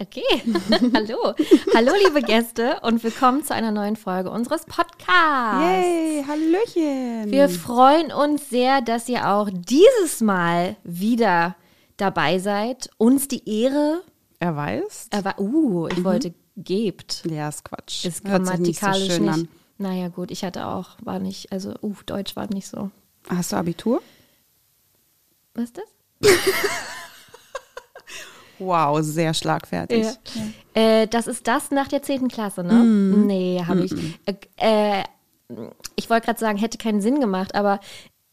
okay. Hallo. Hallo liebe Gäste und willkommen zu einer neuen Folge unseres Podcasts. Yay, Hallöchen. Wir freuen uns sehr, dass ihr auch dieses Mal wieder dabei seid. Uns die Ehre. Erweist? Erwa uh, ich wollte gebt. Ja, ist Quatsch. Ist sich nicht so grammatikalisch nicht. an. Naja, gut, ich hatte auch, war nicht, also, uh, Deutsch war nicht so. Hast du Abitur? Was ist das? Wow, sehr schlagfertig. Äh, das ist das nach der 10. Klasse, ne? Nee, habe ich. Äh, äh, ich wollte gerade sagen, hätte keinen Sinn gemacht, aber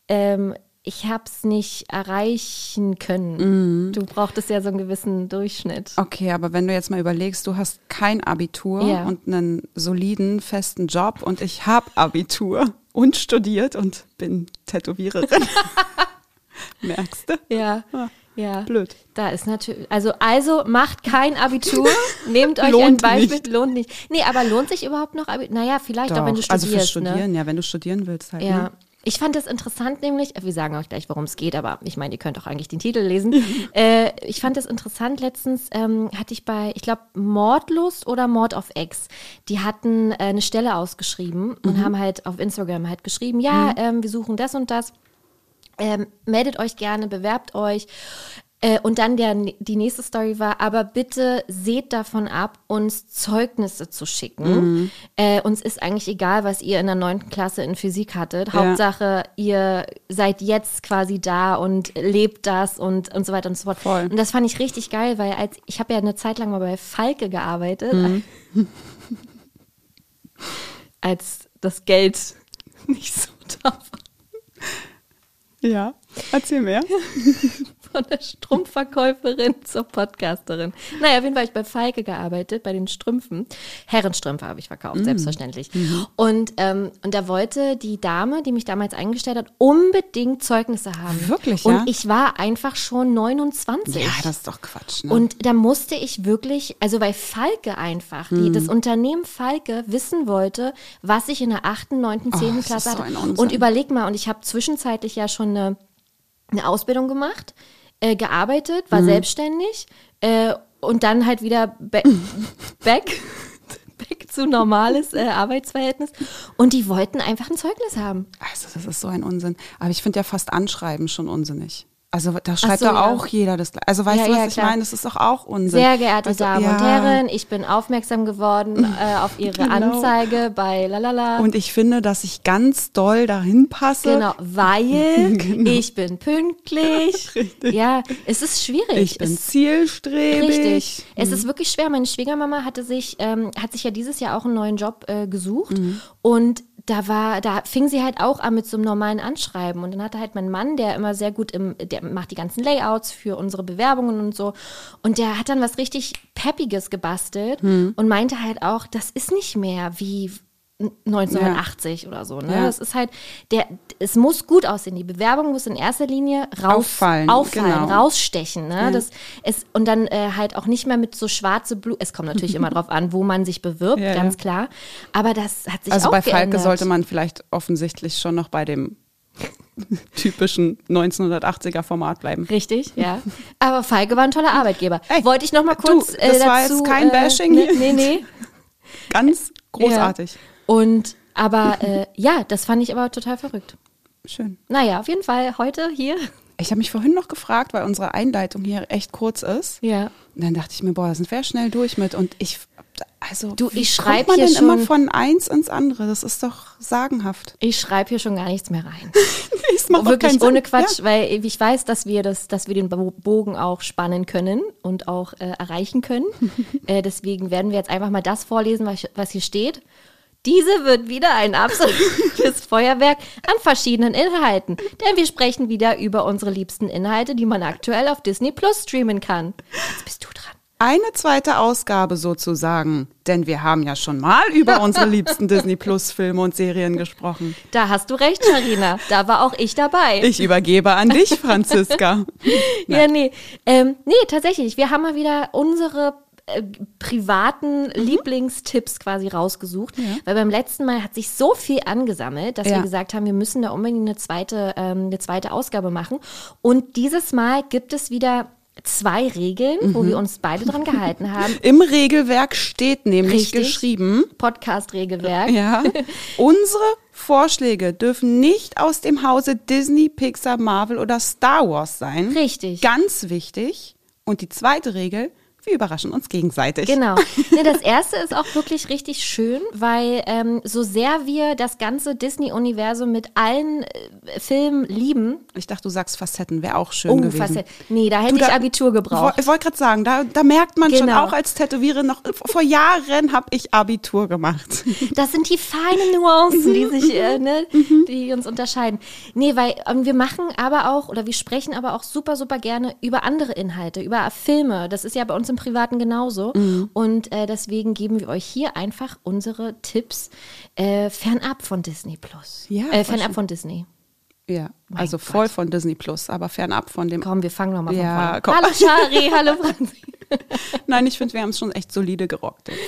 ähm, ich habe es nicht erreichen können. Du brauchtest ja so einen gewissen Durchschnitt. Okay, aber wenn du jetzt mal überlegst, du hast kein Abitur Ja. und einen soliden, festen Job und ich habe Abitur und studiert und bin Tätowiererin. Merkst du? Ja, Ah, ja. Blöd. Da ist natürlich, also, also macht kein Abitur, nehmt euch ein Beispiel, nicht. lohnt nicht. Nee, aber lohnt sich überhaupt noch Abitur? Naja, vielleicht auch, wenn du Doch, also studierst. für ne? Studieren, ja, wenn du studieren willst halt. Ja. Ne? Ich fand das interessant, nämlich, wir sagen euch gleich, worum es geht, aber ich meine, ihr könnt auch eigentlich den Titel lesen. äh, ich fand das interessant, letztens ähm, hatte ich bei, ich glaube, Mordlust oder Mord auf Ex, die hatten äh, eine Stelle ausgeschrieben und haben halt auf Instagram halt geschrieben, ja, ähm, wir suchen das und das, ähm, meldet euch gerne, bewerbt euch. Äh, und dann der, die nächste Story war, aber bitte seht davon ab, uns Zeugnisse zu schicken. Äh, uns ist eigentlich egal, was ihr in der neunten Klasse in Physik hattet. Ja. Hauptsache, ihr seid jetzt quasi da und lebt das und, und so weiter und so fort. Voll. Und das fand ich richtig geil, weil als ich habe ja eine Zeit lang mal bei Falke gearbeitet, als das Geld nicht so da war. Ja, erzähl mehr. Von der Strumpfverkäuferin zur Podcasterin. Naja, auf jeden Fall habe ich bei Falke gearbeitet, bei den Strümpfen. Herrenstrümpfe habe ich verkauft, selbstverständlich. Und, ähm, und da wollte die Dame, die mich damals eingestellt hat, unbedingt Zeugnisse haben. Wirklich, Und ja? ich war einfach schon 29. Ja, das ist doch Quatsch. Ne? Und da musste ich wirklich, also weil Falke einfach, Hm. die, das Unternehmen Falke wissen wollte, was ich in der 8., 9., 10. Oh, das Klasse so hatte. Unsinn. und überleg mal, und ich habe zwischenzeitlich ja schon eine, eine Ausbildung gemacht, äh, gearbeitet, war selbstständig äh, und dann halt wieder ba back, back zu normales äh, Arbeitsverhältnis. Und die wollten einfach ein Zeugnis haben. Also, das ist so ein Unsinn. Aber ich finde ja fast Anschreiben schon unsinnig. Also, da schreibt so, doch ja. auch jeder das. Gleiche. Also, weißt Ja, du, was ja, ich meine? Das ist doch auch Unsinn. Sehr geehrte Also, Damen und. Herren, ich bin aufmerksam geworden äh, auf Ihre Genau. Anzeige bei Lalala. Und ich finde, dass ich ganz doll dahin passe. Genau, weil Genau. ich bin pünktlich. Richtig. Ja, es ist schwierig. Ich bin es, zielstrebig. richtig. Es ist wirklich schwer. Meine Schwiegermama hatte sich, ähm, hat sich ja dieses Jahr auch einen neuen Job äh, gesucht Mhm. und da war, da fing sie halt auch an mit so einem normalen Anschreiben. Und dann hatte halt mein Mann, der immer sehr gut im, der macht die ganzen Layouts für unsere Bewerbungen und so. Und der hat dann was richtig Peppiges gebastelt Mhm. und meinte halt auch, das ist nicht mehr wie 1980 oder so. Ne? Ja. Das ist halt, der, es muss gut aussehen. Die Bewerbung muss in erster Linie raus, Auffallen, auffallen genau. rausstechen. Ne? Das ist, und dann äh, halt auch nicht mehr mit so schwarze Blut. Es kommt natürlich immer drauf an, wo man sich bewirbt, Ja, ganz ja. klar. Aber das hat sich Also auch bei Falke geändert. sollte man vielleicht offensichtlich schon noch bei dem typischen 1980er Format bleiben. Richtig, ja. Aber Falke war ein toller Arbeitgeber. Ey, Wollte ich noch mal du, kurz äh, das war dazu, jetzt kein äh, Bashing hier. Nee, nee. Ganz großartig. Und aber äh, ja, das fand ich aber total verrückt. Schön. Naja, auf jeden Fall heute hier. Ich habe mich vorhin noch gefragt, weil unsere Einleitung hier echt kurz ist. Ja. Und dann dachte ich mir, boah, da sind wir schnell durch mit. Und ich, also, Du, ich schreib kommt man hier denn immer schon- von eins ins andere? Das ist doch sagenhaft. Ich schreibe hier schon gar nichts mehr rein. Das macht Wirklich keinen Sinn. ohne Quatsch, Ja. weil ich weiß, dass wir das, dass wir den Bo- Bogen auch spannen können und auch äh, erreichen können. äh, deswegen werden wir jetzt einfach mal das vorlesen, was, was hier steht. Diese wird wieder ein absolutes Feuerwerk an verschiedenen Inhalten. Denn wir sprechen wieder über unsere liebsten Inhalte, die man aktuell auf Disney Plus streamen kann. Jetzt bist du dran. eine zweite Ausgabe sozusagen, denn wir haben ja schon mal über unsere liebsten Disney Plus Filme und Serien gesprochen. Da hast du recht, Charina. Da war auch ich dabei. Ich übergebe an dich, Franziska. ja, nee. Ähm, nee, tatsächlich. Wir haben mal wieder unsere äh, privaten Lieblingstipps quasi rausgesucht, weil beim letzten Mal hat sich so viel angesammelt, dass Ja. wir gesagt haben, wir müssen da unbedingt eine zweite, ähm, eine zweite Ausgabe machen. Und dieses Mal gibt es wieder zwei Regeln, wo wir uns beide dran gehalten haben. Im Regelwerk steht nämlich Richtig. geschrieben, Podcast-Regelwerk. ja, unsere Vorschläge dürfen nicht aus dem Hause Disney, Pixar, Marvel oder Star Wars sein. Richtig. Ganz wichtig. Und die zweite Regel, wir überraschen uns gegenseitig. Genau. Nee, das erste ist auch wirklich richtig schön, weil ähm, so sehr wir das ganze Disney-Universum mit allen äh, Filmen lieben, Ich dachte, du sagst Facetten, wäre auch schön oh, gewesen. fast, nee, da hätte Du, da- ich Abitur gebraucht. Ich wollte gerade sagen, da, da merkt man schon Genau. auch als Tätowierer noch, vor Jahren habe ich Abitur gemacht. Das sind die feinen Nuancen, die sich, äh, ne, die uns unterscheiden. Nee, weil ähm, wir machen aber auch, oder wir sprechen aber auch super, super gerne über andere Inhalte, über Filme. Das ist ja bei uns im Privaten genauso. Und äh, deswegen geben wir euch hier einfach unsere Tipps äh, fernab von Disney Plus. Ja, äh, fernab von Disney. Ja, Mein also voll von Disney Plus, aber fernab von dem. Komm, wir fangen nochmal von Ja, vorne. Hallo Shari, hallo Franzi. Nein, ich finde, wir haben es schon echt solide gerockt. jetzt.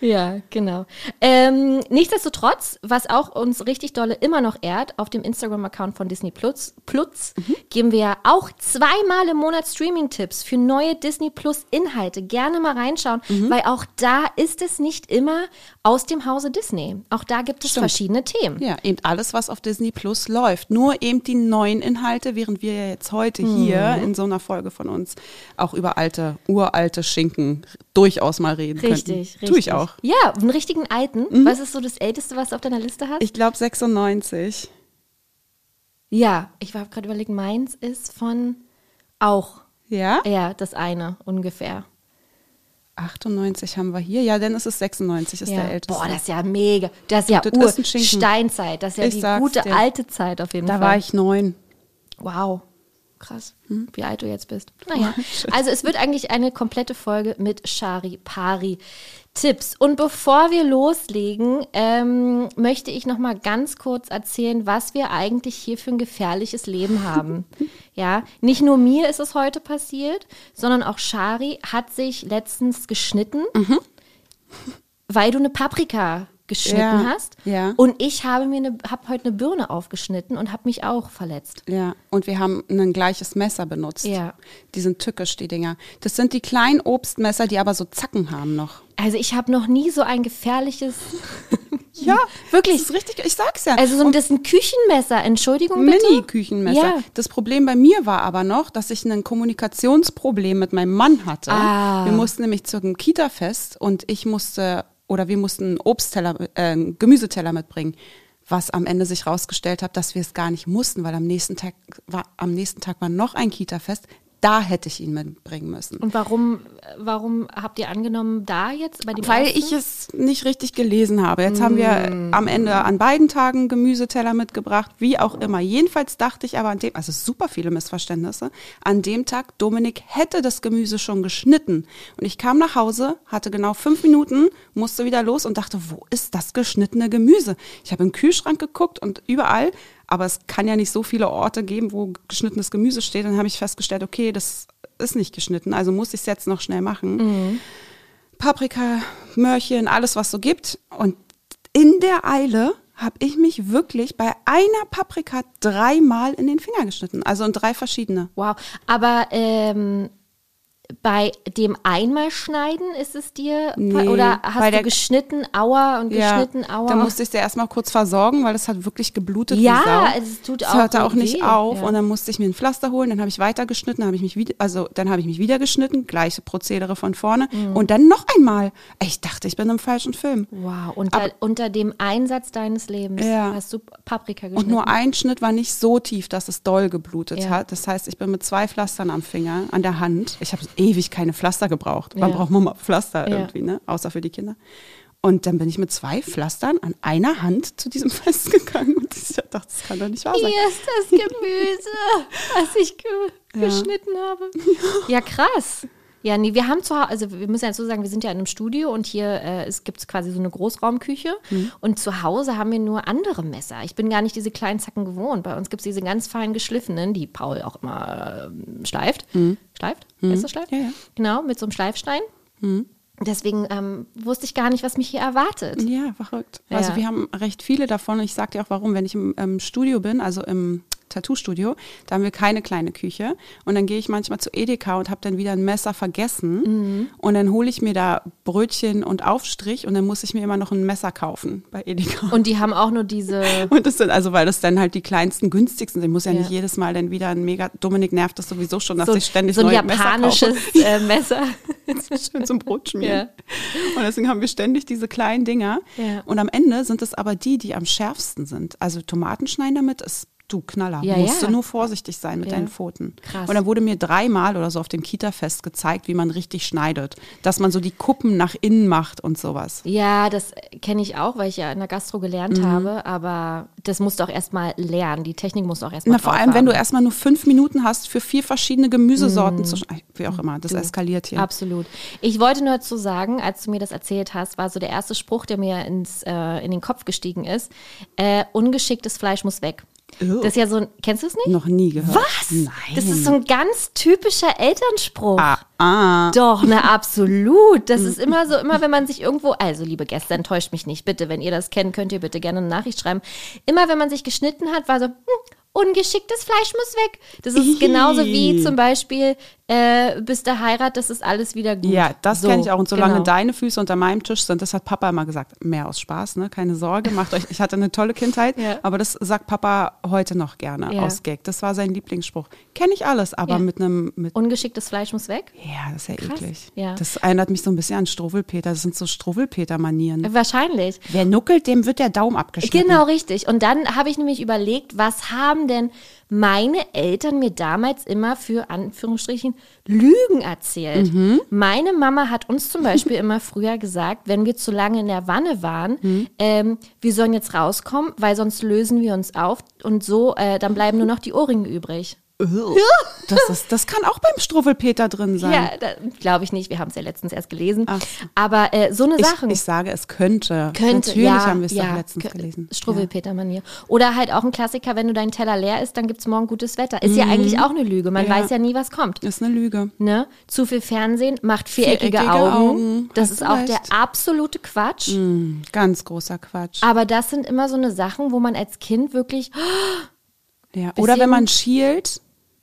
Ja, genau. Ähm, nichtsdestotrotz, was auch uns richtig dolle immer noch ehrt, auf dem Instagram-Account von Disney Plus, Plus geben wir ja auch zweimal im Monat Streaming-Tipps für neue Disney Plus-Inhalte. Gerne mal reinschauen, weil auch da ist es nicht immer aus dem Hause Disney. Auch da gibt es Stimmt. verschiedene Themen. Ja, eben alles, was auf Disney Plus läuft. Nur eben die neuen Inhalte, während wir ja jetzt heute hier Mhm. in so einer Folge von uns auch über alte, uralte Schinken durchaus mal reden Richtig, könnten. richtig. Tue ich auch. Mhm. Ja, einen richtigen alten. Was ist so das Älteste, was du auf deiner Liste hast? Ich glaube 96. ja, ich war gerade überlegen, meins ist von auch. Ja? Ja, das eine ungefähr. 98 haben wir hier. Ja, dann ist es 96, ist Ja. der älteste. Boah, das ist ja mega. Das ist ja Das Ur ist. Steinzeit. Das ist ja Ich die gute dir. alte Zeit auf jeden da Fall. war ich neun. Wow. Krass, Hm? wie alt du jetzt bist. Naja, also es wird eigentlich eine komplette Folge mit Shari Pari Tipps. Und bevor wir loslegen, ähm, möchte ich noch mal ganz kurz erzählen, was wir eigentlich hier für ein gefährliches Leben haben. ja, nicht nur mir ist es heute passiert, sondern auch Shari hat sich letztens geschnitten, Mhm. weil du eine Paprika geschnitten Ja, hast. ja. Und ich habe mir eine, habe heute eine Birne aufgeschnitten und habe mich auch verletzt. Ja, und wir haben ein gleiches Messer benutzt. Ja. Die sind tückisch, die Dinger. Das sind die kleinen Obstmesser, die aber so Zacken haben noch. Also ich habe noch nie so ein gefährliches. Ja, Wirklich. Das ist richtig, ich sag's ja. Also so ein, das ist ein Küchenmesser, Entschuldigung bitte. Mini-Küchenmesser. Ja. Das Problem bei mir war aber noch, dass ich ein Kommunikationsproblem mit meinem Mann hatte. Ah. Wir mussten nämlich zu einem Kita-Fest und ich musste, oder wir mussten Obstteller, äh, Gemüseteller mitbringen. Was am Ende sich rausgestellt hat, dass wir es gar nicht mussten, weil am nächsten Tag war, am nächsten Tag war noch ein Kita-Fest. Da hätte ich ihn mitbringen müssen. Und warum, warum habt ihr angenommen, da jetzt bei dem Weil ersten? ich es nicht richtig gelesen habe. Jetzt haben wir Mm. am Ende an beiden Tagen Gemüseteller mitgebracht, wie auch immer. Jedenfalls dachte ich aber an dem, also super viele Missverständnisse, an dem Tag, Dominik hätte das Gemüse schon geschnitten. Und ich kam nach Hause, hatte genau fünf Minuten, musste wieder los und dachte, wo ist das geschnittene Gemüse? Ich habe im Kühlschrank geguckt und überall, aber es kann ja nicht so viele Orte geben, wo geschnittenes Gemüse steht. Dann habe ich festgestellt, okay, das ist nicht geschnitten, also muss ich es jetzt noch schnell machen. Paprika, Möhrchen, alles was so gibt. Und in der Eile habe ich mich wirklich bei einer Paprika dreimal in den Finger geschnitten. Also in drei verschiedene. Wow. Aber ähm, bei dem einmal schneiden ist es dir Nee, oder hast du geschnitten Aua und geschnitten Aua? Da musste ich sie erstmal kurz versorgen, weil es hat wirklich geblutet Ja, es tut es auch hörte auch nicht weh, auf ja. und dann musste ich mir ein Pflaster holen, dann habe ich weiter geschnitten, dann habe ich mich wieder, also dann habe ich mich wieder geschnitten, gleiche Prozedere von vorne Mhm. und dann noch einmal. Ich dachte, ich bin im falschen Film. wow, unter, unter dem Einsatz deines Lebens Ja. hast du Paprika geschnitten. Und nur ein Schnitt war nicht so tief, dass es doll geblutet Ja. hat. Das heißt, ich bin mit zwei Pflastern am Finger, an der Hand. Ich habe ewig keine Pflaster gebraucht. Wann Ja. braucht man mal Pflaster irgendwie, ne? Außer für die Kinder. Und dann bin ich mit zwei Pflastern an einer Hand zu diesem Fest gegangen und ich dachte, das kann doch nicht wahr sein. Hier ist das Gemüse, was ich ge Ja. geschnitten habe. Ja, krass. Ja, nee, wir haben zu Hause, also wir müssen ja so sagen, wir sind ja in einem Studio und hier äh, es gibt quasi so eine Großraumküche Mhm. und zu Hause haben wir nur andere Messer. Ich bin gar nicht diese kleinen Zacken gewohnt. Bei uns gibt es diese ganz fein geschliffenen, die Paul auch immer äh, schleift. Schleift? Ist das schleift? Mhm. Ja, ja. Genau, mit so einem Schleifstein. Deswegen ähm, wusste ich gar nicht, was mich hier erwartet. Ja, verrückt. Also Ja. wir haben recht viele davon. Ich sag dir auch warum, wenn ich im, im Studio bin, also im Tattoo-Studio, da haben wir keine kleine Küche. Und dann gehe ich manchmal zu Edeka und habe dann wieder ein Messer vergessen. Mhm. Und dann hole ich mir da Brötchen und Aufstrich und dann muss ich mir immer noch ein Messer kaufen bei Edeka. Und die haben auch nur diese. Und das sind, also weil das dann halt die kleinsten, günstigsten sind. Ich muss ja, Ja. nicht jedes Mal dann wieder ein mega, Dominik nervt das sowieso schon, dass So, ich ständig so ein neue Messer japanisches kaufe. äh, Messer. schön zum Brot schmieren. Ja. Und deswegen haben wir ständig diese kleinen Dinger. Ja. Und am Ende sind es aber die, die am schärfsten sind. Also Tomaten schneiden damit ist du Knaller. Ja, Musst ja. du nur vorsichtig sein mit Ja. deinen Pfoten. Krass. Und dann wurde mir dreimal oder so auf dem Kita-Fest gezeigt, wie man richtig schneidet. Dass man so die Kuppen nach innen macht und sowas. Ja, das kenne ich auch, weil ich ja in der Gastro Mhm. gelernt habe, aber das musst du auch erstmal lernen. Die Technik musst du auch erstmal vor allem, wenn du erstmal nur fünf Minuten hast, für vier verschiedene Gemüsesorten zu schneiden. Wie auch immer, das eskaliert hier. Absolut. Ich wollte nur dazu sagen, als du mir das erzählt hast, war so der erste Spruch, der mir ins, äh, in den Kopf gestiegen ist. Äh, ungeschicktes Fleisch muss weg. Ew. Das ist ja so ein, kennst du es nicht? Noch nie gehört. Was? Nein. Das ist so ein ganz typischer Elternspruch. ah, ah. Doch, na absolut. Das ist immer so, immer wenn man sich irgendwo, also liebe Gäste, enttäuscht mich nicht, bitte, wenn ihr das kennt, könnt ihr bitte gerne eine Nachricht schreiben. Immer wenn man sich geschnitten hat, war so, hm, ungeschicktes Fleisch muss weg. Das ist genauso wie zum Beispiel, äh, bis der Heirat, das ist alles wieder gut. Ja, das So, kenne ich auch. Und solange genau. deine Füße unter meinem Tisch sind, das hat Papa immer gesagt, mehr aus Spaß, ne? Keine Sorge, macht euch. Ich hatte eine tolle Kindheit, Ja. aber das sagt Papa heute noch gerne Ja. aus Gag. Das war sein Lieblingsspruch. Kenne ich alles, aber Ja. mit einem mit Ungeschicktes Fleisch muss weg? ja, das ist ja Krass, eklig. ja. Das erinnert mich so ein bisschen an Struwwelpeter. Das sind so Struwwelpeter-Manieren. Wahrscheinlich. Wer nuckelt, dem wird der Daumen abgeschnitten. Genau, richtig. Und dann habe ich nämlich überlegt, was haben denn meine Eltern mir damals immer für Anführungsstrichen Lügen erzählt. Mhm. Meine Mama hat uns zum Beispiel immer früher gesagt, wenn wir zu lange in der Wanne waren, Mhm. ähm, wir sollen jetzt rauskommen, weil sonst lösen wir uns auf und so, äh, dann bleiben nur noch die Ohrringe übrig. Das, ist, das kann auch beim Struwwelpeter drin sein. Ja, glaube ich nicht. Wir haben es ja letztens erst gelesen. So. Aber äh, so eine ich, Sache. ich sage, es könnte. Könnte, Natürlich ja, haben wir es ja, doch letztens gelesen. Struwwelpeter-Manier. Oder halt auch ein Klassiker, wenn du dein Teller leer ist, dann gibt es morgen gutes Wetter. Ist ja eigentlich auch eine Lüge. Man Mhm. Ja. weiß ja nie, was kommt. Ist eine Lüge. Ne? Zu viel Fernsehen macht viereckige, Viereckige Augen. Augen. Das Hast ist auch recht. der absolute Quatsch. Hm, ganz großer Quatsch. Aber das sind immer so eine Sachen, wo man als Kind wirklich, Ja. Oder wenn man schielt,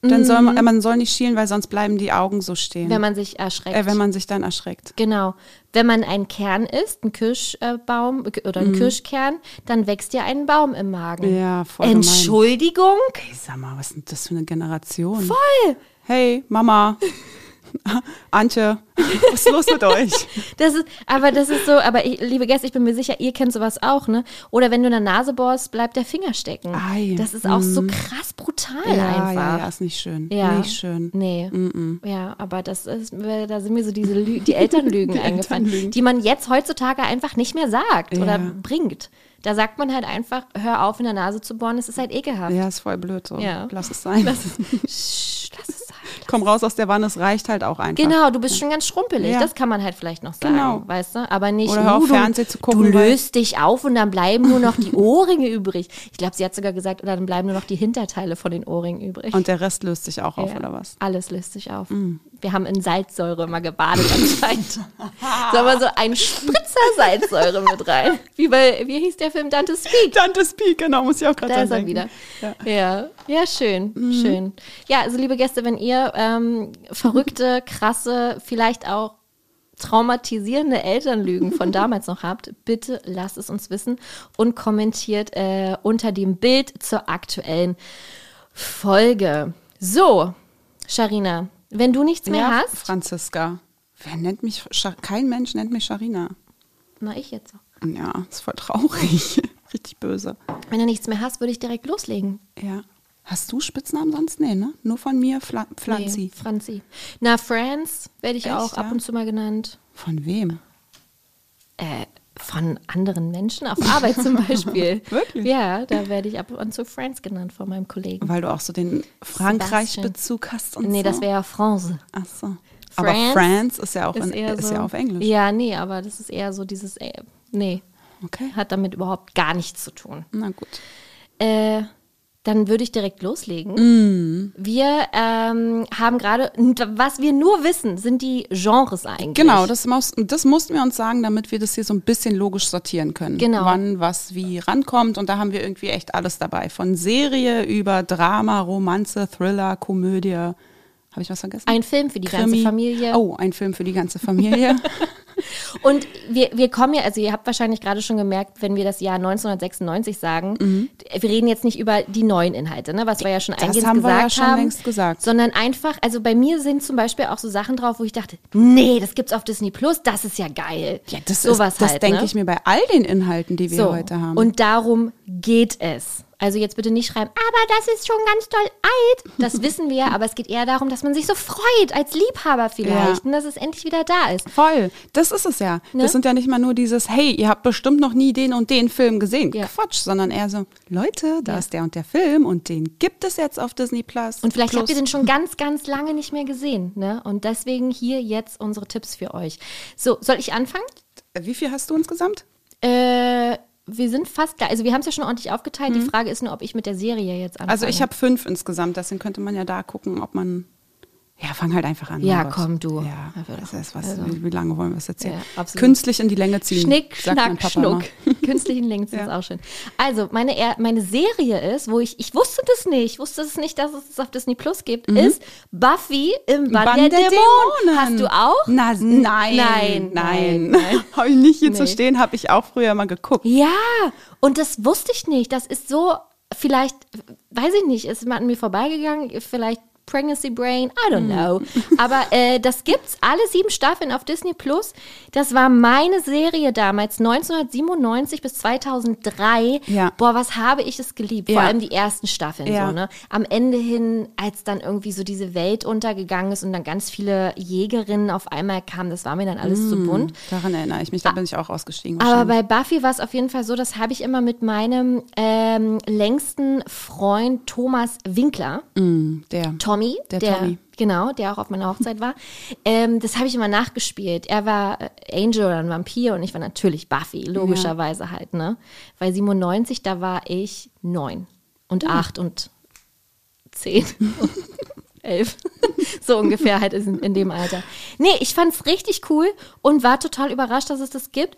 dann soll man, äh, man soll nicht schielen, weil sonst bleiben die Augen so stehen. wenn man sich erschreckt. äh, wenn man sich dann erschreckt. Genau. Wenn man einen Kern isst, einen Kirschbaum äh, oder einen Kirschkern, dann wächst dir ein Baum im Magen. Mhm. Ja, voll gemein. Entschuldigung? Ey, sag mal, was ist denn das für eine Generation? Voll. Hey, Mama. Antje, was ist los mit euch? Das ist, aber das ist so, aber ich, liebe Gäste, ich bin mir sicher, ihr kennt sowas auch, ne? Oder wenn du in der Nase bohrst, bleibt der Finger stecken. Ei, das ist auch so krass brutal ja, einfach. ja, ja, ist nicht schön. Ja. Nicht schön. Nee. Ja, aber das ist, da sind mir so diese Lü die Elternlügen eingefallen, Elternlügen. die man jetzt heutzutage einfach nicht mehr sagt oder Ja. bringt. Da sagt man halt einfach, hör auf in der Nase zu bohren, es ist halt ekelhaft. Ja, ist voll blöd so. Ja. Lass es sein. Lass es sein. Komm raus aus der Wanne, es reicht halt auch einfach. Genau, du bist schon ganz schrumpelig. Ja. Das kann man halt vielleicht noch sagen, Genau. weißt du? Aber nicht, Oder hör auf, Fernsehen zu gucken, du löst dich auf und dann bleiben nur noch die Ohrringe übrig. Ich glaube, sie hat sogar gesagt, oder dann bleiben nur noch die Hinterteile von den Ohrringen übrig. Und der Rest löst sich auch auf, Ja, oder was? Alles löst sich auf. Mm. Wir haben in Salzsäure mal gebadet anscheinend. Sagen wir so ein Spritzer Salzsäure mit rein. Wie bei, wie hieß der Film Dante's Peak? Dante's Peak, genau, muss ich auch gerade Da ist er wieder. Ja. Ja, ja, schön, Mhm. schön. Ja, also liebe Gäste, wenn ihr ähm, verrückte, krasse, vielleicht auch traumatisierende Elternlügen von damals noch habt, bitte lasst es uns wissen und kommentiert äh, unter dem Bild zur aktuellen Folge. So, Sharina, wenn du nichts mehr ja, hast, Franziska. Wer nennt mich? Kein Mensch nennt mich Sharina. na ich jetzt. Ja, ist voll traurig. Richtig böse. Wenn du nichts mehr hast, würde ich direkt loslegen. Ja. Hast du Spitznamen sonst? Nee, ne? Nur von mir, Fla Pflanzi. Nee, Franzi. Na, Franz werde ich Echt, auch ab ja? und zu mal genannt. Von wem? Äh, von anderen Menschen auf Arbeit zum Beispiel. Wirklich? Ja, da werde ich ab und zu Friends genannt von meinem Kollegen. Weil du auch so den Frankreich-Bezug hast und nee, so. das wäre ja France. Ach so. Aber France France ist ja auch ist, in, ist so, ja auf Englisch. Ja, nee, aber das ist eher so dieses, äh, nee, Okay. hat damit überhaupt gar nichts zu tun. Na gut. Äh, dann würde ich direkt loslegen. Mm. Wir ähm, haben gerade, was wir nur wissen, sind die Genres eigentlich. Genau, das, muss, das mussten wir uns sagen, damit wir das hier so ein bisschen logisch sortieren können. Genau. Wann was wie rankommt. Und da haben wir irgendwie echt alles dabei. Von Serie über Drama, Romanze, Thriller, Komödie. Habe ich was vergessen? Ein Film für die ganze Krimi. Familie. Oh, ein Film für die ganze Familie. Und wir, wir kommen ja, also ihr habt wahrscheinlich gerade schon gemerkt, wenn wir das Jahr 1996 sagen, wir reden jetzt nicht über die neuen Inhalte, ne, was wir ja schon Mhm. Das eingehend haben wir gesagt ja schon haben, längst gesagt. sondern einfach, also bei mir sind zum Beispiel auch so Sachen drauf, wo ich dachte, nee, das gibt's auf Disney Plus, das ist ja geil. ja, das, Sowas ist, das halt, denke ne? ich mir bei all den Inhalten, die wir so. heute haben. Und darum geht es. Also jetzt bitte nicht schreiben, aber das ist schon ganz doll alt. Das wissen wir, aber es geht eher darum, dass man sich so freut als Liebhaber vielleicht Ja. und dass es endlich wieder da ist. Voll, das ist es ja. Ne? Das sind ja nicht mal nur dieses, hey, ihr habt bestimmt noch nie den und den Film gesehen. Ja. Quatsch, sondern eher so, Leute, da Ja. ist der und der Film und den gibt es jetzt auf Disney Plus. Und vielleicht Plus. habt ihr den schon ganz, ganz lange nicht mehr gesehen. Ne? Und deswegen hier jetzt unsere Tipps für euch. So, soll ich anfangen? Wie viel hast du insgesamt? Äh, wir sind fast gleich. Also wir haben es ja schon ordentlich aufgeteilt. Die Frage ist nur, ob ich mit der Serie jetzt anfange. Mhm. Also ich habe fünf insgesamt, deswegen könnte man ja da gucken, ob man. Ja, fang halt einfach an. Ja, komm, du. Ja, das ist was. also. wie, wie lange wollen wir es erzählen? Ja. Künstlich in die Länge ziehen. Schnick, schnack, schnuck. immer. Künstlichen Links Ja. ist auch schön. Also, meine, meine Serie ist, wo ich, ich wusste das nicht, ich wusste es nicht, dass es es auf Disney Plus gibt, ist Buffy im Bann, Bann der, der Dämonen. Hast du auch? Na, nein, nein, nein, nein. habe ich nicht hier zu Nee. stehen, habe ich auch früher mal geguckt. Ja, und das wusste ich nicht. Das ist so, vielleicht, weiß ich nicht, ist mal an mir vorbeigegangen, vielleicht Pregnancy Brain, I Hm. don't know. Aber äh, das gibt's, alle sieben Staffeln auf Disney Plus. Das war meine Serie damals, 1997 bis 2003. Ja. Boah, was habe ich es geliebt. Vor Ja. allem die ersten Staffeln Ja. so, ne? Am Ende hin, als dann irgendwie so diese Welt untergegangen ist und dann ganz viele Jägerinnen auf einmal kamen, das war mir dann alles zu bunt. Daran erinnere ich mich, da bin ich auch ausgestiegen. Aber bei Buffy war es auf jeden Fall so, das habe ich immer mit meinem ähm, längsten Freund Thomas Winkler, der. Tommy, Der Tommy. genau, der auch auf meiner Hochzeit war. Ähm, das habe ich immer nachgespielt. Er war äh, Angel oder ein Vampir und ich war natürlich Buffy, logischerweise halt, ne? Weil 97, da war ich neun und acht und zehn. Elf. so ungefähr halt in, in dem Alter. Nee, ich fand's richtig cool und war total überrascht, dass es das gibt.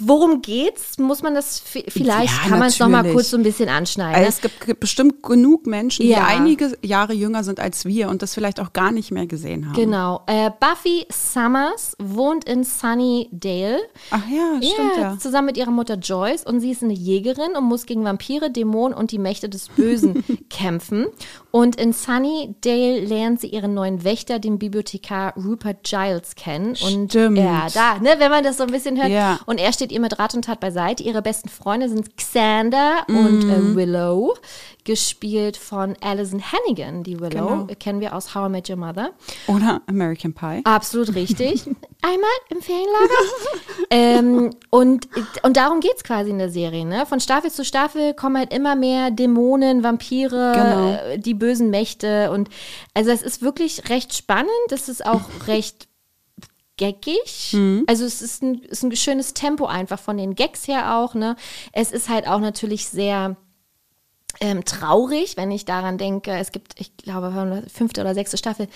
Worum geht's? Muss man das vielleicht, Ja, kann man es nochmal kurz so ein bisschen anschneiden. Also ne? es gibt gibt bestimmt genug Menschen, Ja. die einige Jahre jünger sind als wir und das vielleicht auch gar nicht mehr gesehen haben. Genau. Äh, Buffy Summers wohnt in Sunnydale. Ach ja, stimmt ja. Zusammen mit ihrer Mutter Joyce und sie ist eine Jägerin und muss gegen Vampire, Dämonen und die Mächte des Bösen kämpfen. Und in Sunnydale lernt sie ihren neuen Wächter, den Bibliothekar Rupert Giles, kennen. Und Stimmt. ja, da, ne, wenn man das so ein bisschen hört. Ja. Und er steht ihr mit Rat und Tat beiseite. Ihre besten Freunde sind Xander und Mhm. äh, Willow, gespielt von Alison Hannigan. Die Willow Genau. kennen wir aus How I Met Your Mother. Oder American Pie. Absolut richtig. Einmal im Ferienlager. ähm, und, und darum geht es quasi in der Serie. Ne? Von Staffel zu Staffel kommen halt immer mehr Dämonen, Vampire, Genau. äh, die bösen Mächte. Und also es ist wirklich recht spannend. Es ist auch recht geckig. Mhm. Also es ist ein, ist ein schönes Tempo einfach von den Gags her auch. Ne? Es ist halt auch natürlich sehr ähm, traurig, wenn ich daran denke. Es gibt, ich glaube, fünfte oder sechste Staffel.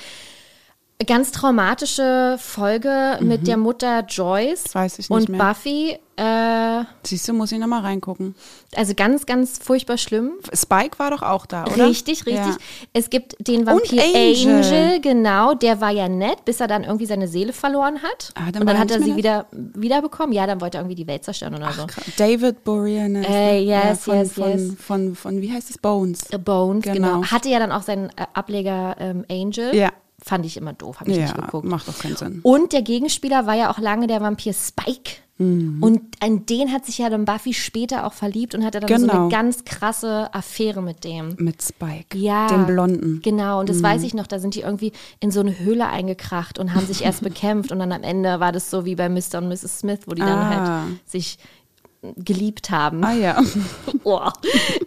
Ganz traumatische Folge mit der Mutter Joyce Mhm. Weiß ich nicht und mehr. Buffy. Äh, Siehst du, muss ich nochmal reingucken. also ganz, ganz furchtbar schlimm. Spike war doch auch da, oder? Richtig, richtig. Ja. Es gibt den Vampir Angel. Angel. genau, der war ja nett, bis er dann irgendwie seine Seele verloren hat. Ah, dann und dann hat er sie wieder wiederbekommen. Ja, dann wollte er irgendwie die Welt zerstören oder so. David Boreanaz. Äh, yes, von, yes, von, yes. Von, von, wie heißt es? Bones. The Bones, genau. Genau. Hatte ja dann auch seinen äh, Ableger ähm, Angel. Ja. Fand ich immer doof, habe ich Ja, nicht geguckt. macht doch keinen Sinn. Und der Gegenspieler war ja auch lange der Vampir Spike. Mhm. Und an den hat sich ja dann Buffy später auch verliebt und hatte dann so Genau. eine ganz krasse Affäre mit dem. Mit Spike. Ja. Den Blonden. Genau, und das Mhm. weiß ich noch, da sind die irgendwie in so eine Höhle eingekracht und haben sich erst bekämpft und dann am Ende war das so wie bei Mr. und Mrs. Smith, wo die dann Ah. halt sich geliebt haben. Ah ja. Oh,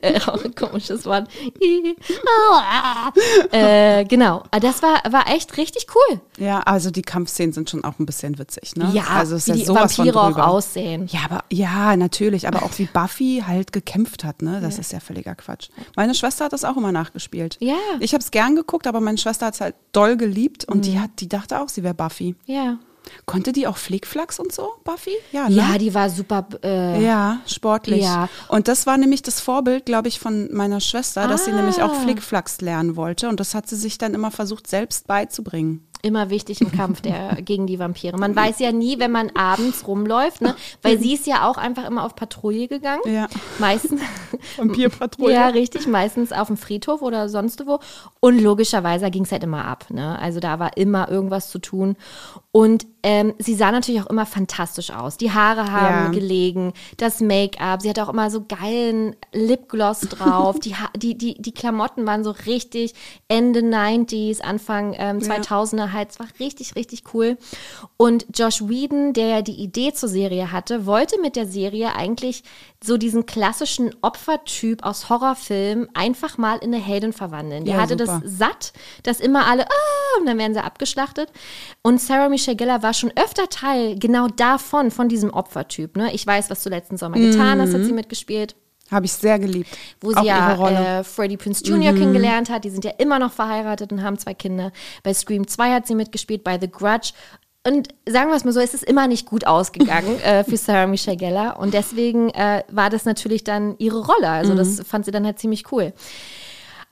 äh, auch ein komisches Wort. äh, genau, Ah, das war, war echt richtig cool. Ja, also die Kampfszenen sind schon auch ein bisschen witzig, ne? Ja, also ist wie ja die sowas Vampire von auch aussehen. Ja, aber ja, natürlich, aber auch wie Buffy halt gekämpft hat, ne? Das ist ja völliger Quatsch. Meine Schwester hat das auch immer nachgespielt. Ja. Ich habe es gern geguckt, aber meine Schwester hat es halt doll geliebt und Mhm. die hat, die dachte auch, sie wäre Buffy. Ja. Konnte die auch Flickflacks und so, Buffy? Ja, ne? Ja, die war super. Äh, Ja, sportlich. Ja. Und das war nämlich das Vorbild, glaube ich, von meiner Schwester, dass sie nämlich auch Ah. Flickflacks lernen wollte. Und das hat sie sich dann immer versucht, selbst beizubringen. immer wichtig im Kampf der, gegen die Vampire. Man weiß ja nie, wenn man abends rumläuft, ne? weil sie ist ja auch einfach immer auf Patrouille gegangen. Ja. Meistens. Vampirpatrouille. Ja, richtig, meistens auf dem Friedhof oder sonst wo. Und logischerweise ging es halt immer ab. Ne? Also da war immer irgendwas zu tun. Und ähm, sie sah natürlich auch immer fantastisch aus. Die Haare haben Ja. gelegen, das Make-up, sie hatte auch immer so geilen Lipgloss drauf. die, ha die, die, die Klamotten waren so richtig Ende 90s, Anfang ähm, 2000er halt. Es war richtig, richtig cool. Und Josh Whedon, der ja die Idee zur Serie hatte, wollte mit der Serie eigentlich so diesen klassischen Opfertyp aus Horrorfilmen einfach mal in eine Heldin verwandeln. Der Ja, hatte super. das satt, dass immer alle, ah, und dann werden sie abgeschlachtet. Und Sarah Michelle Gellar war schon öfter Teil genau davon, von diesem Opfertyp. Ne? Ich weiß, was du letzten Sommer getan hast, hat sie mitgespielt Habe ich sehr geliebt. wo Auch sie ja ihre Rolle. Mhm. äh, Freddie Prince Jr. kennengelernt hat. Die sind ja immer noch verheiratet und haben zwei Kinder. Bei Scream 2 hat sie mitgespielt, bei The Grudge. Und sagen wir es mal so, es ist immer nicht gut ausgegangen äh, für Sarah Michelle Gellar. Und deswegen äh, war das natürlich dann ihre Rolle. Also Mhm. das fand sie dann halt ziemlich cool.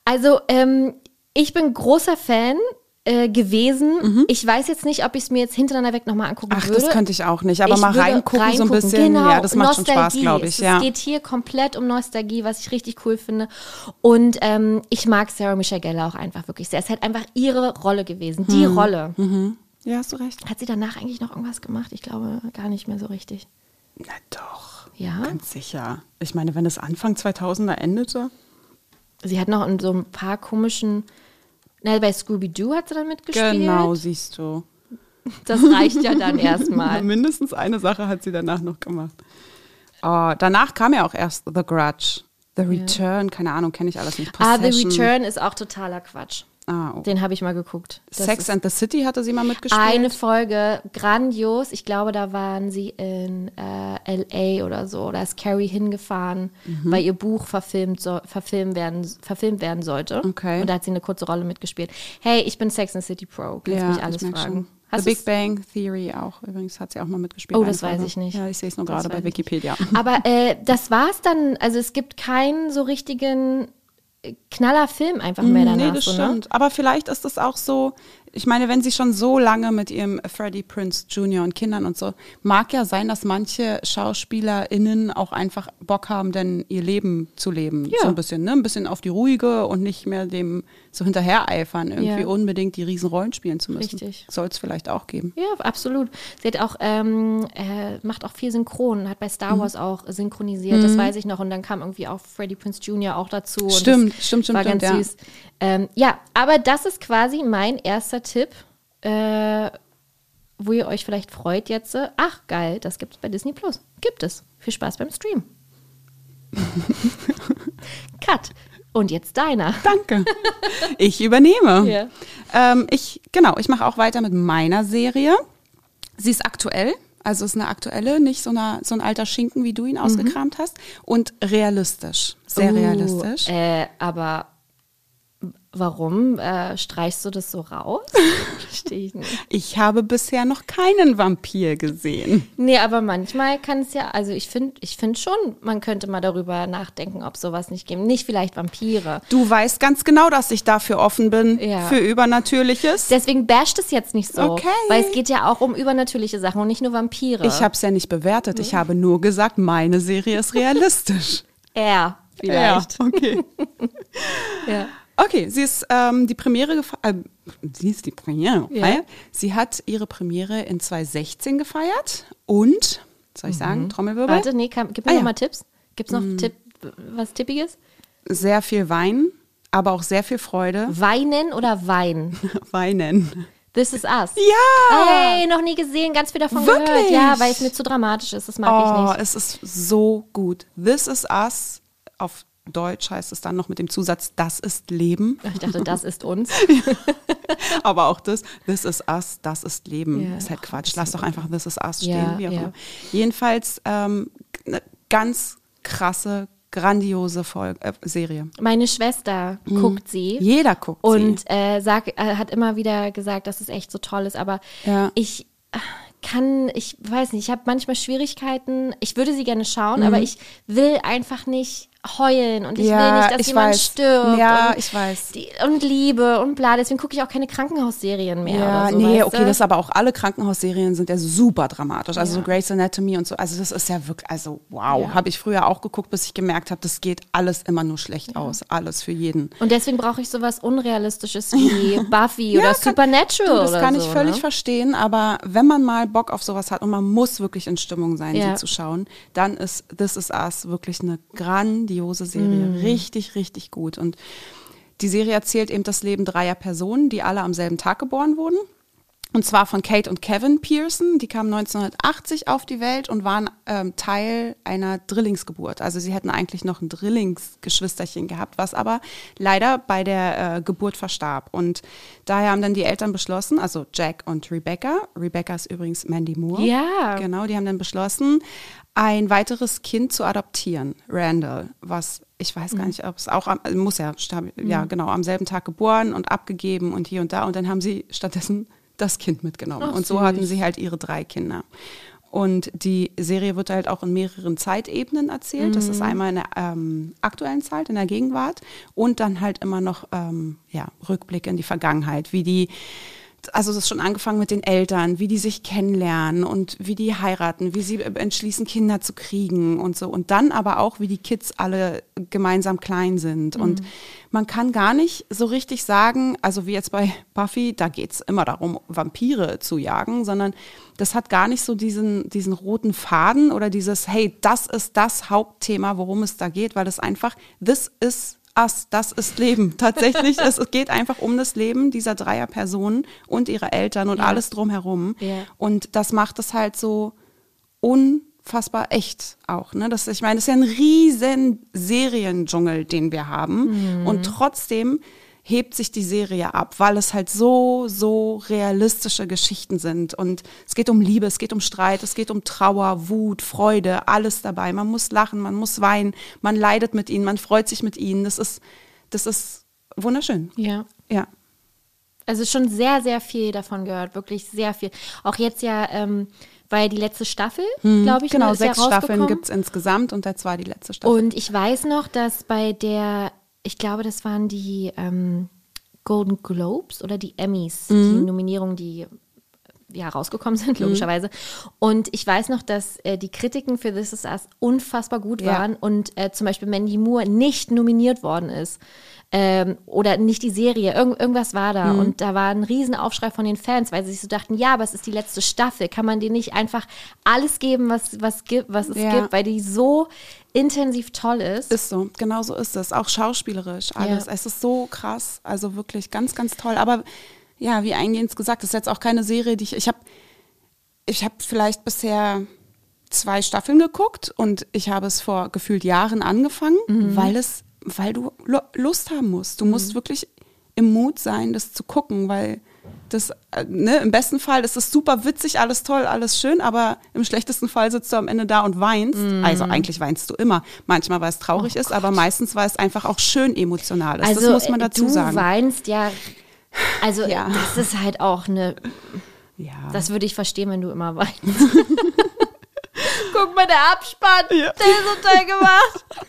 Also ähm, ich bin großer Fan äh, gewesen. Ich weiß jetzt nicht, ob ich es mir jetzt hintereinander weg nochmal angucken Mhm. Ach, würde. das könnte ich auch nicht. Aber Ich mal würde reingucken, so ein bisschen. Genau, ja, das macht schon Spaß, Nostalgie. glaube ich. Ja. Es geht hier komplett um Nostalgie, was ich richtig cool finde. Und ähm, ich mag Sarah Michelle Gellar auch einfach wirklich sehr. Es ist halt einfach ihre Rolle gewesen, die Hm. Rolle. Ja, hast du recht. Hat sie danach eigentlich noch irgendwas gemacht? Ich glaube gar nicht mehr so richtig. Na doch. Ja? Ganz sicher. Ich meine, wenn es Anfang 2000er endete. Sie hat noch in so ein paar komischen. Na, bei Scooby-Doo hat sie dann mitgespielt. Genau, siehst du. Das reicht ja dann erstmal. Mindestens eine Sache hat sie danach noch gemacht. Oh, danach kam ja auch erst The Grudge. The Return, keine Ahnung, kenne ich alles nicht. Ah, The Possession. Return ist auch totaler Quatsch. Ah, oh. Den habe ich mal geguckt. Das Sex and the City hatte sie mal mitgespielt. Eine Folge, grandios. Ich glaube, da waren sie in äh, LA oder so. Da ist Carrie hingefahren, Mhm. weil ihr Buch verfilmt, so, verfilmt, werden, verfilmt werden sollte. Okay. Und da hat sie eine kurze Rolle mitgespielt. Hey, ich bin Sex and the City Pro. Kannst mich alles fragen. schon. Hast The Big Bang Theory auch. Übrigens hat sie auch mal mitgespielt. Oh, das weiß ich nicht. Ja, ich sehe es nur gerade bei nicht. Wikipedia. Aber äh, das war's dann. Also es gibt keinen so richtigen äh, Knallerfilm einfach mehr danach. Nee, das so, ne? stimmt. Aber vielleicht ist das auch so, ich meine, wenn sie schon so lange mit ihrem Freddie Prince Jr. und Kindern und so, mag ja sein, dass manche SchauspielerInnen auch einfach Bock haben, denn ihr Leben zu leben. Ja. So ein bisschen, ne? Ein bisschen auf die ruhige und nicht mehr dem so hinterhereifern, irgendwie Ja. unbedingt die Riesenrollen spielen zu müssen. Richtig. Soll es vielleicht auch geben. Ja, absolut. Sie hat auch, ähm, äh, macht auch viel Synchron, hat bei Star Mhm. Wars auch synchronisiert, das weiß ich noch. Und dann kam irgendwie auch Freddie Prince Jr. auch dazu. Stimmt, stimmt, stimmt, War stimmt, ganz ja. süß. Ähm, ja, aber das ist quasi mein erster Tipp, äh, wo ihr euch vielleicht freut jetzt. Ach, geil, das gibt es bei Disney Plus. Gibt es. Viel Spaß beim Stream. Cut. Und jetzt deiner. Danke. Ich übernehme. Ja. Ähm, ich, genau, ich mache auch weiter mit meiner Serie. Sie ist aktuell, also ist eine aktuelle, nicht so, eine, so ein alter Schinken, wie du ihn ausgekramt hast. Und realistisch, sehr Uh, realistisch. Äh, aber warum äh, streichst du das so raus? Verstehe ich nicht. Ich habe bisher noch keinen Vampir gesehen. Nee, aber manchmal kann es ja, also ich finde ich find schon, man könnte mal darüber nachdenken, ob sowas nicht gibt. Nicht vielleicht Vampire. Du weißt ganz genau, dass ich dafür offen bin, Ja. für Übernatürliches. Deswegen basht es jetzt nicht so. Okay. Weil es geht ja auch um übernnatürliche Sachen und nicht nur Vampire. Ich habe es ja nicht bewertet. Ich habe nur gesagt, meine Serie ist realistisch. Er vielleicht. Ja, okay. Ja. Okay, sie ist ähm, die Premiere gefeiert. Äh, sie ist die Premiere Ja. Sie hat ihre Premiere in 2016 gefeiert und, soll ich sagen, Trommelwirbel? Mhm. Warte, nee, kann, gib mir Ah, noch ja. mal Tipps. Gibt's noch Tipp, was Tippiges? Sehr viel Wein, aber auch sehr viel Freude. Weinen oder Wein? Weinen. This is Us. Ja! Hey, noch nie gesehen, ganz viel davon Wirklich? gehört. Ja, weil es mir zu dramatisch ist. Das mag Oh, ich nicht. es ist so gut. This is Us. Auf Deutsch heißt es dann noch mit dem Zusatz, das ist Leben. Ich dachte, das ist uns. Aber auch das, This is Us, das ist Leben. Ja. Ist halt Quatsch. Lass doch einfach This is Us stehen. ja. Jedenfalls ähm, eine ganz krasse, grandiose Folge, äh, Serie. Meine Schwester guckt sie. Jeder guckt Und sie. äh, sag, äh, hat immer wieder gesagt, dass es echt so toll ist. Aber ich äh, kann, ich weiß nicht, ich habe manchmal Schwierigkeiten. Ich würde sie gerne schauen, aber ich will einfach nicht heulen und ich. Ja, will nicht, dass jemand weiß. stirbt. Ja, und, ich weiß. Die, und Liebe und bla. Deswegen gucke ich auch keine Krankenhausserien mehr. Ja, so, nee, okay, du? das aber auch alle Krankenhausserien sind ja super dramatisch. Also Ja. so Grey's Anatomy und so. Also das ist ja wirklich, also wow, Ja. habe ich früher auch geguckt, bis ich gemerkt habe, das geht alles immer nur schlecht aus. Alles für jeden. Und deswegen brauche ich sowas Unrealistisches wie Buffy oder kann- Supernatural. Du, das oder kann so, ich völlig ne? verstehen, aber wenn man mal Bock auf sowas hat und man muss wirklich in Stimmung sein, sie zu schauen, dann ist This Is Us wirklich eine grandiose Serie. Mhm. Richtig, richtig gut. Und die Serie erzählt eben das Leben dreier Personen, die alle am selben Tag geboren wurden. Und zwar von Kate und Kevin Pearson. Die kamen 1980 auf die Welt und waren ähm, Teil einer Drillingsgeburt. Also sie hätten eigentlich noch ein Drillingsgeschwisterchen gehabt, was aber leider bei der äh, Geburt verstarb. Und daher haben dann die Eltern beschlossen, also Jack und Rebecca, Rebecca ist übrigens Mandy Moore. Ja. Genau, die haben dann beschlossen, ein weiteres Kind zu adoptieren, Randall, was ich weiß Mhm. gar nicht, ob es auch am, muss ja, ja genau, am selben Tag geboren und abgegeben und hier und da und dann haben sie stattdessen das Kind mitgenommen Ach, und so süß. hatten sie halt ihre drei Kinder. Und die Serie wird halt auch in mehreren Zeitebenen erzählt. Das Mhm. ist einmal in der ähm, aktuellen Zeit, in der Gegenwart und dann halt immer noch ähm, ja, Rückblick in die Vergangenheit, wie die also es ist schon angefangen mit den Eltern, wie die sich kennenlernen und wie die heiraten, wie sie entschließen, Kinder zu kriegen und so. Und dann aber auch, wie die Kids alle gemeinsam klein sind. Und man kann gar nicht so richtig sagen, also wie jetzt bei Buffy, da geht's immer darum, Vampire zu jagen, sondern das hat gar nicht so diesen, diesen roten Faden oder dieses, hey, das ist das Hauptthema, worum es da geht, weil es einfach, this is us, das ist Leben. Tatsächlich, es geht einfach um das Leben dieser dreier Personen und ihrer Eltern und Ja. alles drumherum. Ja. Und das macht es halt so unfassbar echt auch. Ne? Das, ich meine, das ist ja ein riesen Seriendschungel, den wir haben. Und trotzdem hebt sich die Serie ab, weil es halt so, so realistische Geschichten sind. Und es geht um Liebe, es geht um Streit, es geht um Trauer, Wut, Freude, alles dabei. Man muss lachen, man muss weinen, man leidet mit ihnen, man freut sich mit ihnen. Das ist, das ist wunderschön. Ja. Ja. Also schon sehr, sehr viel davon gehört, wirklich sehr viel. Auch jetzt ja, ähm, weil die letzte Staffel, glaube ich, Genau, ne, sechs ja Staffeln gibt es insgesamt und das war die letzte Staffel. Und ich weiß noch, dass bei der, ich glaube, das waren die ähm, Golden Globes oder die Emmys, Mhm. die Nominierungen, die ja rausgekommen sind, logischerweise. Und ich weiß noch, dass äh, die Kritiken für This Is Us unfassbar gut Ja. waren und äh, zum Beispiel Mandy Moore nicht nominiert worden ist. Ähm, oder nicht die Serie, Irgend, irgendwas war da. Mhm. Und da war ein Riesenaufschrei von den Fans, weil sie sich so dachten, ja, aber es ist die letzte Staffel. Kann man dir nicht einfach alles geben, was, was, gibt, was es Ja. gibt, weil die so intensiv toll ist. Ist so, genau so ist es. Auch schauspielerisch, alles. Ja. Es ist so krass, also wirklich ganz, ganz toll. Aber ja, wie eingehend gesagt, das ist jetzt auch keine Serie, die ich, ich habe, ich habe vielleicht bisher zwei Staffeln geguckt und ich habe es vor gefühlt Jahren angefangen, weil es, weil du Lu- Lust haben musst. Du musst wirklich im Mut sein, das zu gucken, weil das, äh, ne, im besten Fall ist es super witzig, alles toll, alles schön, aber im schlechtesten Fall sitzt du am Ende da und weinst. Also eigentlich weinst du immer. Manchmal, weil es traurig ist, aber meistens, weil es einfach auch schön emotional ist. Also das muss man äh, dazu du sagen. weinst ja, also Ja. das ist halt auch eine, Ja. das würde ich verstehen, wenn du immer weinst. Guck mal, der Abspann, der ist so toll gemacht.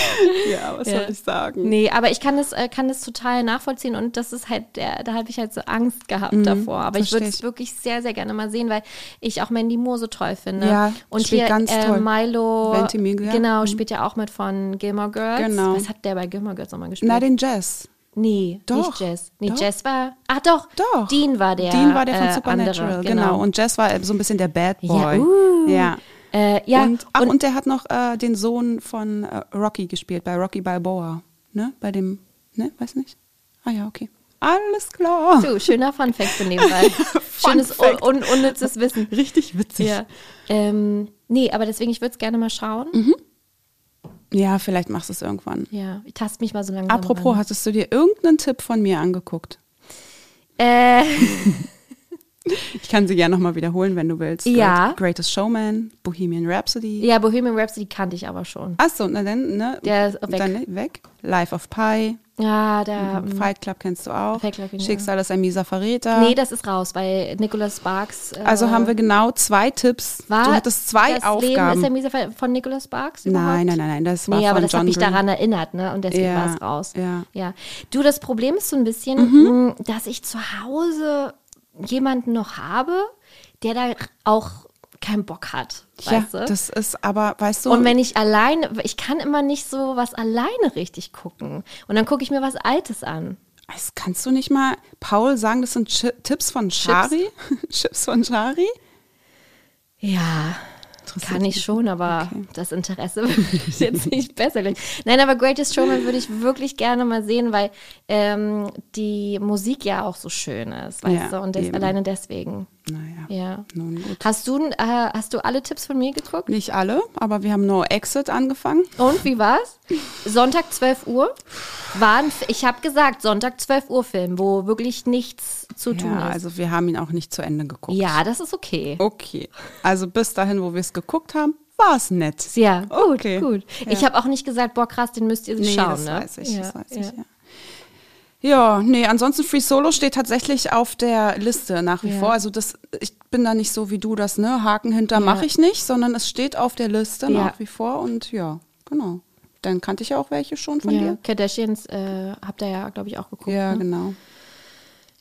ja, was Ja. soll ich sagen? Nee, aber ich kann das, äh, kann das total nachvollziehen und das ist halt, der, da habe ich halt so Angst gehabt davor. Aber ich Mhm, würde es ich. wirklich sehr, sehr gerne mal sehen, weil ich auch Mandy Moore so toll finde. Ja, und spielt hier ganz äh, toll. Milo, Ventimiglia. genau, Mhm. spielt ja auch mit von Gilmore Girls. Genau. Was hat der bei Gilmore Girls nochmal gespielt? Na, den Jazz. Nee, Doch, nicht Jess. Nee, doch. Jess war. Ach doch, Doch. Dean war der. Dean war der von äh, Supernatural, andere, genau. Und Jess war so ein bisschen der Bad Boy. Ja, uh. ja. Äh, ja, und, ach, und, und, der hat noch äh, den Sohn von äh, Rocky gespielt, bei Rocky Balboa. Ne? Bei dem, ne? Weiß nicht? Ah ja, okay. Alles klar. Du, schöner Funfact für nebenbei. Schönes Funfact. un un unnützes Wissen. Richtig witzig. Ja. Ähm, nee, aber deswegen, ich würde es gerne mal schauen. Mhm. Ja, vielleicht machst du es irgendwann. Ja, ich taste mich mal so langsam Apropos, ran. hattest du dir irgendeinen Tipp von mir angeguckt? Äh, Ich kann sie gerne nochmal wiederholen, wenn du willst. Ja. Great, Greatest Showman, Bohemian Rhapsody. ja, Bohemian Rhapsody kannte ich aber schon. Achso, na dann, ne? Der ist weg. Dann weg. Life of Pi. Ja, da. Fight Club kennst du auch. Fight Club, ja. Schicksal ist ein mieser Verräter. Nee, das ist raus, weil Nicholas Sparks. Äh, also haben wir genau zwei Tipps. war du hattest zwei das Aufgaben. Leben ist der miese Fall von Nicholas Sparks? Überhaupt? nein, nein, nein, nein, das war Nee, aber das hat mich daran erinnert, ne? Und deswegen Ja, war es raus. ja. ja. Du, das Problem ist so ein bisschen, Mhm. mh, dass ich zu Hause jemanden noch habe, der da auch keinen Bock hat. Ja, Weißt du? das ist aber, weißt du, und wenn ich alleine, ich kann immer nicht so was alleine richtig gucken. Und dann gucke ich mir was Altes an. das kannst du nicht mal Paul sagen, das sind Chi Tipps von Shari? Chips von Shari? Ja, Interessiert kann ich schon, aber Okay. das Interesse ist jetzt nicht besser. Nein, aber Greatest Showman würde ich wirklich gerne mal sehen, weil ähm, die Musik ja auch so schön ist, weißt Ja, du? Und des, alleine deswegen. Naja, Ja. nun gut. Hast du, äh, hast du alle Tipps von mir geguckt? Nicht alle, aber wir haben No Exit angefangen. Und wie war's? Sonntag 12 Uhr? War ein, ich habe gesagt, Sonntag 12 Uhr Film, wo wirklich nichts zu tun Ja, ist. also wir haben ihn auch nicht zu Ende geguckt. ja, das ist okay. Okay. Also bis dahin, wo wir es geguckt haben, war es nett. Ja, gut, Okay. gut. Ich Ja. habe auch nicht gesagt, boah, krass, den müsst ihr Nee, schauen, das ne? weiß ich, das weiß ich, ja. Ja. Nee, ansonsten Free Solo steht tatsächlich auf der Liste nach wie Ja. vor. Also das, ich bin da nicht so wie du das, ne? Haken hinter Ja. mache ich nicht, sondern es steht auf der Liste Ja. nach wie vor und ja, genau. Dann kannte ich ja auch welche schon von Ja, dir. Kardashians äh, habt ihr ja, glaube ich, auch geguckt. Ja, ne? genau.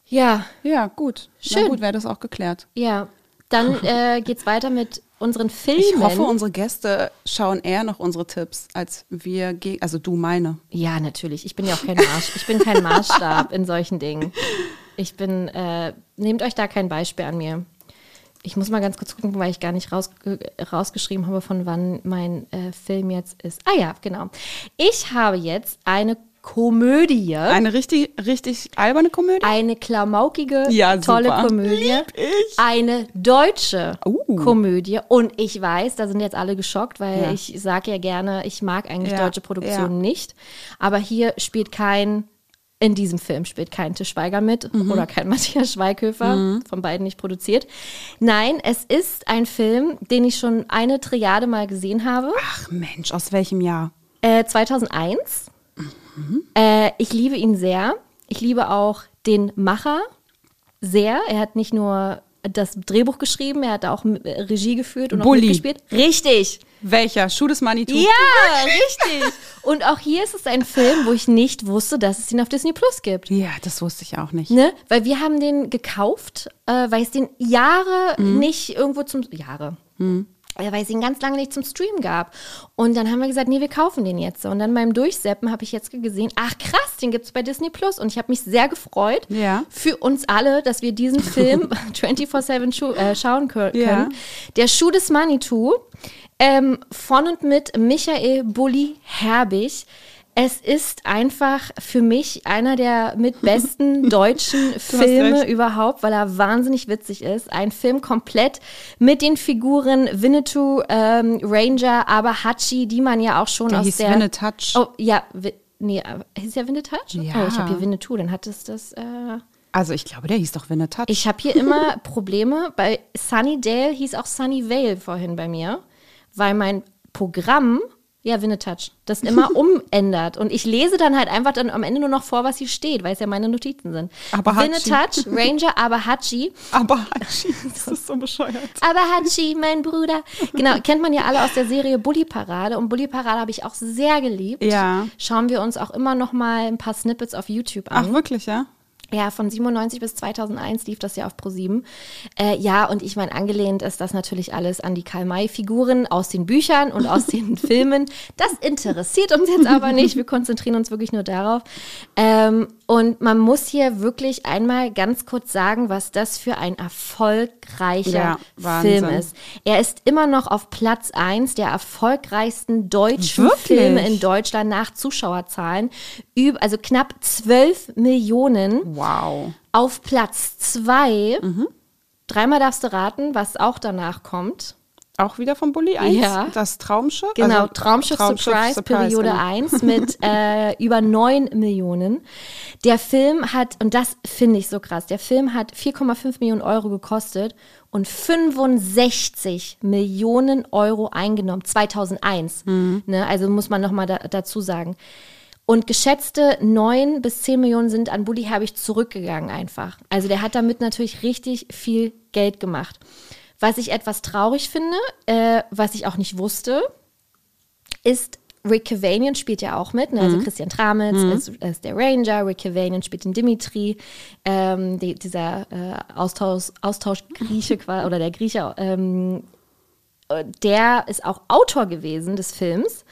ja, Ja, gut. Schön. Na gut, wäre das auch geklärt. ja. Dann äh, geht's weiter mit unseren Filmen. Ich hoffe, unsere Gäste schauen eher noch unsere Tipps, als wir, also du meine. ja, natürlich. Ich bin ja auch kein Maß, ich bin kein Maßstab in solchen Dingen. Ich bin, äh, nehmt euch da kein Beispiel an mir. Ich muss mal ganz kurz gucken, weil ich gar nicht raus, äh, rausgeschrieben habe, von wann mein äh, Film jetzt ist. Ah ja, genau. Ich habe jetzt eine Komödie. Eine richtig, richtig alberne Komödie? Eine klamaukige, Ja, tolle. Komödie. Lieb ich. Eine deutsche Uh. Komödie. Und ich weiß, da sind jetzt alle geschockt, weil Ja. ich sage ja gerne, ich mag eigentlich Ja, deutsche Produktionen nicht. Aber hier spielt kein, in diesem Film spielt kein Til Schweiger mit Mhm. oder kein Matthias Schweighöfer, von beiden nicht produziert. Nein, es ist ein Film, den ich schon eine Triade mal gesehen habe. Ach Mensch, aus welchem Jahr? Äh, 2001. Äh, ich liebe ihn sehr. Ich liebe auch den Macher sehr. Er hat nicht nur das Drehbuch geschrieben, er hat auch Regie geführt und auch Bully. mitgespielt. Richtig. Welcher? Schuh des Manitou? Ja, richtig. Und auch hier ist es ein Film, wo ich nicht wusste, dass es ihn auf Disney Plus gibt. Ja, das wusste ich auch nicht. Ne? Weil wir haben den gekauft, äh, weil es den Jahre Mhm. nicht irgendwo zum Jahre. Äh, Weil es ihn ganz lange nicht zum Stream gab. Und dann haben wir gesagt, nee, wir kaufen den jetzt. Und dann beim Durchseppen habe ich jetzt gesehen, ach krass, den gibt es bei Disney Plus. Und ich habe mich sehr gefreut Ja. für uns alle, dass wir diesen Film 24-7 schu äh, schauen kö- können. Ja. Der Schuh des Manitou ähm, von und mit Michael Bulli Herbig. Es ist einfach für mich einer der mit besten deutschen Filme überhaupt, weil er wahnsinnig witzig ist. Ein Film komplett mit den Figuren Winnetou, ähm, Ranger, aber Hachi, die man ja auch schon Der aus hieß der. Winnetouch. Oh, ja, nee, hieß ja Winnetouch? Ja. Oh, ich habe hier Winnetou, dann hat es das. Äh, Also ich glaube, der hieß doch Winnetouch. ich habe hier immer Probleme. Bei Sunnydale hieß auch Sunny Vale vorhin bei mir, weil mein Programm, ja, Winnetouch, das immer umändert. Und ich lese dann halt einfach dann am Ende nur noch vor, was hier steht, weil es ja meine Notizen sind. Abahachi. Winnetouch, Ranger, Abahachi. Aber das ist so bescheuert. Abahachi, mein Bruder. Genau, kennt man ja alle aus der Serie Bully Parade. Und Bully Parade habe ich auch sehr geliebt. Ja. Schauen wir uns auch immer noch mal ein paar Snippets auf YouTube an. Ach, wirklich, ja? Ja, von 97 bis 2001 lief das ja auf Pro7. Äh, ja, und ich meine, angelehnt ist das natürlich alles an die Karl-May-Figuren aus den Büchern und aus den Filmen. Das interessiert uns jetzt aber nicht. Wir konzentrieren uns wirklich nur darauf. Ähm, und man muss hier wirklich einmal ganz kurz sagen, was das für ein erfolgreicher Ja. Film ist. Er ist immer noch auf Platz 1 der erfolgreichsten deutschen Wirklich? Filme in Deutschland nach Zuschauerzahlen. Üb also knapp 12 Millionen Wow. Auf Platz zwei, dreimal darfst du raten, was auch danach kommt. Auch wieder von Bully 1? Ja. Das Traumschiff? Genau, Also, Traumschiff, Surprise, Periode genau. 1 mit äh, über 9 Millionen. Der Film hat, und das finde ich so krass, der Film hat 4,5 Millionen Euro gekostet und 65 Millionen Euro eingenommen, 2001. Ne, also muss man nochmal da, dazu sagen. Und geschätzte 9 bis 10 Millionen sind an Bully Herbig zurückgegangen einfach. Also der hat damit natürlich richtig viel Geld gemacht. Was ich etwas traurig finde, äh, was ich auch nicht wusste, ist Rick Cavanian spielt ja auch mit, ne? also Christian Tramitz ist, ist der Ranger, Rick Cavanian spielt den Dimitri, ähm, die, dieser äh, Austausch, Austauschgrieche oder der Grieche, ähm, äh, der ist auch Autor gewesen des Films.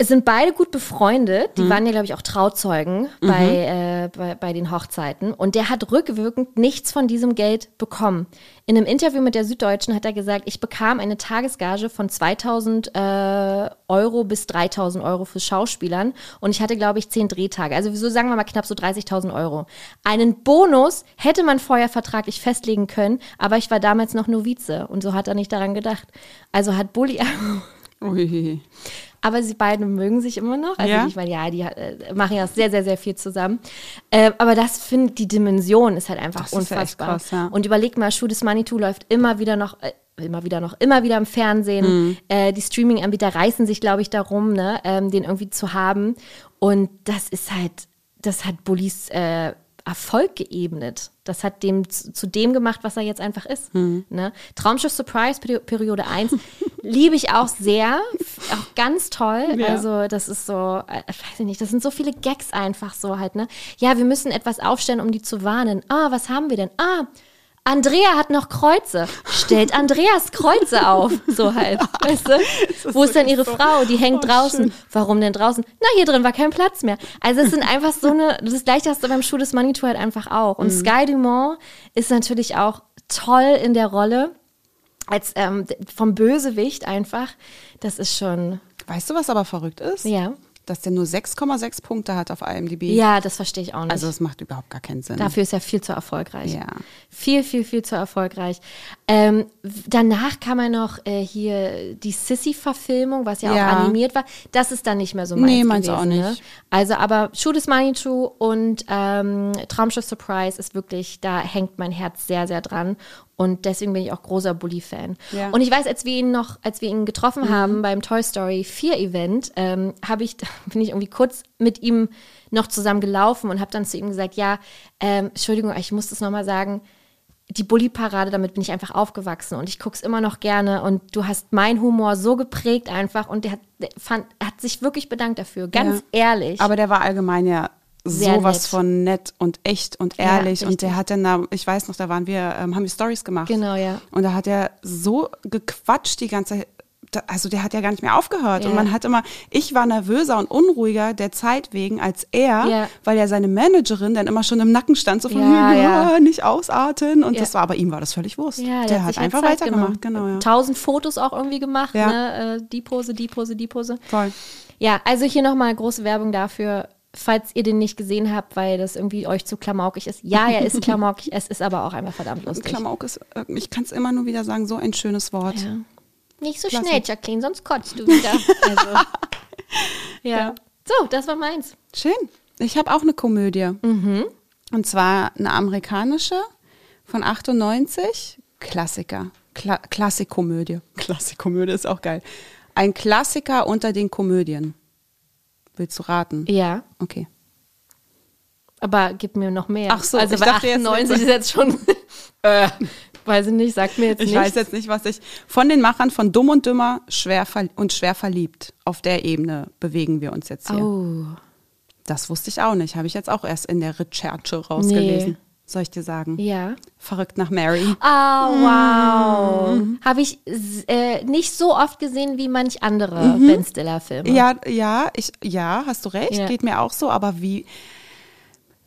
Es sind beide gut befreundet. Die waren ja, glaube ich, auch Trauzeugen bei, äh, bei, bei den Hochzeiten. Und der hat rückwirkend nichts von diesem Geld bekommen. In einem Interview mit der Süddeutschen hat er gesagt, ich bekam eine Tagesgage von 2000 äh, Euro bis 3000 Euro für Schauspielern. Und ich hatte, glaube ich, zehn Drehtage. Also wieso sagen wir mal knapp so 30.000 Euro. Einen Bonus hätte man vorher vertraglich festlegen können, aber ich war damals noch Novize. Und so hat er nicht daran gedacht. Also hat Bulli Ui. Aber sie beiden mögen sich immer noch. Also Ja? ich meine, ja, die äh, machen ja sehr, sehr, sehr viel zusammen. Äh, aber das finde die Dimension ist halt einfach Das ist ja unfassbar. krass, ja. Und überleg mal, is Money 2 läuft immer wieder noch. Äh, immer wieder noch, immer wieder im Fernsehen. Mhm. Äh, die Streaming-Anbieter reißen sich, glaube ich, darum, ne, ähm, den irgendwie zu haben. Und das ist halt, das hat Bullis äh, Erfolg geebnet. Das hat dem zu, zu dem gemacht, was er jetzt einfach ist. Mhm. Ne? Traumschiff Surprise, Peri Periode 1, liebe ich auch sehr. Auch ganz toll. Ja. Also, das ist so, äh, weiß ich nicht, das sind so viele Gags einfach so halt, ne? Ja, wir müssen etwas aufstellen, um die zu warnen. Ah, was haben wir denn? Ah, Andrea hat noch Kreuze. Stellt Andreas Kreuze auf. So halt. Weißt du? Wo ist denn ihre so- Frau? Die hängt Oh, draußen. schön. Warum denn draußen? Na, hier drin war kein Platz mehr. Also es sind einfach so eine, das gleiche hast du beim Schuh des Manitou halt einfach auch. Und Mhm. Sky Dumont ist natürlich auch toll in der Rolle. Als ähm, vom Bösewicht einfach. Das ist schon, Weißt du, was aber verrückt ist? ja. Dass der nur 6,6 Punkte hat auf IMDb. Ja, das verstehe ich auch nicht. Also es macht überhaupt gar keinen Sinn. Dafür ist er viel zu erfolgreich. Ja. Viel, viel, viel zu erfolgreich. Ähm, danach kam er noch äh, hier die Sissy-Verfilmung, was ja, Ja. auch animiert war. Das ist dann nicht mehr so meins Nee, meins gewesen. auch Ne? nicht. Also, aber Shoot is Money True und ähm, Traumschiff Surprise ist wirklich, da hängt mein Herz sehr, sehr dran. Und deswegen bin ich auch großer Bully-Fan. Ja. Und ich weiß, als wir ihn noch, als wir ihn getroffen Mhm. haben beim Toy Story 4 Event, ähm, habe ich, bin ich irgendwie kurz mit ihm noch zusammen gelaufen und habe dann zu ihm gesagt, ja, ähm, Entschuldigung, ich muss das nochmal sagen, die Bully-Parade, damit bin ich einfach aufgewachsen und ich gucke es immer noch gerne und du hast meinen Humor so geprägt einfach und der hat, der fand, er hat sich wirklich bedankt dafür, ganz Ja. ehrlich. Aber der war allgemein ja Sehr sowas nett. von nett und echt und Ja, ehrlich. und der hat dann da, ich weiß noch, da waren wir, ähm, haben wir Stories gemacht. Genau, ja. Und da hat er so gequatscht die ganze da- also der hat ja gar nicht mehr aufgehört. Ja. Und man hat immer, ich war nervöser und unruhiger der Zeit wegen als er, Ja. weil ja seine Managerin dann immer schon im Nacken stand, so von Ja, ja, ja. nicht ausarten. Und Ja. das war, aber ihm war das völlig Wurst. Ja, der, hat halt einfach Zeit weitergemacht, genommen. genau, ja. Tausend Fotos auch irgendwie gemacht, Ja. ne? Äh, die Pose, die Pose, die Pose. Voll. Ja, also hier nochmal große Werbung dafür, falls ihr den nicht gesehen habt, weil das irgendwie euch zu klamaukig ist. Ja, er ist klamaukig, es ist aber auch einfach verdammt lustig. Klamauk ist, äh, ich kann es immer nur wieder sagen, so ein schönes Wort. Ja. Nicht so Klasse. schnell, Jacqueline, sonst kotzt du wieder. Also, ja. So, das war meins. Schön. Ich habe auch eine Komödie. Mhm. Und zwar eine amerikanische von 98. Klassiker. Kla Klassikkomödie. Klassikkomödie ist auch geil. Ein Klassiker unter den Komödien. Willst du raten? Ja, Okay. aber gib mir noch mehr. Ach so, also ich bei dachte jetzt- 98 ist jetzt schon, äh, weiß ich nicht, sagt mir jetzt Ich nicht. weiß jetzt nicht, was ich. Von den Machern von Dumm und Dümmer schwer und schwer verliebt. Auf der Ebene bewegen wir uns jetzt hier. Oh, Das wusste ich auch nicht. Habe ich jetzt auch erst in der Recherche rausgelesen. Soll ich dir sagen? ja. Verrückt nach Mary. Ah, wow. Mhm. Habe ich äh, nicht so oft gesehen wie manch andere Ben Stiller-Filme. Mhm. Ja, ja, ich, ja, hast du recht, Ja. geht mir auch so, aber wie,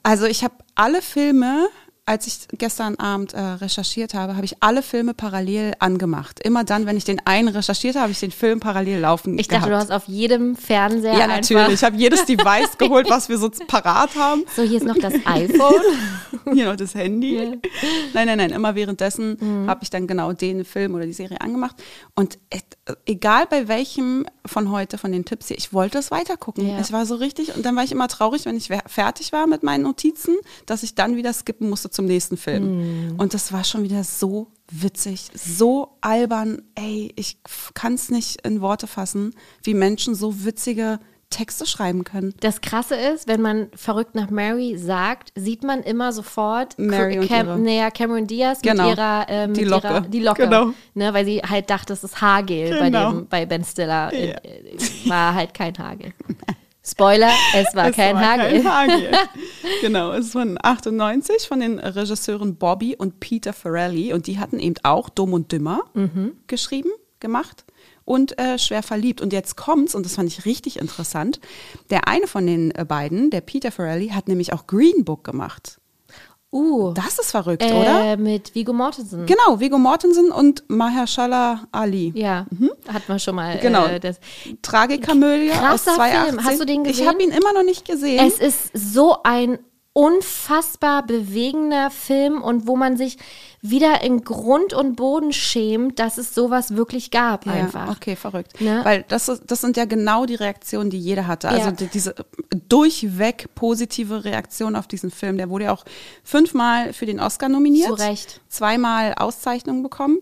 also ich habe alle Filme als ich gestern Abend äh, recherchiert habe, habe ich alle Filme parallel angemacht. Immer dann, wenn ich den einen recherchiert habe, habe ich den Film parallel laufen Ich dachte, gehabt. du hast auf jedem Fernseher ja, natürlich. Ich habe jedes Device geholt, was wir so parat haben. So, hier ist noch das iPhone. Hier noch das Handy. Ja. Nein, nein, nein. Immer währenddessen habe ich dann genau den Film oder die Serie angemacht. Und egal bei welchem von heute, von den Tipps hier, ich wollte es weitergucken. Ja. Es war so richtig. Und dann war ich immer traurig, wenn ich fertig war mit meinen Notizen, dass ich dann wieder skippen musste zum nächsten Film. Und das war schon wieder so witzig, so albern. Ey, ich kann es nicht in Worte fassen, wie Menschen so witzige Texte schreiben können. Das Krasse ist, wenn man verrückt nach Mary sagt, sieht man immer sofort Mary und ihre- nee, ja, Cameron Diaz Genau. mit ihrer äh, mit Die Locke. Ihrer, die Locke. Genau. Ne, weil sie halt dachte, es ist Haargel bei, Genau. dem, bei Ben Stiller. Ja. Äh, War halt kein Haargel. Spoiler, es war Es kein war Haargel. Kein Hagel. genau, es ist von 98 von den Regisseuren Bobby und Peter Farrelly und die hatten eben auch Dumm und Dümmer Mhm. geschrieben, gemacht und äh, schwer verliebt. Und jetzt kommt's, und das fand ich richtig interessant, der eine von den äh, beiden, der Peter Farrelly, hat nämlich auch Green Book gemacht. Uh, Das ist verrückt, oder? äh, mit Viggo Mortensen. Genau, Viggo Mortensen und Mahershala Ali. Ja, hat man schon mal. Mhm. Genau. Äh, das. Tragikomödie aus Krasser 2018. Film. Hast du den Ich gesehen? habe ihn immer noch nicht gesehen. Es ist so ein unfassbar bewegender Film und wo man sich wieder in Grund und Boden schämt, dass es sowas wirklich gab einfach. Ja, okay, verrückt. Ne? Weil das, das sind ja genau die Reaktionen, die jeder hatte. Also Ja. die, diese durchweg positive Reaktion auf diesen Film. Der wurde ja auch fünfmal für den Oscar nominiert. Zu Recht. Zweimal Auszeichnungen bekommen.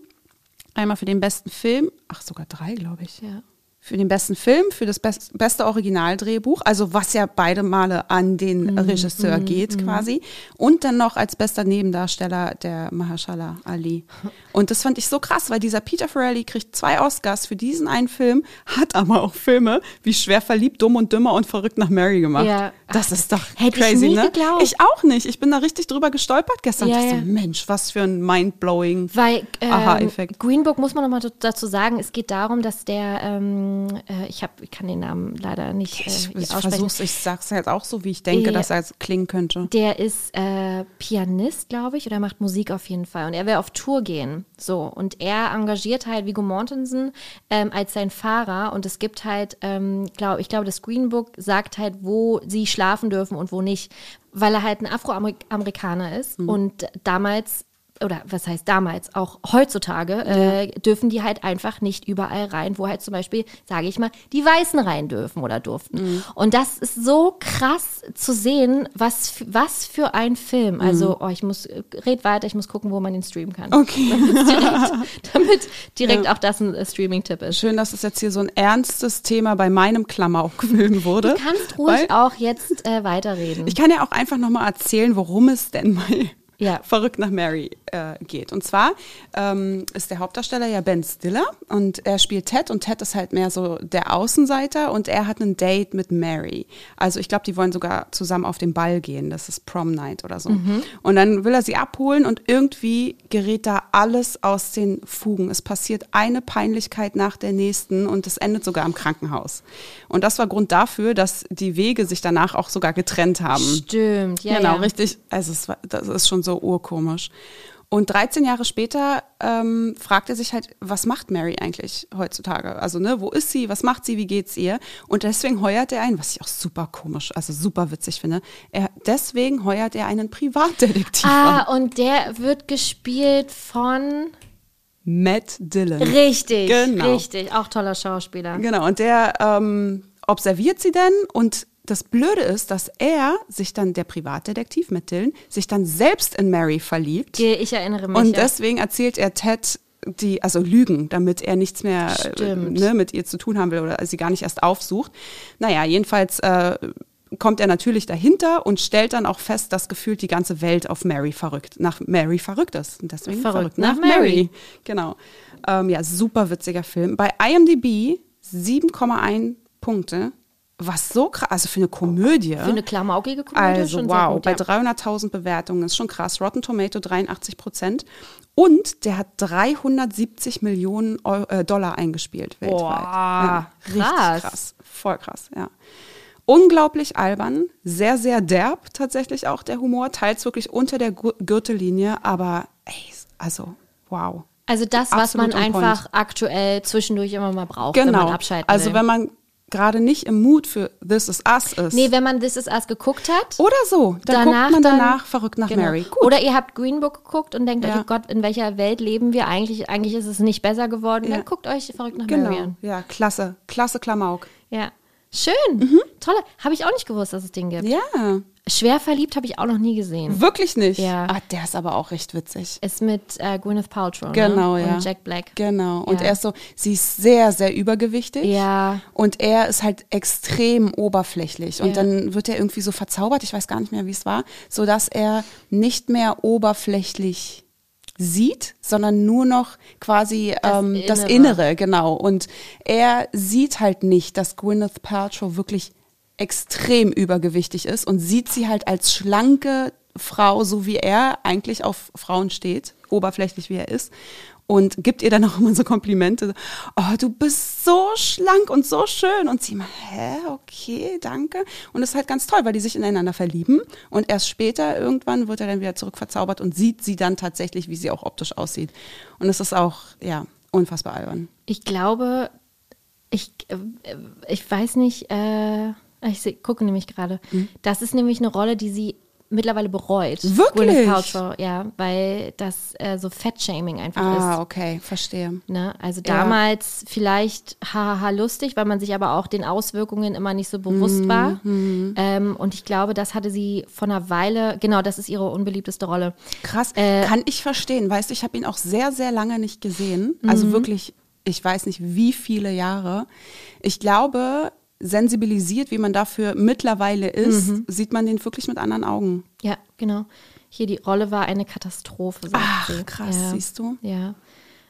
Einmal für den besten Film. Ach, sogar drei, glaube ich. Ja. Für den besten Film, für das best, beste Originaldrehbuch, also was ja beide Male an den Mhm, Regisseur geht quasi. Und dann noch als bester Nebendarsteller der Mahershala Ali. Und das fand ich so krass, weil dieser Peter Farrelly kriegt zwei Oscars für diesen einen Film, hat aber auch Filme wie Schwer verliebt, Dumm und Dümmer und Verrückt nach Mary gemacht. Ja. Das ist doch Hätte ich crazy, nie ne? geglaubt. Ich auch nicht. Ich bin da richtig drüber gestolpert gestern. Ja, ich dachte ja. Mensch, was für ein mindblowing Weil ähm, Aha-Effekt. Green Book muss man noch mal dazu sagen, es geht darum, dass der, ähm, äh, ich habe, ich kann den Namen leider nicht äh, Ich, ich versuch's, ich sag's jetzt auch so, wie ich denke, Ja. dass er klingen könnte. Der ist äh, Pianist, glaube ich, oder macht Musik auf jeden Fall. Und er will auf Tour gehen. So. Und er engagiert halt Viggo Mortensen ähm, als sein Fahrer. Und es gibt halt, ähm, glaub, ich glaube, das Green Book sagt halt, wo sie schlafen dürfen und wo nicht. Weil er halt ein Afroamerikaner ist. Und damals oder was heißt damals, auch heutzutage, äh, dürfen die halt einfach nicht überall rein, wo halt zum Beispiel, sage ich mal, die Weißen rein dürfen oder durften. Und das ist so krass zu sehen, was, was für ein Film. Also, oh, ich muss, äh, red weiter, ich muss gucken, wo man den streamen kann. Okay. direkt, damit direkt auch das ein äh, Streaming-Tipp ist. Schön, dass es jetzt hier so ein ernstes Thema bei meinem Klamaukfilm wurde. Du kannst ruhig auch jetzt äh, weiterreden. Ich kann ja auch einfach nochmal erzählen, worum es denn bei Ja. Verrückt nach Mary äh, geht. Und zwar ähm, ist der Hauptdarsteller ja Ben Stiller und er spielt Ted und Ted ist halt mehr so der Außenseiter und er hat ein Date mit Mary. Also ich glaube, die wollen sogar zusammen auf den Ball gehen. Das ist Prom Night oder so. Und dann will er sie abholen und irgendwie gerät da alles aus den Fugen. Es passiert eine Peinlichkeit nach der nächsten und es endet sogar im Krankenhaus. Und das war Grund dafür, dass die Wege sich danach auch sogar getrennt haben. Stimmt, ja. genau, ja. richtig. Also es war, das ist schon so urkomisch. Und 13 Jahre später ähm, fragt er sich halt, was macht Mary eigentlich heutzutage? Also, ne, wo ist sie? Was macht sie? Wie geht's ihr? Und deswegen heuert er einen, was ich auch super komisch, also super witzig finde. Er, deswegen heuert er einen Privatdetektiv an. Ah, und der wird gespielt von. Matt Dillon. Richtig, Genau. richtig. Auch toller Schauspieler. Genau, und der ähm, observiert sie dann und das Blöde ist, dass er sich dann, der Privatdetektiv Matt Dillon, sich dann selbst in Mary verliebt. Ich erinnere mich. Und ja. deswegen erzählt er Ted die, also Lügen, damit er nichts mehr äh, ne, mit ihr zu tun haben will oder sie gar nicht erst aufsucht. Naja, jedenfalls äh, kommt er natürlich dahinter und stellt dann auch fest, dass gefühlt die ganze Welt auf Mary verrückt, nach Mary verrückt ist. Und deswegen Verrückt verrückt, nach nach, Mary. Mary. Genau. Ähm, ja, super witziger Film. Bei IMDb 7,1 Punkte. Was so krass, also für eine Komödie. Für eine klamaukige Komödie Also schon wow, gut, bei ja. 300.000 Bewertungen ist schon krass. Rotten Tomato 83 Prozent und der hat 370 Millionen Eu äh, Dollar eingespielt weltweit. Boah, richtig krass. krass, voll krass, ja. unglaublich albern, sehr, sehr derb tatsächlich auch der Humor, teils wirklich unter der Gürtellinie, aber ey, also wow. Also das, was Absolut man on point. einfach aktuell zwischendurch immer mal braucht, wenn Genau. man abschalten Also will. wenn man gerade nicht im Mut für This Is Us ist. nee, wenn man This Is Us geguckt hat. oder so, dann danach guckt man dann- danach verrückt nach Genau. Mary. Gut. Oder ihr habt Green Book geguckt und denkt euch, Ja. oh Gott, in welcher Welt leben wir eigentlich? Eigentlich ist es nicht besser geworden. Ja. Dann guckt euch verrückt nach Mary genau. an. Ja, klasse. Klasse Klamauk. Ja. Schön. Tolle. Habe ich auch nicht gewusst, dass es den gibt. Mhm. Ja. Schwer verliebt habe ich auch noch nie gesehen. Wirklich nicht. Ja. Ah, der ist aber auch recht witzig. Ist mit äh, Gwyneth Paltrow Genau, ne? ja. und Jack Black. Genau. Und Ja. er ist so, sie ist sehr, sehr übergewichtig. Ja. Und er ist halt extrem oberflächlich. Und Ja. dann wird er irgendwie so verzaubert, ich weiß gar nicht mehr, wie es war, sodass er nicht mehr oberflächlich sieht, sondern nur noch quasi das, ähm, Innere. das Innere, genau. Und er sieht halt nicht, dass Gwyneth Paltrow wirklich extrem übergewichtig ist und sieht sie halt als schlanke Frau, so wie er eigentlich auf Frauen steht, oberflächlich wie er ist. Und gibt ihr dann auch immer so Komplimente. Oh, du bist so schlank und so schön. Und sie immer, hä, okay, danke. Und das ist halt ganz toll, weil die sich ineinander verlieben. Und erst später, irgendwann, wird er dann wieder zurück verzaubert und sieht sie dann tatsächlich, wie sie auch optisch aussieht. Und es ist auch, ja, unfassbar albern. Ich glaube, ich, äh, ich weiß nicht, äh, ich seh, gucke nämlich gerade. Das ist nämlich eine Rolle, die sie mittlerweile bereut. Wirklich? Paltrow, ja, weil das äh, so Fettshaming einfach Ah, ist. okay, verstehe. Ne? Also Ja. damals vielleicht haha lustig, weil man sich aber auch den Auswirkungen immer nicht so Mhm, bewusst war. Ähm, und ich glaube, das hatte sie von einer Weile, genau, das ist ihre unbeliebteste Rolle. Krass, Äh, kann ich verstehen. Weißt du, ich habe ihn auch sehr, sehr lange nicht gesehen. Also Mhm. wirklich, ich weiß nicht wie viele Jahre. Ich glaube, sensibilisiert, wie man dafür mittlerweile ist, Mhm. sieht man den wirklich mit anderen Augen. Ja, genau. Hier die Rolle war eine Katastrophe. Ach, sie. krass, ja. siehst du? Ja.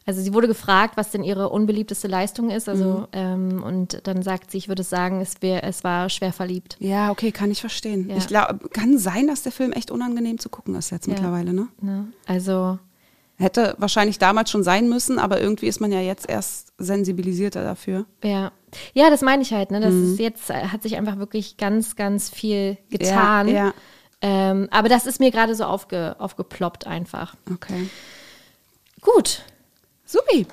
Also sie wurde gefragt, was denn ihre unbeliebteste Leistung ist. Mhm. Also ähm, und dann sagt sie, ich würde sagen, es, wär, es war schwer verliebt. Ja, okay, kann ich verstehen. Ja. Ich glaube, kann sein, dass der Film echt unangenehm zu gucken ist jetzt Ja. mittlerweile, ne? Ne? Also Hätte wahrscheinlich damals schon sein müssen, aber irgendwie ist man ja jetzt erst sensibilisierter dafür. ja, ja, das meine ich halt. Ne? Das Mhm. ist jetzt äh, hat sich einfach wirklich ganz, ganz viel getan. Ja, ja. Ähm, aber das ist mir gerade so aufge, aufgeploppt einfach. Okay. Gut. Supi.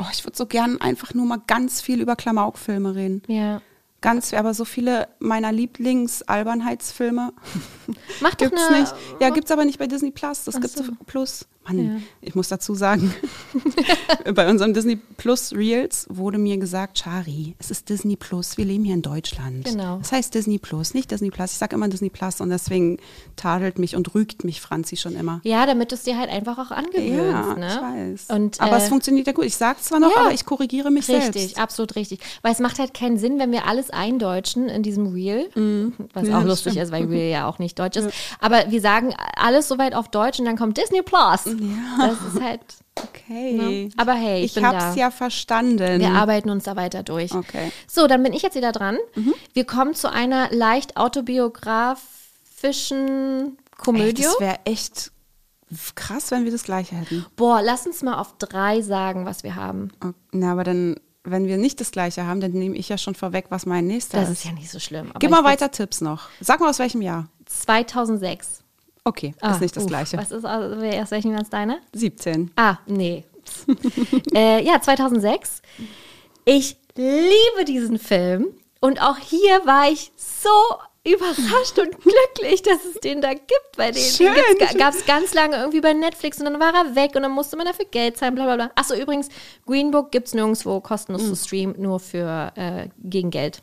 Oh, ich würde so gern einfach nur mal ganz viel über Klamauk-Filme reden. Ja. Ganz, aber so viele meiner Lieblings-Albernheitsfilme Mach doch gibt's eine, nicht. Ja, gibt's aber nicht bei Disney Plus. Das Ach gibt's so. Plus. Mann, Ja. ich muss dazu sagen, bei unserem Disney Plus Reels wurde mir gesagt, Chari, es ist Disney Plus. Wir leben hier in Deutschland. Genau. Das heißt Disney Plus, nicht Disney Plus. Ich sage immer Disney Plus und deswegen tadelt mich und rügt mich Franzi schon immer. Ja, damit du es dir halt einfach auch angewöhnst. Ja, ne? ich weiß. Und, aber äh, es funktioniert ja gut. Ich sage zwar noch, Ja. aber ich korrigiere mich Richtig, selbst. absolut richtig. Weil es macht halt keinen Sinn, wenn wir alles eindeutschen in diesem Reel, was Mhm. Ja, auch lustig stimmt. ist, weil Reel ja auch nicht deutsch ist. Aber wir sagen alles soweit auf Deutsch und dann kommt Disney Plus. Das ist halt, Okay. Ne? Aber hey, ich ich hab's da. ja verstanden. wir arbeiten uns da weiter durch. Okay. So, dann bin ich jetzt wieder dran. Mhm. Wir kommen zu einer leicht autobiografischen Ey, Komödie. das wäre echt krass, wenn wir das gleiche hätten. Boah, lass uns mal auf drei sagen, was wir haben. Oh, Na, aber dann, wenn wir nicht das gleiche haben, dann nehme ich ja schon vorweg, was mein nächster Das ist. ist ja nicht so schlimm. Gib mal weiter Tipps noch. Sag mal aus welchem Jahr. 2006. Okay, Ah, ist nicht das uff, gleiche. Was ist, also, aus welchem Jahr ist deine? 17. Ah, nee. äh, ja, 2006. Ich liebe diesen Film. Und auch hier war ich so überrascht und glücklich, dass es den da gibt. Bei den, Schön. den gab es ganz lange irgendwie bei Netflix und dann war er weg und dann musste man dafür Geld zahlen, bla bla bla. Achso, übrigens, Green Book gibt es nirgendwo kostenlos Mhm. zu streamen, nur für äh, gegen Geld.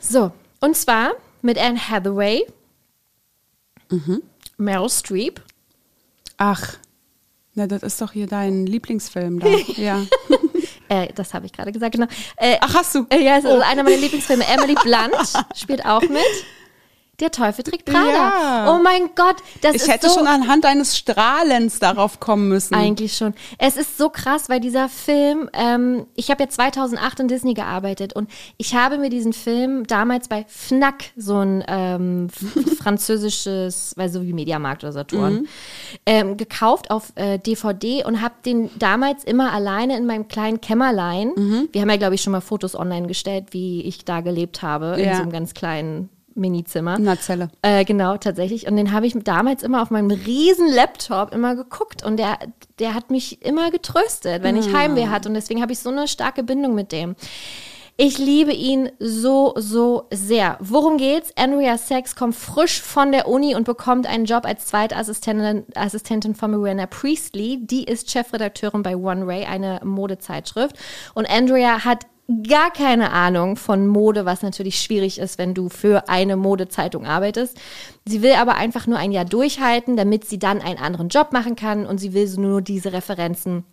So, und zwar mit Anne Hathaway, Mhm. Meryl Streep, Ach, na, das ist doch hier dein Lieblingsfilm da. ja. äh, das habe ich gerade gesagt, genau. Äh, Ach, hast du? Äh, Ja, es ist Oh. einer meiner Lieblingsfilme. Emily Blunt spielt auch mit. Der Teufel trägt Prada. Ja. Oh mein Gott, das Ich ist hätte so schon anhand eines Strahlens darauf kommen müssen. eigentlich schon. Es ist so krass, weil dieser Film, ähm, ich habe ja 2008 in Disney gearbeitet und ich habe mir diesen Film damals bei Fnac, so ein ähm, französisches, weil so wie Mediamarkt oder Saturn, ähm, gekauft auf äh, DVD und habe den damals immer alleine in meinem kleinen Kämmerlein. Wir haben ja, glaube ich, schon mal Fotos online gestellt, wie ich da gelebt habe, in Ja. so einem ganz kleinen Minizimmer. In der Zelle. Äh, genau, tatsächlich. Und den habe ich damals immer auf meinem riesen Laptop immer geguckt und der, der hat mich immer getröstet, wenn ich Heimweh hatte und deswegen habe ich so eine starke Bindung mit dem. Ich liebe ihn so, so sehr. Worum geht's? Andrea Sachs kommt frisch von der Uni und bekommt einen Job als Zweitassistentin Assistentin von Miranda Priestley. Die ist Chefredakteurin bei One Ray, eine Modezeitschrift. Und Andrea hat gar keine Ahnung von Mode, was natürlich schwierig ist, wenn du für eine Modezeitung arbeitest. Sie will aber einfach nur ein Jahr durchhalten, damit sie dann einen anderen Job machen kann und sie will so nur diese Referenzen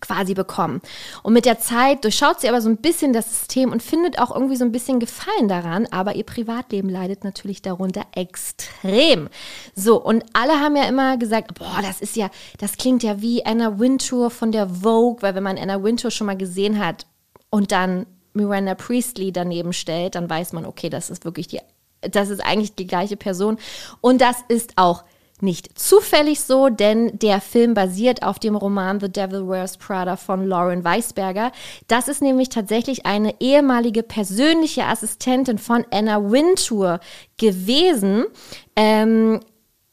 quasi bekommen. Und mit der Zeit durchschaut sie aber so ein bisschen das System und findet auch irgendwie so ein bisschen Gefallen daran, aber ihr Privatleben leidet natürlich darunter extrem. So, und alle haben ja immer gesagt, boah, das ist ja, das klingt ja wie Anna Wintour von der Vogue, weil wenn man Anna Wintour schon mal gesehen hat und dann Miranda Priestley daneben stellt, dann weiß man, okay, das ist wirklich die, das ist eigentlich die gleiche Person. Und das ist auch nicht zufällig so, denn der Film basiert auf dem Roman The Devil Wears Prada von Lauren Weisberger. Das ist nämlich tatsächlich eine ehemalige persönliche Assistentin von Anna Wintour gewesen. Ähm,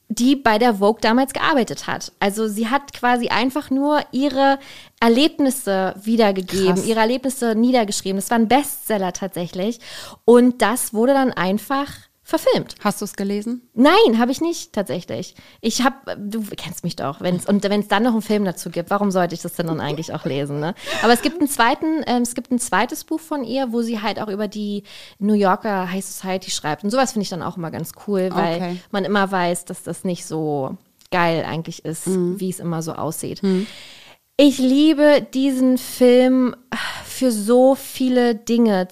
die bei der Vogue damals gearbeitet hat. Also sie hat quasi einfach nur ihre Erlebnisse wiedergegeben, Krass. ihre Erlebnisse niedergeschrieben. Das war ein Bestseller tatsächlich. Und das wurde dann einfach verfilmt. Hast du es gelesen? Nein, habe ich nicht tatsächlich. Ich habe, du kennst mich doch, wenn's, und wenn es dann noch einen Film dazu gibt, warum sollte ich das denn dann eigentlich auch lesen? Ne? Aber es gibt einen zweiten, ähm, es gibt ein zweites Buch von ihr, wo sie halt auch über die New Yorker High Society schreibt. Und sowas finde ich dann auch immer ganz cool, weil Okay. man immer weiß, dass das nicht so geil eigentlich ist, wie es immer so aussieht. Ich liebe diesen Film für so viele Dinge,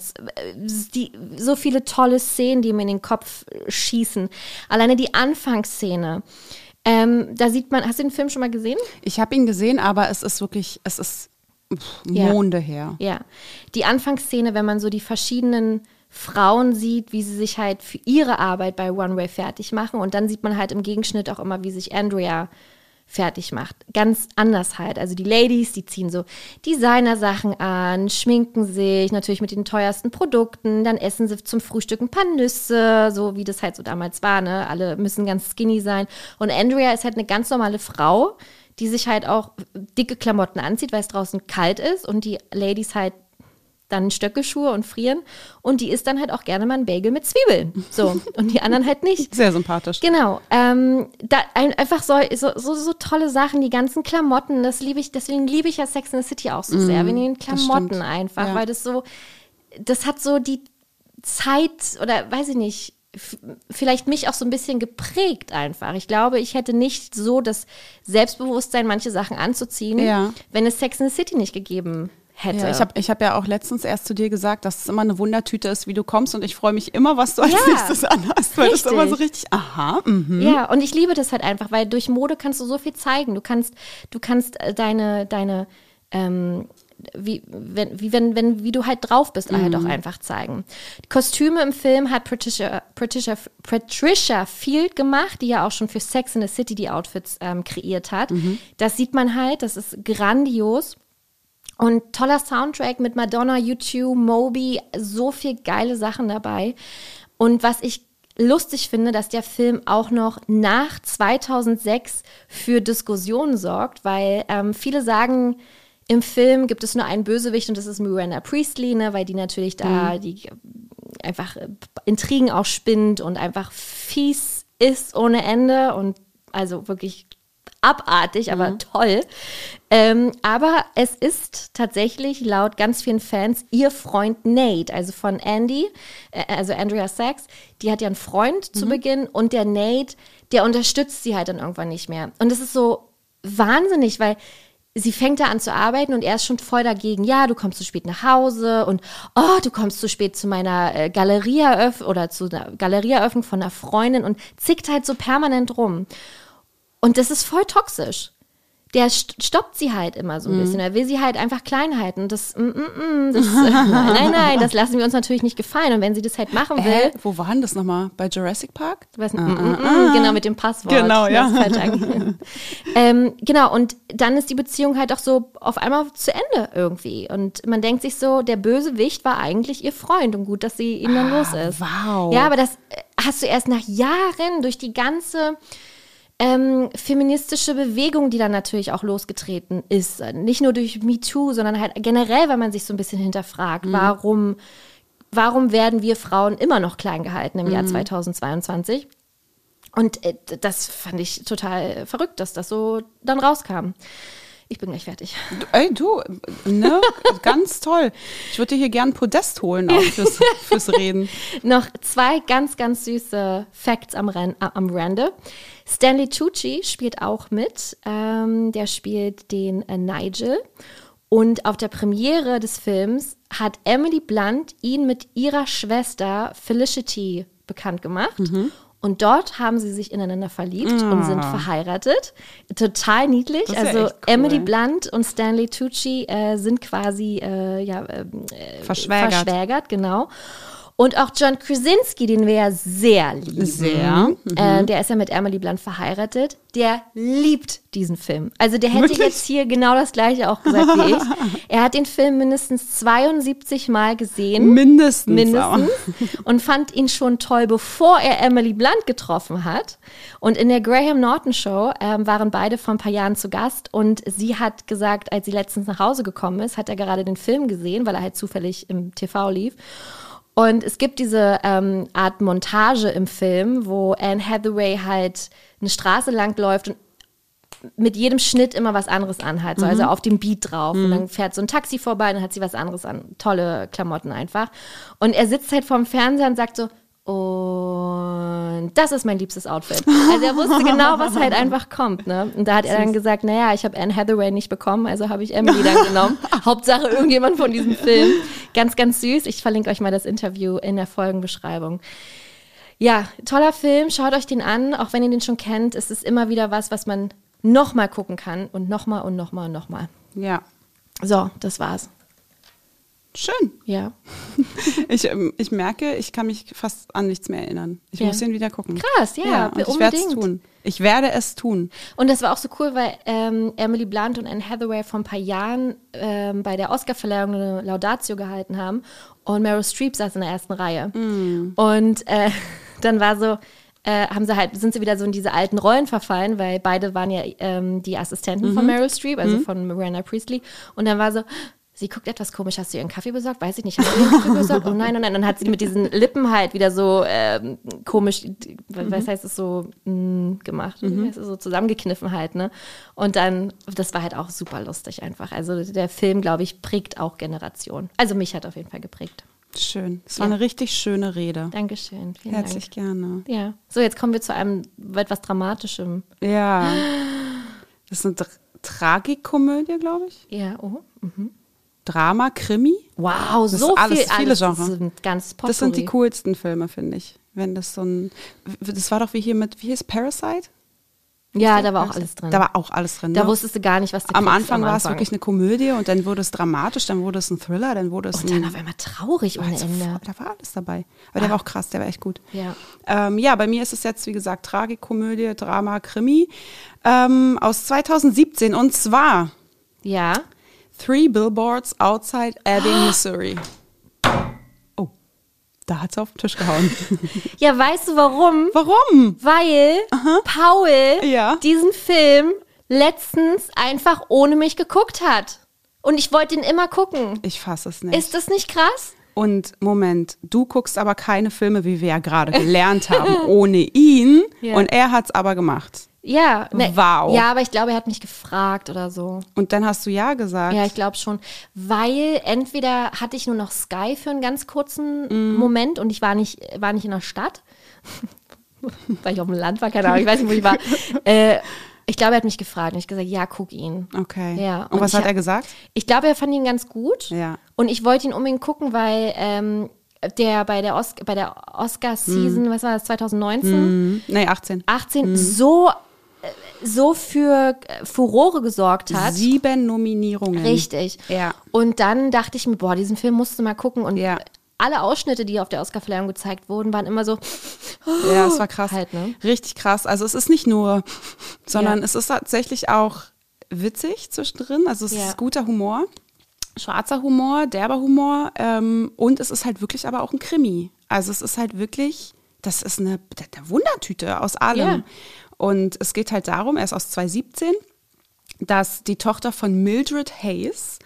die, so viele tolle Szenen, die mir in den Kopf schießen. Alleine die Anfangsszene. Ähm, da sieht man, hast du den Film schon mal gesehen? Ich habe ihn gesehen, aber es ist wirklich, es ist pff, Ja. Monde her. Ja. Die Anfangsszene, wenn man so die verschiedenen Frauen sieht, wie sie sich halt für ihre Arbeit bei One Way fertig machen. Und dann sieht man halt im Gegenschnitt auch immer, wie sich Andrea fertig macht. Ganz anders halt. Also die Ladies, die ziehen so Designer-Sachen an, schminken sich natürlich mit den teuersten Produkten, dann essen sie zum Frühstück ein paar Nüsse, so wie das halt so damals war, ne? Alle müssen ganz skinny sein. Und Andrea ist halt eine ganz normale Frau, die sich halt auch dicke Klamotten anzieht, weil es draußen kalt ist und die Ladies halt dann Stöckelschuhe und frieren und die isst dann halt auch gerne mal ein Bagel mit Zwiebeln. So. Und die anderen halt nicht. Sehr sympathisch. Genau. Ähm, da ein, einfach so, so, so, so tolle Sachen, die ganzen Klamotten, das liebe ich, deswegen liebe ich ja Sex in the City auch so sehr, wegen den Mhm, Klamotten einfach, Ja. weil das so, das hat so die Zeit oder weiß ich nicht, vielleicht mich auch so ein bisschen geprägt einfach. Ich glaube, ich hätte nicht so das Selbstbewusstsein, manche Sachen anzuziehen, Ja. wenn es Sex in the City nicht gegeben hätte. Ja, ich habe ich hab ja auch letztens erst zu dir gesagt, dass es immer eine Wundertüte ist, wie du kommst und ich freue mich immer, was du als Ja, nächstes anhast, weil das richtig. immer so richtig, aha, mhm. Ja, und ich liebe das halt einfach, weil durch Mode kannst du so viel zeigen. Du kannst, du kannst äh, deine, deine, ähm, wie, wenn, wie, wenn, wenn, wie du halt drauf bist, halt auch einfach zeigen. Die Kostüme im Film hat Patricia, Patricia, Patricia Field gemacht, die ja auch schon für Sex in the City die Outfits ähm, kreiert hat. Das sieht man halt, das ist grandios. Und toller Soundtrack mit Madonna, U2, Moby, so viel geile Sachen dabei. Und was ich lustig finde, dass der Film auch noch nach 2006 für Diskussionen sorgt, weil ähm, viele sagen, im Film gibt es nur einen Bösewicht und das ist Miranda Priestley, ne, weil die natürlich da die einfach äh, Intrigen auch spinnt und einfach fies ist ohne Ende und also wirklich abartig, aber toll. Ähm, aber es ist tatsächlich laut ganz vielen Fans ihr Freund Nate, also von Andy, äh, also Andrea Sachs, die hat ja einen Freund zu Beginn und der Nate, der unterstützt sie halt dann irgendwann nicht mehr. Und das ist so wahnsinnig, weil sie fängt da an zu arbeiten und er ist schon voll dagegen. Ja, du kommst zu spät nach Hause und oh, du kommst zu spät zu meiner äh, Galerieeröffnung oder zu einer Galerieeröffnung von einer Freundin und zickt halt so permanent rum. Und das ist voll toxisch der stoppt sie halt immer so ein mhm. bisschen. Er will sie halt einfach klein halten. Das, mm, mm, mm, das nein, nein, nein, das lassen wir uns natürlich nicht gefallen. Und wenn sie das halt machen will. Äh, wo war denn das nochmal? Bei Jurassic Park? Weiß ah, ah, ah. Genau, mit dem Passwort. Genau, ja. ähm, genau, und dann ist die Beziehung halt auch so auf einmal zu Ende irgendwie. Und man denkt sich so, der Bösewicht war eigentlich ihr Freund und gut, dass sie ihn dann los ist. Wow. Ja, aber das äh, hast du erst nach Jahren durch die ganze ähm, feministische Bewegung, die dann natürlich auch losgetreten ist. Nicht nur durch MeToo, sondern halt generell, weil man sich so ein bisschen hinterfragt, mhm. warum, warum werden wir Frauen immer noch klein gehalten im mhm. Jahr 2022? Und äh, das fand ich total verrückt, dass das so dann rauskam. Ich bin gleich fertig. Ey, du, ne? ganz toll. Ich würde dir hier gern ein Podest holen auch fürs, fürs Reden. Noch zwei ganz, ganz süße Facts am, Ren am Rande. Stanley Tucci spielt auch mit. Ähm, der spielt den äh, Nigel. Und auf der Premiere des Films hat Emily Blunt ihn mit ihrer Schwester Felicity bekannt gemacht. Mhm. Und dort haben sie sich ineinander verliebt oh. und sind ah. verheiratet. Total niedlich. Also cool. Emily Blunt und Stanley Tucci äh, sind quasi äh, ja, ähm, äh, verschwägert. verschwägert, genau. Und auch John Krasinski, den wir ja sehr lieben. Sehr. Mhm. Äh, der ist ja mit Emily Blunt verheiratet. Der liebt diesen Film. Also der hätte Wirklich? jetzt hier genau das gleiche auch gesagt wie ich. Er hat den Film mindestens 72 Mal gesehen. Mindestens. Mindestens. Und fand ihn schon toll, bevor er Emily Blunt getroffen hat. Und in der Graham Norton Show ähm, waren beide vor ein paar Jahren zu Gast. Und sie hat gesagt, als sie letztens nach Hause gekommen ist, hat er gerade den Film gesehen, weil er halt zufällig im TV lief. Und es gibt diese ähm, Art Montage im Film, wo Anne Hathaway halt eine Straße lang läuft und mit jedem Schnitt immer was anderes anhat, so, also mhm. also auf dem Beat drauf. Mhm. Und dann fährt so ein Taxi vorbei, dann hat sie was anderes an. Tolle Klamotten einfach. Und er sitzt halt vorm Fernseher und sagt so, und das ist mein liebstes Outfit. Also er wusste genau, was halt einfach kommt. Ne? Und da hat er dann gesagt, naja, ich habe Anne Hathaway nicht bekommen, also habe ich Emily dann genommen. Hauptsache irgendjemand von diesem Film. Ganz, ganz süß. Ich verlinke euch mal das Interview in der Folgenbeschreibung. Ja, toller Film. Schaut euch den an. Auch wenn ihr den schon kennt, ist es immer wieder was, was man nochmal gucken kann und nochmal und nochmal und nochmal. Ja. So, das war's. Schön. Ja. Ich, ähm, ich merke, ich kann mich fast an nichts mehr erinnern. Ich ja. muss ihn wieder gucken. Krass, ja. ja und ich werde es tun. Ich werde es tun. Und das war auch so cool, weil ähm, Emily Blunt und Anne Hathaway vor ein paar Jahren ähm, bei der Oscarverleihung eine Laudatio gehalten haben und Meryl Streep saß in der ersten Reihe. Mm. Und äh, dann war so, äh, haben sie halt, sind sie wieder so in diese alten Rollen verfallen, weil beide waren ja ähm, die Assistenten mhm. von Meryl Streep, also mhm. von Miranda Priestley. Und dann war so, sie guckt etwas komisch, hast du ihren Kaffee besorgt? Weiß ich nicht, hast du ihren Kaffee besorgt? Oh nein, oh nein. Und dann hat sie mit diesen Lippen halt wieder so ähm, komisch, mhm. was heißt es so, mh, mm, gemacht, mhm. so zusammengekniffen halt, ne? Und dann, das war halt auch super lustig einfach. Also der Film, glaube ich, prägt auch Generationen. Also mich hat auf jeden Fall geprägt. Schön. Es war ja. eine richtig schöne Rede. Dankeschön. Vielen Herzlich Dank. gerne. Ja. So, jetzt kommen wir zu einem etwas Dramatischem. Ja. Das ist eine Tra Tragikomödie, glaube ich. Ja, oh. Mhm. Drama, Krimi. Wow, so alles, viel, viele Genres. Sind ganz Potpourri. Das sind die coolsten Filme, finde ich. Wenn das so ein, das war doch wie hier mit, wie hieß Parasite? Ja, da war auch alles drin. Da war auch alles drin. Da ne? wusstest du gar nicht, was du Am Anfang war es wirklich eine Komödie und dann wurde es dramatisch, dann wurde es ein Thriller, dann wurde es und dann auf einmal traurig ohne Ende. Da war alles dabei. Aber ah. der war auch krass, der war echt gut. Ja. Ähm, ja, bei mir ist es jetzt, wie gesagt, Tragikomödie, Drama, Krimi ähm, aus 2017 und zwar. Ja. Three Billboards Outside Ebbing, Missouri. Oh, da hat sie auf den Tisch gehauen. Ja, weißt du warum? Warum? Weil Aha. Paul ja. diesen Film letztens einfach ohne mich geguckt hat. Und ich wollte ihn immer gucken. Ich fasse es nicht. Ist das nicht krass? Und Moment, du guckst aber keine Filme, wie wir ja gerade gelernt haben, ohne ihn. Ja. Und er hat es aber gemacht. Ja, ne, wow. Ja, aber ich glaube, er hat mich gefragt oder so. Und dann hast du ja gesagt. Ja, ich glaube schon, weil entweder hatte ich nur noch Sky für einen ganz kurzen mm. Moment und ich war nicht, war nicht in der Stadt, weil ich auf dem Land war, keine Ahnung, ich weiß nicht, wo ich war. äh, Ich glaube, er hat mich gefragt und ich gesagt, ja, guck ihn. Okay. Ja, Und, und was hat er gesagt? Ich glaube, er fand ihn ganz gut. Ja. Und ich wollte ihn unbedingt gucken, weil ähm, der bei der, Os bei der Oscar-Season, was war das, 2019? Hm, nee, 18. 18 so, äh, so für äh, Furore gesorgt hat. Sieben Nominierungen. Richtig. Ja. Und dann dachte ich mir, boah, diesen Film musst du mal gucken. Und Ja. alle Ausschnitte, die auf der Oscarverleihung gezeigt wurden, waren immer so, Ja, es war krass. Halt, ne? Richtig krass. Also es ist nicht nur, sondern Ja. es ist tatsächlich auch witzig zwischendrin. Also es Ja. ist guter Humor, schwarzer Humor, derber Humor ähm, und es ist halt wirklich aber auch ein Krimi. Also es ist halt wirklich, das ist eine, eine Wundertüte aus allem. Ja. Und es geht halt darum, er ist aus 2017, dass die Tochter von Mildred Hayes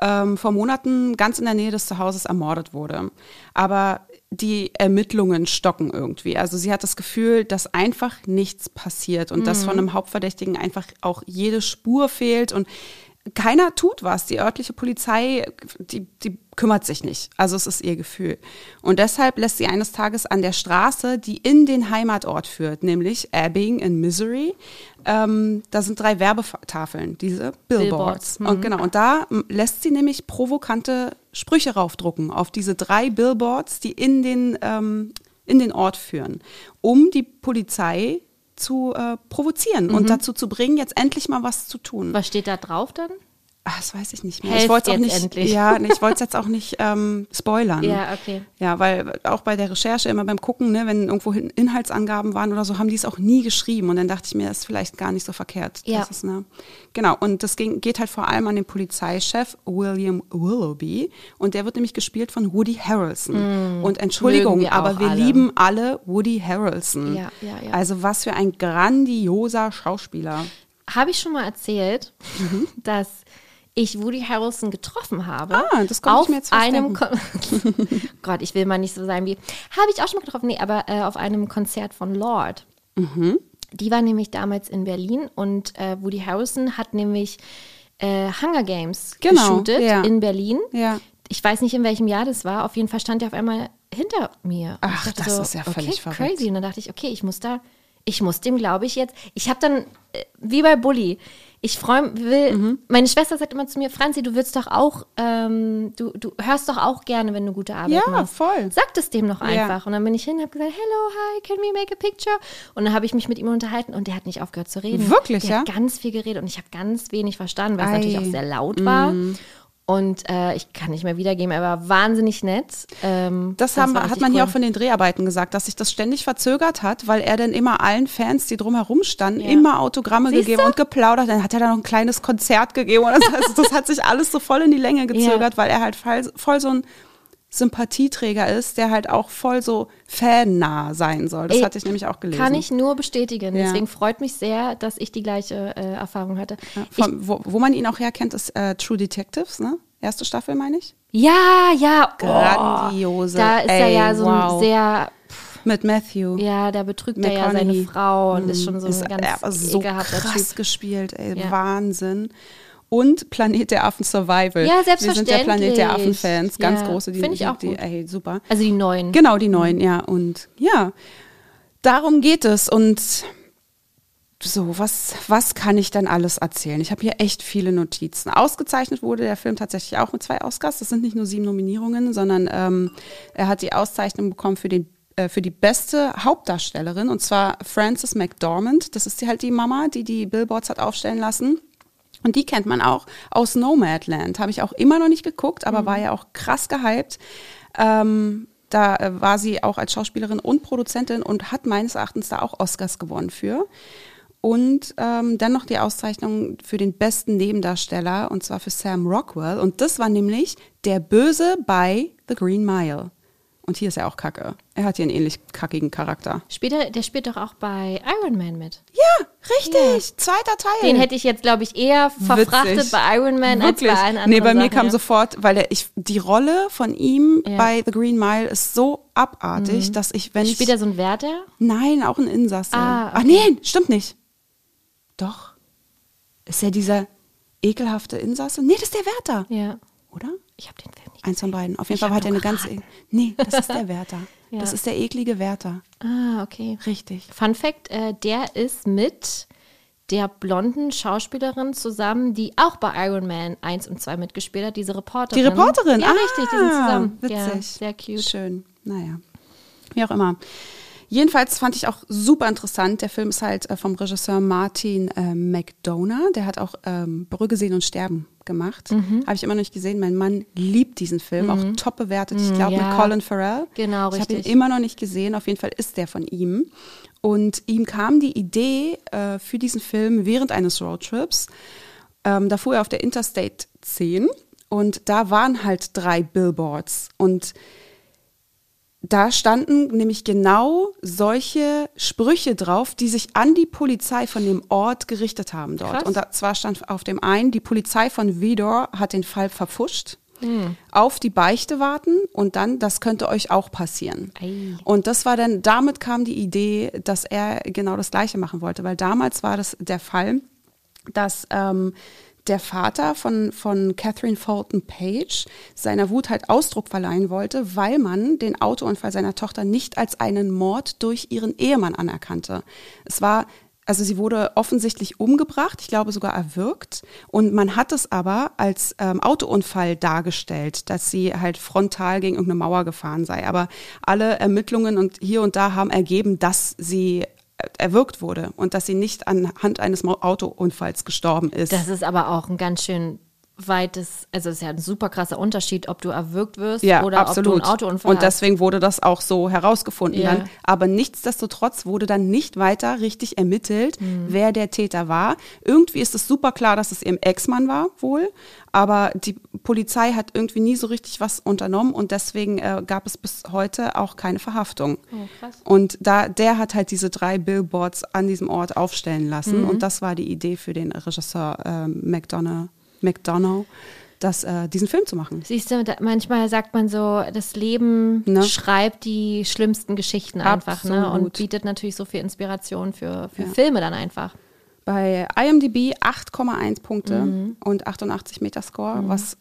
ähm, vor Monaten ganz in der Nähe des Zuhauses ermordet wurde. Aber die Ermittlungen stocken irgendwie. Also sie hat das Gefühl, dass einfach nichts passiert und dass von einem Hauptverdächtigen einfach auch jede Spur fehlt und keiner tut was. Die örtliche Polizei, die, die kümmert sich nicht. Also es ist ihr Gefühl. Und deshalb lässt sie eines Tages an der Straße, die in den Heimatort führt, nämlich Ebbing in Missouri, ähm, da sind drei Werbetafeln, diese Billboards. Billboards, mhm. Und genau, und da lässt sie nämlich provokante Sprüche raufdrucken auf diese drei Billboards, die in den, ähm, in den Ort führen, um die Polizei zu äh, provozieren Mhm. und dazu zu bringen, jetzt endlich mal was zu tun. was steht da drauf dann? Ah, das weiß ich nicht mehr. Helft ich wollte auch jetzt nicht, endlich. ja, nee, ich wollte es jetzt auch nicht ähm, spoilern. Ja, okay. Ja, weil auch bei der Recherche immer beim Gucken, ne, wenn irgendwo Inhaltsangaben waren oder so, haben die es auch nie geschrieben. Und dann dachte ich mir, das ist vielleicht gar nicht so verkehrt. Ja. Ist, ne, genau. Und das ging, geht halt vor allem an den Polizeichef William Willoughby. Und der wird nämlich gespielt von Woody Harrelson. Und Entschuldigung, wir aber auch wir alle. lieben alle Woody Harrelson. Ja, ja, ja. Also was für ein grandioser Schauspieler. Habe ich schon mal erzählt, Mhm. dass ich Woody Harrelson getroffen habe. Ah, das auf mir jetzt einem Gott, ich will mal nicht so sein wie. Habe ich auch schon mal getroffen. Nee, aber äh, auf einem Konzert von Lord. Die war nämlich damals in Berlin und äh, Woody Harrelson hat nämlich äh, Hunger Games Genau, geshootet ja. in Berlin. Ja. Ich weiß nicht, in welchem Jahr das war. Auf jeden Fall stand er auf einmal hinter mir. Ach, das ist ja völlig okay, verrückt. crazy. Und dann dachte ich, okay, ich muss da, ich muss dem, glaube ich, jetzt. Ich habe dann, äh, wie bei Bully, ich freue will, Mhm. meine Schwester sagt immer zu mir, Franzi, du willst doch auch, ähm, du, du hörst doch auch gerne, wenn du gute Arbeit Ja, machst. voll. Sag das dem noch Ja. einfach. Und dann bin ich hin, habe gesagt, hello, hi, can we make a picture? Und dann habe ich mich mit ihm unterhalten und der hat nicht aufgehört zu reden. Wirklich, der ja? hat ganz viel geredet und ich habe ganz wenig verstanden, weil es Ei. Natürlich auch sehr laut war. Und äh, ich kann nicht mehr wiedergeben, er war wahnsinnig nett. Ähm, Das, haben, war hat man hier cool. auch von den Dreharbeiten gesagt, dass sich das ständig verzögert hat, weil er dann immer allen Fans, die drumherum standen, Ja. immer Autogramme Siehst gegeben du? und geplaudert. Dann hat er da noch ein kleines Konzert gegeben. Und das, heißt, das hat sich alles so voll in die Länge gezögert, weil er halt voll, voll so ein Sympathieträger ist, der halt auch voll so fannah sein soll. Das hatte ich nämlich auch gelesen. Kann ich nur bestätigen. Ja. Deswegen freut mich sehr, dass ich die gleiche äh, Erfahrung hatte. Von, wo, wo man ihn auch herkennt, ist äh, True Detectives, ne? Erste Staffel, meine ich. Ja, ja. Grandiose. Oh, da ist er Ey, ja so wow. ein sehr, Mit Matthew. ja, da betrügt er ja seine. Frau und ist schon so Ist ein ganz so krass Typ. gespielt, ey, Ja. Wahnsinn. Und Planet der Affen Survival. Ja, Wir sind ja Planet der selbstverständlich. Affen-Fans, ganz Ja, große. Die, find ich auch die, gut. ey, super. Also die neuen. Genau, die neuen, ja. Und ja, darum geht es. Und so, was, was kann ich denn alles erzählen? Ich habe hier echt viele Notizen. Ausgezeichnet wurde der Film tatsächlich auch mit zwei Oscars. Das sind nicht nur sieben Nominierungen, sondern ähm, er hat die Auszeichnung bekommen für den äh, für die beste Hauptdarstellerin und zwar Frances McDormand. Das ist die, halt die Mama, die die Billboards hat aufstellen lassen. Und die kennt man auch aus Nomadland. Habe ich auch immer noch nicht geguckt, aber war ja auch krass gehypt. Ähm, da äh, war sie auch als Schauspielerin und Produzentin und hat meines Erachtens da auch Oscars gewonnen für. Und ähm, dann noch die Auszeichnung für den besten Nebendarsteller, und zwar für Sam Rockwell. Und das war nämlich der Böse bei The Green Mile. Und hier ist er auch kacke. Er hat hier einen ähnlich kackigen Charakter. Spielt er, der spielt doch auch bei Iron Man mit. Ja, richtig. Zweiter Teil. Den hätte ich jetzt, glaube ich, eher verfrachtet Witzig. bei Iron Man Wirklich? als bei allen anderen Nee, bei mir Sachen, kam ja. sofort, weil der, ich, die Rolle von ihm Ja. Mhm. bei The Green Mile ist so abartig, dass ich, wenn Spielt ich. er so ein Wärter? Nein, auch ein Insasse. Ah, Ach nee, stimmt nicht. Doch. Ist er dieser ekelhafte Insasse? Nee, das ist der Wärter. Ja. Oder? Ich habe den Film Eins von beiden. Auf jeden Ich Fall hat er eine ganz. geraten. Nee, das ist der Wärter. Ja. Das ist der eklige Wärter. Ah, okay. Richtig. Fun Fact, äh, der ist mit der blonden Schauspielerin zusammen, die auch bei Iron Man 1 und 2 mitgespielt hat, diese Reporterin. Die Reporterin, Ja, ah, richtig, die sind zusammen. Witzig. Ja, sehr cute. Schön. Naja. Wie auch immer. Jedenfalls fand ich auch super interessant. Der Film ist halt äh, vom Regisseur Martin äh, McDonough. Der hat auch ähm, Brügge sehen und sterben gemacht. Mhm. Habe ich immer noch nicht gesehen. Mein Mann liebt diesen Film, auch top bewertet. Ich glaube Mhm, ja. mit Colin Farrell. Genau, Ich habe ihn richtig. immer noch nicht gesehen. Auf jeden Fall ist der von ihm. Und ihm kam die Idee äh, für diesen Film während eines Roadtrips. Ähm, da fuhr er auf der Interstate 10 und da waren halt drei Billboards. Und da standen nämlich genau solche Sprüche drauf, die sich an die Polizei von dem Ort gerichtet haben dort. Krass. Und da, zwar stand auf dem einen, die Polizei von Vidor hat den Fall verpfuscht. Hm. Auf die Beichte warten und dann, das könnte euch auch passieren. Ei. Und das war dann, damit kam die Idee, dass er genau das Gleiche machen wollte, weil damals war das der Fall, dass ähm, der Vater von, von Catherine Fulton Page seiner Wut halt Ausdruck verleihen wollte, weil man den Autounfall seiner Tochter nicht als einen Mord durch ihren Ehemann anerkannte. Es war also sie wurde offensichtlich umgebracht, ich glaube sogar erwürgt. Und man hat es aber als ähm, Autounfall dargestellt, dass sie halt frontal gegen irgendeine Mauer gefahren sei. Aber alle Ermittlungen und hier und da haben ergeben, dass sie erwürgt wurde und dass sie nicht anhand eines Autounfalls gestorben ist. Das ist aber auch ein ganz schön weites, also es ist ja ein super krasser Unterschied, ob du erwürgt wirst ja, oder absolut. ob du einen Autounfall und hast. deswegen wurde das auch so herausgefunden Ja. dann. Aber nichtsdestotrotz wurde dann nicht weiter richtig ermittelt, Mhm. wer der Täter war. Irgendwie ist es super klar, dass es ihr Ex-Mann war, wohl. Aber die Polizei hat irgendwie nie so richtig was unternommen und deswegen äh, gab es bis heute auch keine Verhaftung. Oh, krass. Und da, der hat halt diese drei Billboards an diesem Ort aufstellen lassen. Mhm. Und das war die Idee für den Regisseur ähm, McDonough, McDonough das, äh, diesen Film zu machen. Siehst du, manchmal sagt man so, das Leben Ne? schreibt die schlimmsten Geschichten einfach ne? und bietet natürlich so viel Inspiration für, für Ja. Filme dann einfach. Bei IMDb 8,1 Punkte Mhm. und 88 Metascore, was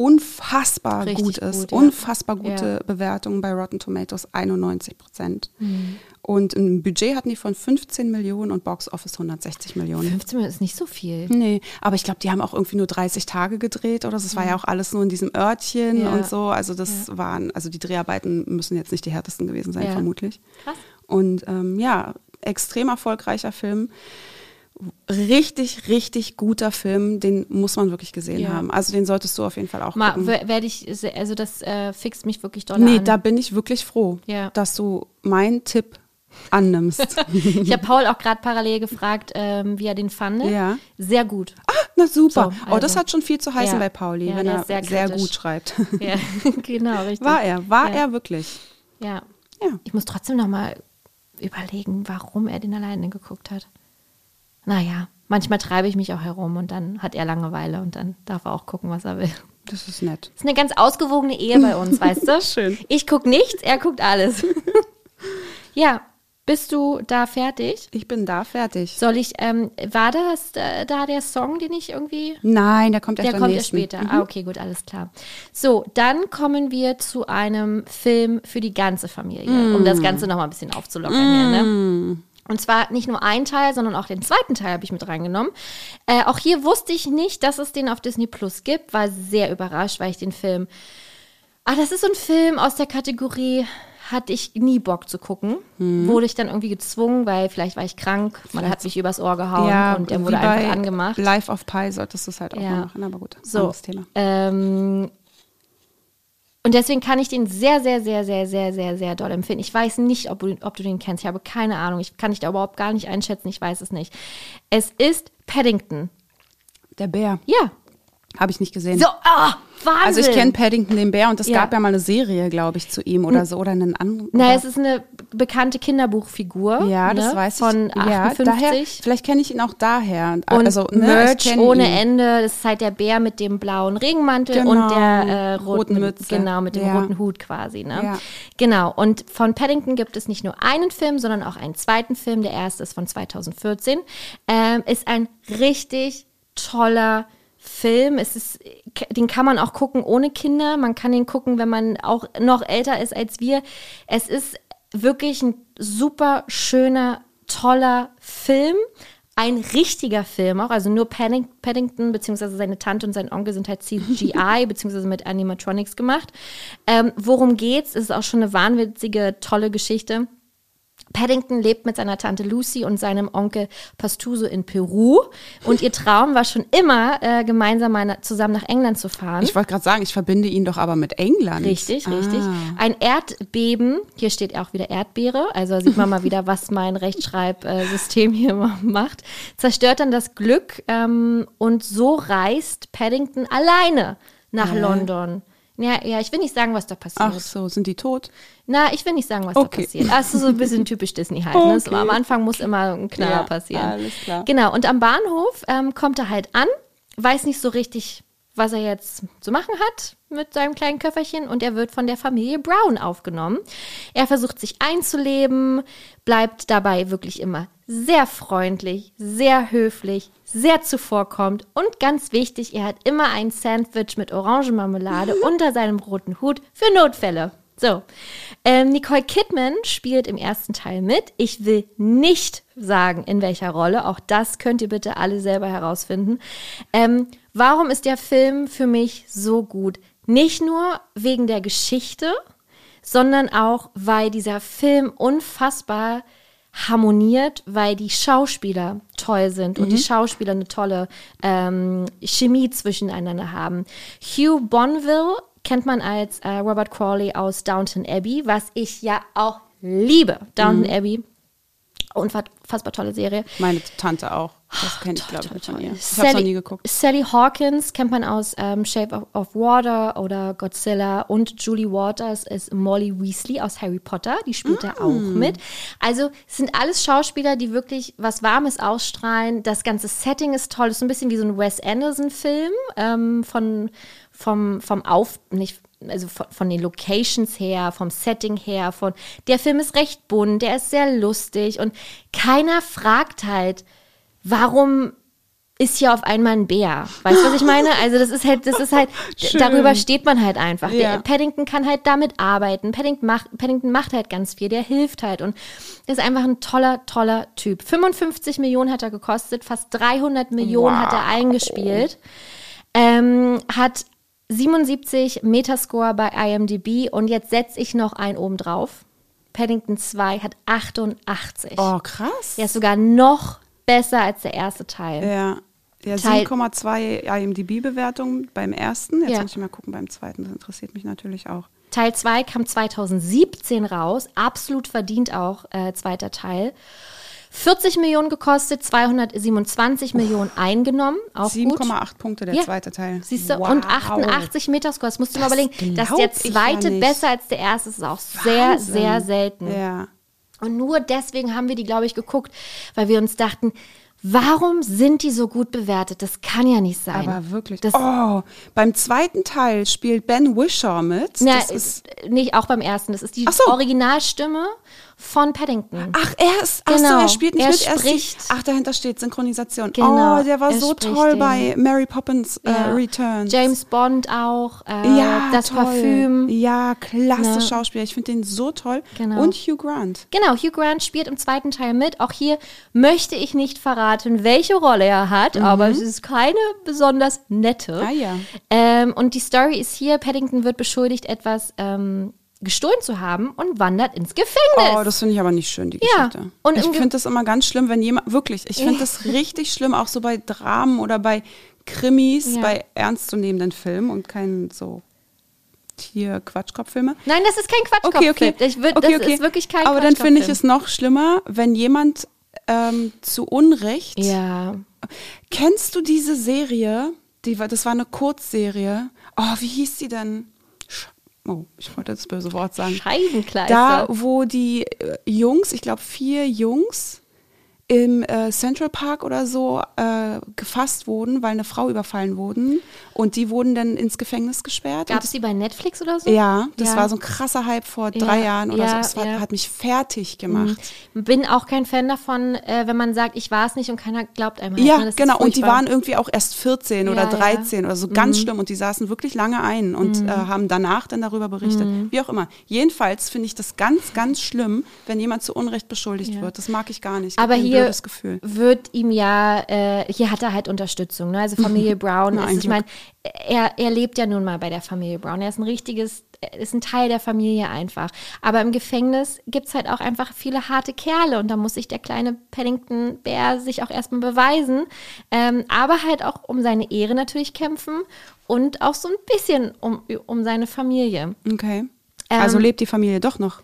unfassbar Richtig gut ist. gut, ja. Unfassbar gute Ja. Bewertungen bei Rotten Tomatoes, 91 Prozent. Mhm. Und ein Budget hatten die von 15 Millionen und Box Office 160 Millionen. 15 Minuten ist nicht so viel. Nee, aber ich glaube, die haben auch irgendwie nur 30 Tage gedreht oder so. es war ja auch alles nur in diesem Örtchen Mhm. Ja. und so. Also das waren, also die Dreharbeiten müssen jetzt nicht die härtesten gewesen sein, vermutlich. Krass. Und ähm, ja, extrem erfolgreicher Film. Richtig, richtig guter Film, den muss man wirklich gesehen Ja. haben. Also den solltest du auf jeden Fall auch Mal, gucken. wer- werde ich, also das äh, fixt mich wirklich doll Nee, an. da bin ich wirklich froh, Ja. dass du meinen Tipp annimmst. ich habe Paul auch gerade parallel gefragt, ähm, wie er den fand. Ja. Sehr gut. Na super. So, oh, das also. hat schon viel zu heißen Ja. bei Pauli, Ja, wenn er sehr sehr, gut schreibt. Ja, genau, richtig. War er, war er wirklich. Ja. Ja. Ich muss trotzdem noch mal überlegen, warum er den alleine geguckt hat. Naja, manchmal treibe ich mich auch herum und dann hat er Langeweile und dann darf er auch gucken, was er will. Das ist nett. Das ist eine ganz ausgewogene Ehe bei uns, weißt du? Schön. Ich gucke nichts, er guckt alles. ja, bist du da fertig? Ich bin da fertig. Soll ich, ähm, war das äh, da der Song, den ich irgendwie Nein, der kommt erst Der kommt erst später. Ah, okay, gut, alles klar. So, dann kommen wir zu einem Film für die ganze Familie, um das Ganze nochmal ein bisschen aufzulockern hier, ne? Und zwar nicht nur ein Teil, sondern auch den zweiten Teil habe ich mit reingenommen. Äh, auch hier wusste ich nicht, dass es den auf Disney Plus gibt. War sehr überrascht, weil ich den Film. Ah, das ist so ein Film aus der Kategorie, hatte ich nie Bock zu gucken. Wurde ich dann irgendwie gezwungen, weil vielleicht war ich krank, man hat mich übers Ohr gehauen Ja, und der wurde bei einfach angemacht. Life of Pi solltest du es halt auch Ja. mal machen, aber gut, So, anderes Thema. ähm, und deswegen kann ich den sehr, sehr, sehr, sehr, sehr, sehr, sehr doll empfehlen. Ich weiß nicht, ob du, ob du den kennst. Ich habe keine Ahnung. Ich kann dich da überhaupt gar nicht einschätzen. Ich weiß es nicht. Es ist Paddington. Der Bär, Ja. Habe ich nicht gesehen. So, ah, Wahnsinn. also ich kenne Paddington den Bär und es Ja. gab ja mal eine Serie, glaube ich, zu ihm oder so oder einen anderen. Na, es ist eine bekannte Kinderbuchfigur. ja, das ne, weiß von ich. Ja, 58. daher, vielleicht kenne ich ihn auch daher. Und also, ne, Merch ohne ihn. Ende. Das ist halt der Bär mit dem blauen Regenmantel Genau. und der äh, roten, Roten Mütze. Genau, mit dem Ja. roten Hut quasi. Ne? Ja. Genau. Und von Paddington gibt es nicht nur einen Film, sondern auch einen zweiten Film. Der erste ist von 2014. Ähm, ist ein richtig toller Film. Es ist, den kann man auch gucken ohne Kinder. Man kann den gucken, wenn man auch noch älter ist als wir. Es ist wirklich ein super schöner, toller Film. ein richtiger Film auch, also nur Padding Paddington beziehungsweise seine Tante und sein Onkel sind halt CGI beziehungsweise mit Animatronics gemacht. Ähm, worum geht's? Ist auch schon eine wahnwitzige, tolle Geschichte. Paddington lebt mit seiner Tante Lucy und seinem Onkel Pastuso in Peru. Und ihr Traum war schon immer, äh, gemeinsam mal na- zusammen nach England zu fahren. Ich wollte gerade sagen, ich verbinde ihn doch aber mit England. Richtig, ah. richtig. Ein Erdbeben, hier steht auch wieder Erdbeere, also sieht man mal wieder, was mein Rechtschreibsystem hier immer macht, zerstört dann das Glück ähm, und so reist Paddington alleine nach London. Ja, ja, ich will nicht sagen, was da passiert. Ach so, sind die tot? Na, ich will nicht sagen, was Okay. da passiert. Das ist so ein bisschen typisch Disney halt. Ne? So, Okay. am Anfang muss immer ein Knaller Ja, passieren. alles klar. Genau, und am Bahnhof ähm, kommt er halt an, weiß nicht so richtig, was er jetzt zu machen hat mit seinem kleinen Köfferchen und er wird von der Familie Brown aufgenommen. Er versucht sich einzuleben, bleibt dabei wirklich immer sehr freundlich, sehr höflich, sehr zuvorkommt und ganz wichtig, er hat immer ein Sandwich mit Orangenmarmelade unter seinem roten Hut für Notfälle. So, ähm, Nicole Kidman spielt im ersten Teil mit. Ich will nicht sagen, in welcher Rolle. Auch das könnt ihr bitte alle selber herausfinden. Ähm, warum ist der Film für mich so gut? Nicht nur wegen der Geschichte, sondern auch, weil dieser Film unfassbar harmoniert, weil die Schauspieler toll sind und die Schauspieler eine tolle ähm, Chemie zwischeneinander haben. Hugh Bonville kennt man als äh, Robert Crawley aus Downton Abbey, was ich ja auch liebe. Downton Abbey, unfassbar tolle Serie. Meine Tante auch. Das kenne ich, glaube ich, nicht von ihr. Ich habe noch nie geguckt. Sally Hawkins kennt man aus ähm, Shape of, of Water oder Godzilla und Julie Waters ist Molly Weasley aus Harry Potter, die spielt da auch Mm. mit. Also sind alles Schauspieler, die wirklich was Warmes ausstrahlen. Das ganze Setting ist toll, das ist ein bisschen wie so ein Wes Anderson-Film ähm, von vom vom Auf nicht also von, von den Locations her, vom Setting her, von der Film ist recht bunt, der ist sehr lustig und keiner fragt halt, warum ist hier auf einmal ein Bär. Weißt du, was ich meine? Also das ist halt, das ist halt, Schön. darüber steht man halt einfach. Ja. Der Paddington kann halt damit arbeiten. Paddington macht, Paddington macht halt ganz viel, der hilft halt und ist einfach ein toller, toller Typ. 55 Millionen hat er gekostet, fast 300 Millionen hat er eingespielt. Ähm, hat 77 Metascore bei IMDb und jetzt setze ich noch einen oben drauf. Paddington 2 hat 88. Oh, krass. Der ist sogar noch besser als der erste Teil. Ja. Ja, Teil- 7,2 IMDb-Bewertung beim ersten. Jetzt Ja. muss ich mal gucken beim zweiten. Das interessiert mich natürlich auch. Teil 2 kam 2017 raus, absolut verdient auch, äh, zweiter Teil. 40 Millionen gekostet, 227 Millionen eingenommen, auch gut. 7,8 Punkte der Ja. zweite Teil. Siehst du? Wow. Und 88 Metascore. Das musst du mal Das überlegen. Dass der ja zweite besser als der erste ist auch sehr, Wahnsinn. sehr selten. Ja. Und nur deswegen haben wir die, glaube ich, geguckt, weil wir uns dachten, warum sind die so gut bewertet? Das kann ja nicht sein. Aber wirklich. Das, oh, beim zweiten Teil spielt Ben Wishaw mit. na, das ist, nicht auch beim ersten. Das ist die so. Originalstimme von Paddington. ach, er ist, ach so, Genau. er spielt nicht Er mit. Er ist spricht. ach, dahinter steht Synchronisation. Genau, Oh, der war er so spricht toll den. bei Mary Poppins äh, Ja. Returns. James Bond auch. Äh, ja, das toll. Parfüm. Ja, klasse Ne? Schauspieler. Ich finde den so toll. Genau. Und Hugh Grant. Genau, Hugh Grant spielt im zweiten Teil mit. Auch hier möchte ich nicht verraten, welche Rolle er hat, aber es ist keine besonders nette. Mhm. Ah, ja. Ähm, und die Story ist hier, Paddington wird beschuldigt, etwas ähm, gestohlen zu haben und wandert ins Gefängnis. Oh, das finde ich aber nicht schön, die Ja, Geschichte. und ich finde das immer ganz schlimm, wenn jemand, wirklich, ich finde das richtig schlimm, auch so bei Dramen oder bei Krimis, Ja. bei ernstzunehmenden Filmen und kein so Tier-Quatschkopffilme. Nein, das ist kein Quatschkopf. Okay, okay. Ich würd, okay, das okay. ist wirklich kein Aber dann finde ich Quatschkopffilm. es noch schlimmer, wenn jemand ähm, zu Unrecht. Ja. Kennst du diese Serie? Die war, das war eine Kurzserie. Oh, wie hieß die denn? Oh, ich wollte das böse Wort sagen. Scheibenkleister. Da, wo die äh, Jungs, ich glaube vier Jungs, im äh, Central Park oder so äh, gefasst wurden, weil eine Frau überfallen wurden. Und die wurden dann ins Gefängnis gesperrt. Gab es die bei Netflix oder so? ja, das Ja. war so ein krasser Hype vor drei Ja, Jahren oder ja, so. Das war. Mhm. hat mich fertig gemacht. Bin auch kein Fan davon, äh, wenn man sagt, ich war es nicht und keiner glaubt einem. halt, Ja, ist genau. Und die waren irgendwie auch erst 14 oder Ja, ja. 13 oder so ganz schlimm. Und die saßen wirklich lange ein und Mhm. äh, haben danach dann darüber berichtet. Wie auch immer. Jedenfalls finde ich das ganz, ganz schlimm, wenn jemand zu Unrecht beschuldigt wird. Das mag ich gar nicht. Aber hier wird ihm ja, äh, hier hat er halt Unterstützung. Ne? Also Familie Brown, Na, ist, ich meine, er, er lebt ja nun mal bei der Familie Brown. Er ist ein richtiges, er ist ein Teil der Familie einfach. Aber im Gefängnis gibt's halt auch einfach viele harte Kerle und da muss sich der kleine Paddington-Bär sich auch erstmal beweisen. Ähm, aber halt auch um seine Ehre natürlich kämpfen und auch so ein bisschen um, um seine Familie. Okay. also Ähm, lebt die Familie doch noch.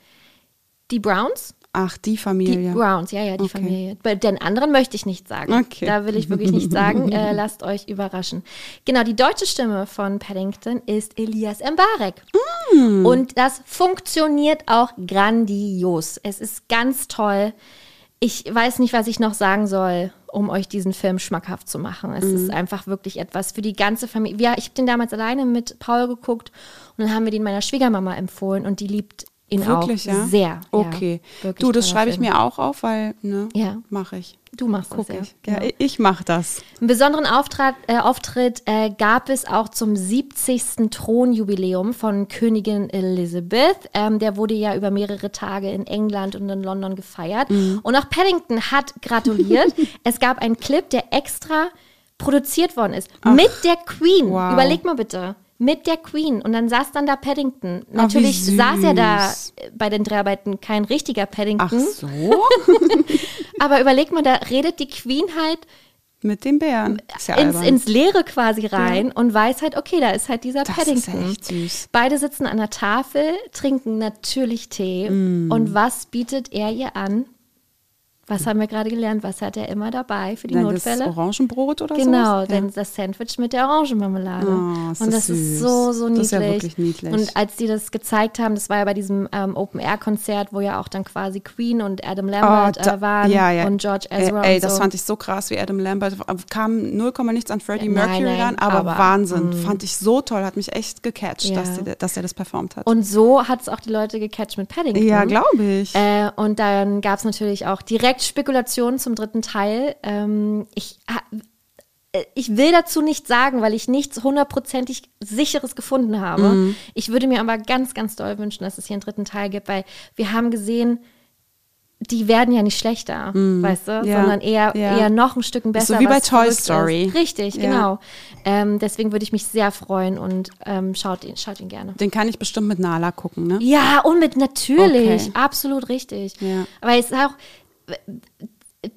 Die Browns? Ach, die Die Familie. Browns, ja, ja, die Okay. Familie. Bei den anderen möchte ich nicht sagen. Okay. Da will ich wirklich nicht sagen. Äh, lasst euch überraschen. Genau, die deutsche Stimme von Paddington ist Elias Mbarek. Mm. Und das funktioniert auch grandios. Es ist ganz toll. Ich weiß nicht, was ich noch sagen soll, um euch diesen Film schmackhaft zu machen. Es Mm. ist einfach wirklich etwas für die ganze Familie. Ja, ich habe den damals alleine mit Paul geguckt und dann haben wir den meiner Schwiegermama empfohlen und die liebt ihn Wirklich, auch ja? sehr. Okay. Ja, du, das schreibe ich mir auch auf, weil, ne, Ja. mache ich. Du machst Guck das, ja. ich. Ja, Genau. ich- mache das. Einen besonderen Auftritt, äh, Auftritt äh, gab es auch zum 70. Thronjubiläum von Königin Elizabeth. Ähm, der wurde ja über mehrere Tage in England und in London gefeiert. Mhm. Und auch Paddington hat gratuliert. es gab einen Clip, der extra produziert worden ist. mit der Queen. wow. Überleg mal bitte. Mit der Queen. Und dann saß dann da Paddington. Natürlich saß ja da bei den Dreharbeiten kein richtiger Paddington. Ach so? Aber überleg mal, da redet die Queen halt Mit dem Bären. Ja ins, ins Leere quasi rein und weiß halt, okay, da ist halt dieser Das Paddington. ist echt süß. Beide sitzen an der Tafel, trinken natürlich Tee. Mm. Und was bietet er ihr an? Was haben wir gerade gelernt? Was hat er immer dabei für die das Notfälle? Orangenbrot oder Genau, sowas? denn das Sandwich mit der Orangenmarmelade. Oh, ist und das das ist so, so niedlich. Das ist ja wirklich niedlich. Und als die das gezeigt haben, das war ja bei diesem ähm, Open-Air-Konzert, wo ja auch dann quasi Queen und Adam Lambert Oh, da- äh, waren ja, ja. und George Ezra Ey, ey das so. fand ich so krass, wie Adam Lambert kam 0, nichts an Freddie Ja, nein, Mercury nein, ran, aber, aber, mm. Wahnsinn. Fand ich so toll, hat mich echt gecatcht, Ja. dass, die, dass er das performt hat. Und so hat es auch die Leute gecatcht mit Paddington. ja, glaube ich. Äh, und dann gab es natürlich auch direkt Spekulationen zum dritten Teil. Ähm, ich, äh, ich will dazu nichts sagen, weil ich nichts hundertprozentig Sicheres gefunden habe. Mhm. Ich würde mir aber ganz, ganz doll wünschen, dass es hier einen dritten Teil gibt, weil wir haben gesehen, die werden ja nicht schlechter, weißt du. Ja, sondern eher, ja. eher noch ein Stück besser. so wie bei Toy Story. Ist. Richtig, Ja. genau. Ähm, deswegen würde ich mich sehr freuen und ähm, schaut, ihn, schaut ihn gerne. Den kann ich bestimmt mit Nala gucken, ne? Ja, und mit natürlich, Okay. absolut richtig. Aber es ist auch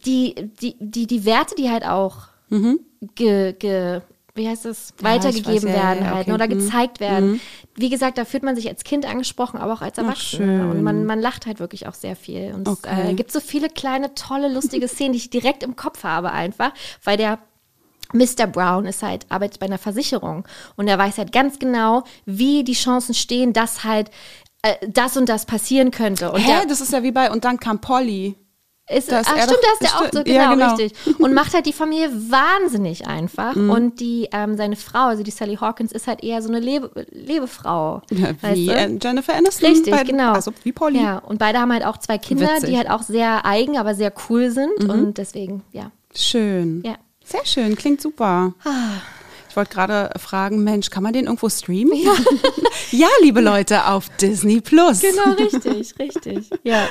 die, die, die, die Werte, die halt auch ge, ge, wie heißt es, Mhm. Ja, weitergegeben weiß, ja, werden ja, halt okay. oder Mhm. gezeigt werden. Wie gesagt, da fühlt man sich als Kind angesprochen, aber auch als Erwachsener. schön. Und man, man lacht halt wirklich auch sehr viel. Und Okay. es äh, gibt so viele kleine, tolle, lustige Szenen, die ich direkt im Kopf habe einfach, weil der Mr. Brown ist halt, arbeitet bei einer Versicherung und er weiß halt ganz genau, wie die Chancen stehen, dass halt äh, das und das passieren könnte. Und Hä, der das ist ja wie bei, und dann kam Polly. Ist, ah, er stimmt, doch- da ist der auch so, genau, ja, genau. richtig. Und macht halt die Familie wahnsinnig einfach. Mhm. Und die, ähm, seine Frau, also die Sally Hawkins, ist halt eher so eine Lebe Lebefrau. Ja, wie du? äh, Jennifer Aniston. Richtig, bei, genau. Also wie Polly. Ja, und beide haben halt auch zwei Kinder, Witzig. Mhm. die halt auch sehr eigen, aber sehr cool sind. Und deswegen, ja. Schön. Ja. Sehr schön, klingt super. Ich wollte gerade fragen, Mensch, kann man den irgendwo streamen? Ja, ja liebe Leute, auf Disney Plus. Genau, richtig, richtig. Ja.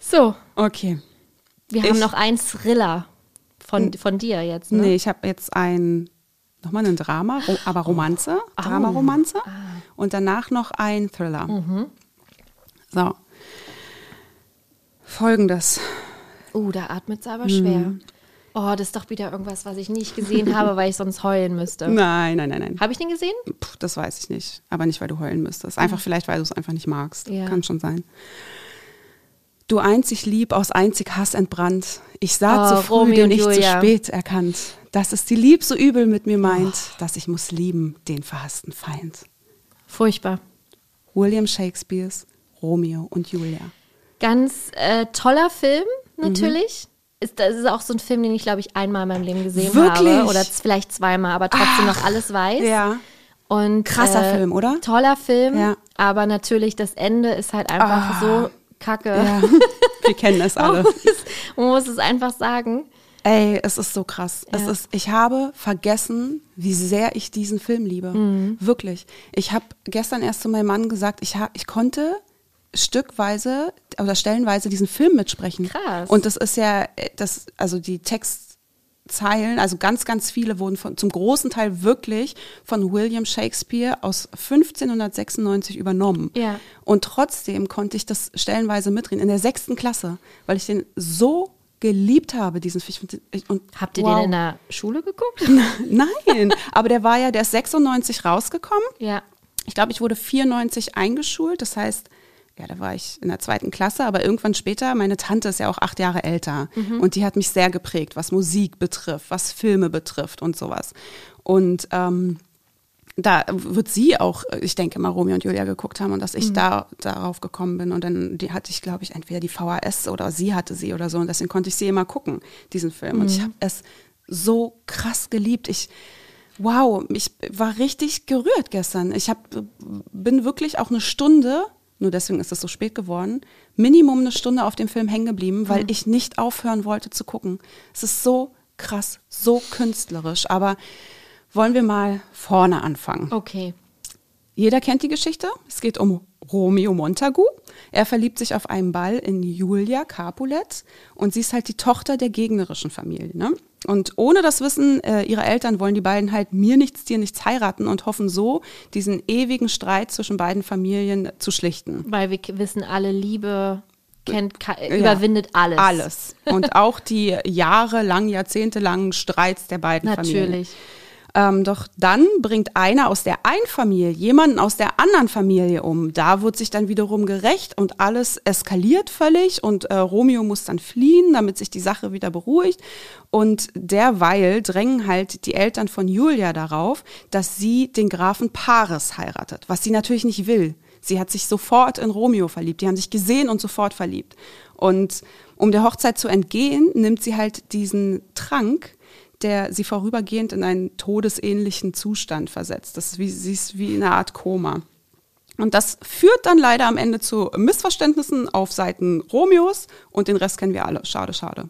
So, Okay. Wir Ich- haben noch ein Thriller von, von dir jetzt. Ne? Nee, ich habe jetzt ein, nochmal ein Drama, aber Romanze, Oh. Drama-Romanze. Ah. Und danach noch ein Thriller. Mhm. So. Folgendes. Uh, da atmet es aber schwer. Mhm. Oh, das ist doch wieder irgendwas, was ich nicht gesehen habe, weil ich sonst heulen müsste. Nein, nein, nein, nein. Habe ich den gesehen? Puh, das weiß ich nicht. Aber nicht, weil du heulen müsstest. Einfach vielleicht, weil du es einfach nicht magst. Ja. Kann schon sein. Du einzig lieb aus einzig Hass entbrannt. Ich sah Oh, zu früh, Romeo den und ich zu Julia. spät erkannt. Dass es die Lieb so übel mit mir meint, dass ich muss lieben, den verhassten Feind. Furchtbar. William Shakespeares Romeo und Julia. Ganz äh, toller Film, Mhm. natürlich. Ist, das ist auch so ein Film, den ich, glaube ich, einmal in meinem Leben gesehen Wirklich? habe. Oder vielleicht zweimal, aber trotzdem noch alles weiß. Ja. Und, Krasser äh, Film, oder? Toller Film. Ja. Aber natürlich, das Ende ist halt einfach Ah. so kacke. Ja, wir kennen es alle. Man muss es- Man muss es einfach sagen. Ey, es ist so krass. Es Ja. ist, ich habe vergessen, wie sehr ich diesen Film liebe. Mhm. Wirklich. Ich habe gestern erst zu meinem Mann gesagt, ich, ha, ich konnte stückweise oder stellenweise diesen Film mitsprechen. Krass. Und das ist ja, äh, das, also die Textzeilen, also ganz, ganz viele wurden von, zum großen Teil wirklich von William Shakespeare aus 1596 übernommen. Ja. Und trotzdem konnte ich das stellenweise mitreden in der sechsten Klasse, weil ich den so geliebt habe, diesen Film. Und Habt ihr wow. den in der Schule geguckt? Nein, aber der war ja, der ist 96 rausgekommen. ja. Ich glaube, ich wurde 94 eingeschult. Das heißt, ja, da war ich in der zweiten Klasse, aber irgendwann später, meine Tante ist ja auch acht Jahre älter und die hat mich sehr geprägt, was Musik betrifft, was Filme betrifft und sowas. Und ähm, da wird sie auch, ich denke mal, Romeo und Julia geguckt haben und dass ich da darauf gekommen bin. Und dann die hatte ich, glaube ich, entweder die VHS oder sie hatte sie oder so. Und deswegen konnte ich sie immer gucken, diesen Film. Und ich habe es so krass geliebt. Ich, wow, ich war richtig gerührt gestern. Ich hab, bin wirklich auch eine Stunde, nur deswegen ist es so spät geworden, Minimum eine Stunde auf dem Film hängen geblieben, weil ich nicht aufhören wollte zu gucken. Es ist so krass, so künstlerisch. Aber wollen wir mal vorne anfangen. Okay. Jeder kennt die Geschichte. Es geht um Romeo Montagu. Er verliebt sich auf einem Ball in Julia Capulet und sie ist halt die Tochter der gegnerischen Familie. Ne? Und ohne das Wissen äh, ihrer Eltern wollen die beiden halt mir nichts, dir nichts heiraten und hoffen so, diesen ewigen Streit zwischen beiden Familien zu schlichten. Weil wir wissen, alle Liebe kennt, Ja. überwindet alles. Alles. Und auch die jahrelang, jahrzehntelangen Streits der beiden Familien. Natürlich. Ähm, doch dann bringt einer aus der einen Familie jemanden aus der anderen Familie um. Da wird sich dann wiederum gerecht und alles eskaliert völlig und äh, Romeo muss dann fliehen, damit sich die Sache wieder beruhigt. Und derweil drängen halt die Eltern von Julia darauf, dass sie den Grafen Paris heiratet, was sie natürlich nicht will. Sie hat sich sofort in Romeo verliebt. Die haben sich gesehen und sofort verliebt. Und um der Hochzeit zu entgehen, nimmt sie halt diesen Trank, der sie vorübergehend in einen todesähnlichen Zustand versetzt. Das ist wie, sie ist wie eine Art Koma. Und das führt dann leider am Ende zu Missverständnissen auf Seiten Romeos und den Rest kennen wir alle. Schade, schade.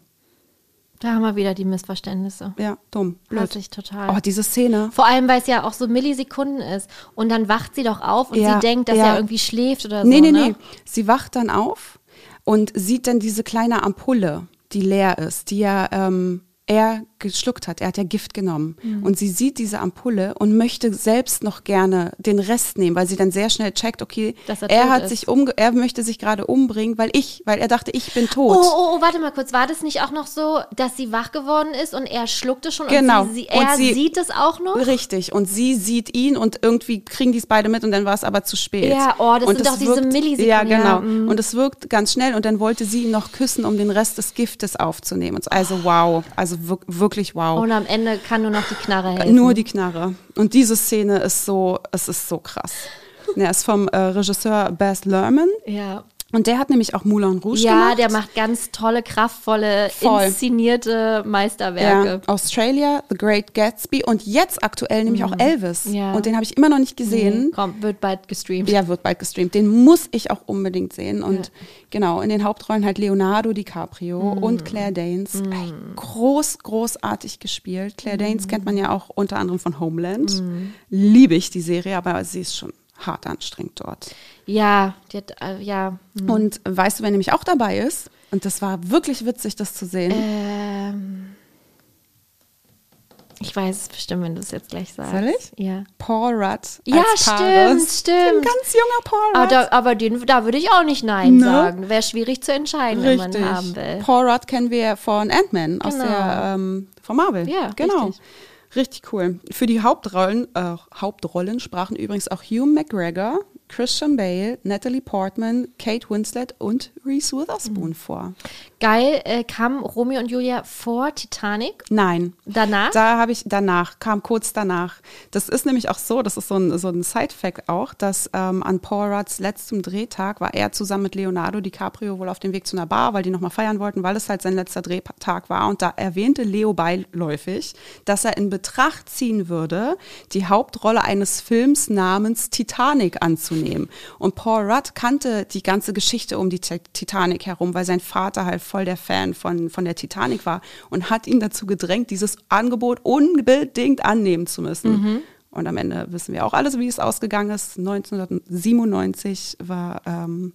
Da haben wir wieder die Missverständnisse. Ja, dumm, blöd. Ich total. Oh, diese Szene. Vor allem, weil es ja auch so Millisekunden ist. Und dann wacht sie doch auf und Ja, sie denkt, dass ja. er irgendwie schläft oder so. Nee, nee, ne? nee. Sie wacht dann auf und sieht dann diese kleine Ampulle, die leer ist, die ja ähm, er geschluckt hat. Er hat ja Gift genommen. Mhm. Und sie sieht diese Ampulle und möchte selbst noch gerne den Rest nehmen, weil sie dann sehr schnell checkt, okay, er er, hat ist. sich umge er möchte sich gerade umbringen, weil ich, weil er dachte, ich bin tot. Oh, oh, oh, warte mal kurz. War das nicht auch noch so, dass sie wach geworden ist und er schluckte schon Genau. und sie, sie, Und er sie- sieht es auch noch? Richtig. Und sie sieht ihn und irgendwie kriegen die es beide mit und dann war es aber zu spät. Ja, oh, das und sind doch diese Millisekunden, Ja, genau. ja, mm. Und es wirkt ganz schnell und dann wollte sie ihn noch küssen, um den Rest des Giftes aufzunehmen. Und so, Also wow. Also wir- wirklich wow. Und am Ende kann nur noch die Knarre helfen. Nur die Knarre. Und diese Szene ist so, es ist so krass. Er ist vom äh, Regisseur Baz Luhrmann Ja. Und der hat nämlich auch Moulin Rouge Ja, gemacht. der macht ganz tolle, kraftvolle, Voll. inszenierte Meisterwerke. Ja, Australia, The Great Gatsby und jetzt aktuell nämlich auch Elvis. Mhm. Ja. Und den habe ich immer noch nicht gesehen. Komm, wird bald gestreamt. Ja, wird bald gestreamt. Den muss ich auch unbedingt sehen. Und genau, in den Hauptrollen halt Leonardo DiCaprio und Claire Danes. Ey, groß, großartig gespielt. Claire Danes kennt man ja auch unter anderem von Homeland. Liebe ich die Serie, aber sie ist schon hart anstrengend dort. Ja, die hat, äh, ja. Und weißt du, wer nämlich auch dabei ist? Und das war wirklich witzig, das zu sehen. Ähm, ich weiß es bestimmt, wenn du es jetzt gleich sagst. Soll ich? Ja. Paul Rudd. Ja, stimmt, stimmt. Ein ganz junger Paul Rudd. Aber, da, aber den, da würde ich auch nicht Nein Ne? sagen. Wäre schwierig zu entscheiden, wenn man haben will. Paul Rudd kennen wir von Ant-Man aus Genau. der ähm, von Marvel. Ja, genau. richtig. Richtig cool. Für die Hauptrollen, äh, Hauptrollen sprachen übrigens auch Hugh McGregor, Christian Bale, Natalie Portman, Kate Winslet und Reese Witherspoon vor. Geil, äh, kam Romeo und Julia vor Titanic? Nein. Danach? Da habe ich danach, kam kurz danach. Das ist nämlich auch so, das ist so ein, so ein Side-Fact auch, dass ähm, an Paul Rudds letztem Drehtag war er zusammen mit Leonardo DiCaprio wohl auf dem Weg zu einer Bar, weil die nochmal feiern wollten, weil es halt sein letzter Drehtag war. Und da erwähnte Leo beiläufig, dass er in Betracht ziehen würde, die Hauptrolle eines Films namens Titanic anzunehmen. Und Paul Rudd kannte die ganze Geschichte um die Ti- Titanic herum, weil sein Vater halt voll der Fan von, von der Titanic war und hat ihn dazu gedrängt, dieses Angebot unbedingt annehmen zu müssen. Und am Ende wissen wir auch alles, wie es ausgegangen ist. 1997 war ähm,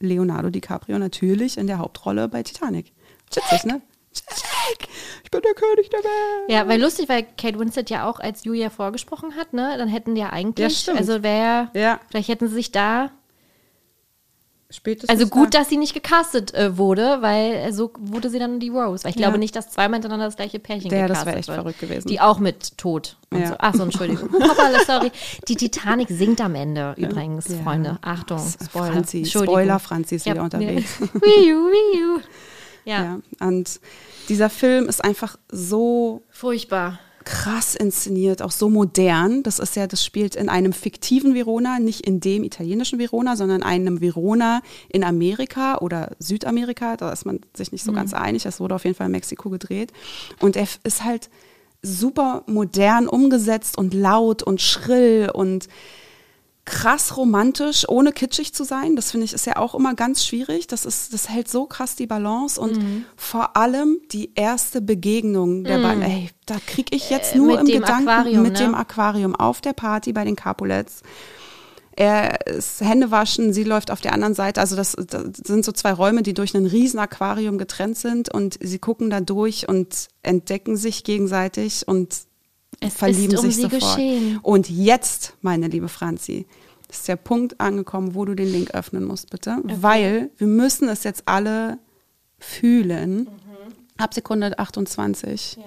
Leonardo DiCaprio natürlich in der Hauptrolle bei Titanic. Witzig, ne? Jack, ich bin der König der Welt. Ja, weil lustig, weil Kate Winslet ja auch als Julia vorgesprochen hat, ne? Dann hätten die ja eigentlich, Ja, stimmt. also wäre, Ja. vielleicht hätten sie sich da, Spätestens also gut, da. dass sie nicht gecastet äh, wurde, weil äh, so wurde sie dann die Rose. Weil ich Ja. glaube nicht, dass zweimal hintereinander das gleiche Pärchen Ja, das wäre echt wird. verrückt gewesen. Die auch mit Tod und Ja. so. Ach so, Entschuldigung. Hoppala, sorry. Die Titanic singt am Ende übrigens, Ja. Freunde. Achtung, Spoiler. Franzi. Spoiler, Franzi ist Ja, wieder unterwegs. Ja. Wiu, wiu. Ja, Ja. Und dieser Film ist einfach so furchtbar. krass inszeniert, auch so modern. Das ist ja, das spielt in einem fiktiven Verona, nicht in dem italienischen Verona, sondern einem Verona in Amerika oder Südamerika. Da ist man sich nicht so ganz einig. Das wurde auf jeden Fall in Mexiko gedreht. Und er ist halt super modern umgesetzt und laut und schrill und krass romantisch, ohne kitschig zu sein. Das finde ich ist ja auch immer ganz schwierig. Das ist, das hält so krass die Balance und Mhm. vor allem die erste Begegnung der beiden. Ey, da kriege ich jetzt Äh, nur mit im Gedanken Aquarium, mit ne? dem Aquarium auf der Party bei den Capulets. Er ist Hände waschen, sie läuft auf der anderen Seite. Also das, das sind so zwei Räume, die durch ein riesen Aquarium getrennt sind und sie gucken da durch und entdecken sich gegenseitig und Es verlieben ist um sich sie sofort. geschehen. Und jetzt, meine liebe Franzi, ist der Punkt angekommen, wo du den Link öffnen musst, bitte. Weil wir müssen es jetzt alle fühlen. Ab Sekunde 28.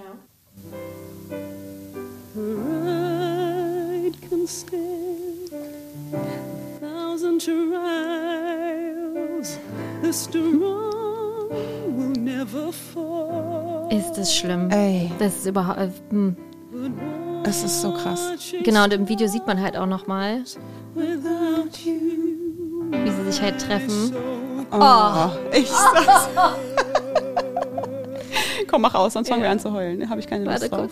Pride can stand a thousand trials. The strong will never fall. Ist es schlimm. Ey. Das ist überhaupt. Äh, hm. Es ist so krass. Genau, und im Video sieht man halt auch nochmal, wie sie sich halt treffen. Oh, ich sag's. Komm, mach raus, sonst fangen wir an zu heulen. Habe ich keine Lust Warte drauf.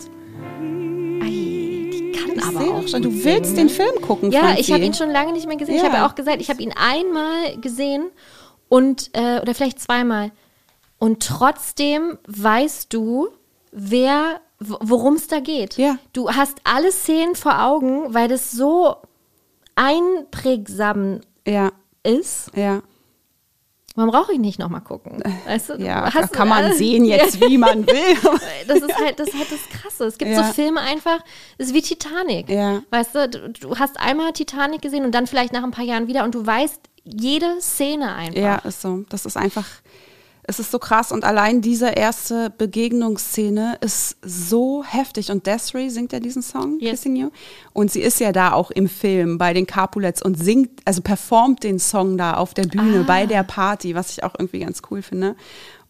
Ei, die kann Ich aber auch schon, du gut willst singen, den Film gucken, Ja, Franzi. ich habe ihn schon lange nicht mehr gesehen. Ich Ja. habe ja auch gesagt, ich habe ihn einmal gesehen und äh, oder vielleicht zweimal. Und trotzdem weißt du, wer, worum es da geht. Ja. Du hast alle Szenen vor Augen, weil das so einprägsam Ja, ist. ja. Man brauche ich nicht nochmal gucken. Weißt du, Ja, hast- kann man äh, sehen jetzt, wie man will. Das ist halt das, ist halt das Krasse. Es gibt Ja. so Filme einfach, das ist wie Titanic. Ja. Weißt du, du, du hast einmal Titanic gesehen und dann vielleicht nach ein paar Jahren wieder und du weißt jede Szene einfach. Ja, ist so. Das ist einfach, es ist so krass. Und allein diese erste Begegnungsszene ist so heftig. Und Desiree singt ja diesen Song, Yes. Kissing You. Und sie ist ja da auch im Film bei den Capulets und singt, also performt den Song da auf der Bühne Ah. bei der Party, was ich auch irgendwie ganz cool finde.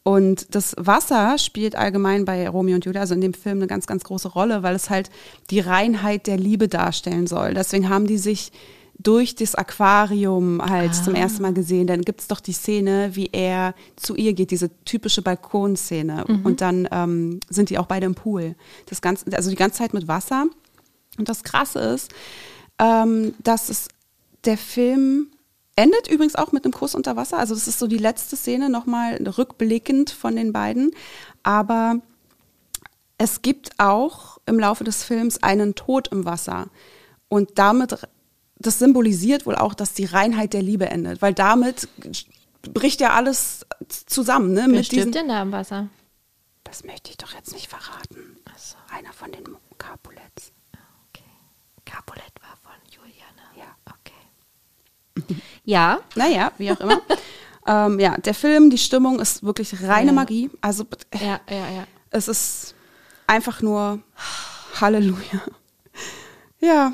Und das Wasser spielt allgemein bei Romeo und Julia, also in dem Film, eine ganz, ganz große Rolle, weil es halt die Reinheit der Liebe darstellen soll. Deswegen haben die sich durch das Aquarium halt zum ersten Mal gesehen. Dann gibt's doch die Szene, wie er zu ihr geht, diese typische Balkonszene. Und dann ähm, sind die auch beide im Pool. Das Ganze, also die ganze Zeit mit Wasser. Und das Krasse ist, ähm, dass es der Film endet übrigens auch mit einem Kuss unter Wasser. Also das ist so die letzte Szene, nochmal rückblickend von den beiden. Aber es gibt auch im Laufe des Films einen Tod im Wasser. Und damit, das symbolisiert wohl auch, dass die Reinheit der Liebe endet. Weil damit bricht ja alles zusammen. Ne? Wer Mit stirbt denn da im Wasser? das möchte ich doch jetzt nicht verraten. Einer von den Capulets. Okay. Capulet war von Juliane. Ja. Okay. Ja, Naja, wie auch immer. ähm, ja, der Film, die Stimmung ist wirklich reine. Magie. Also ja, ja, ja. es ist einfach nur Halleluja. Ja,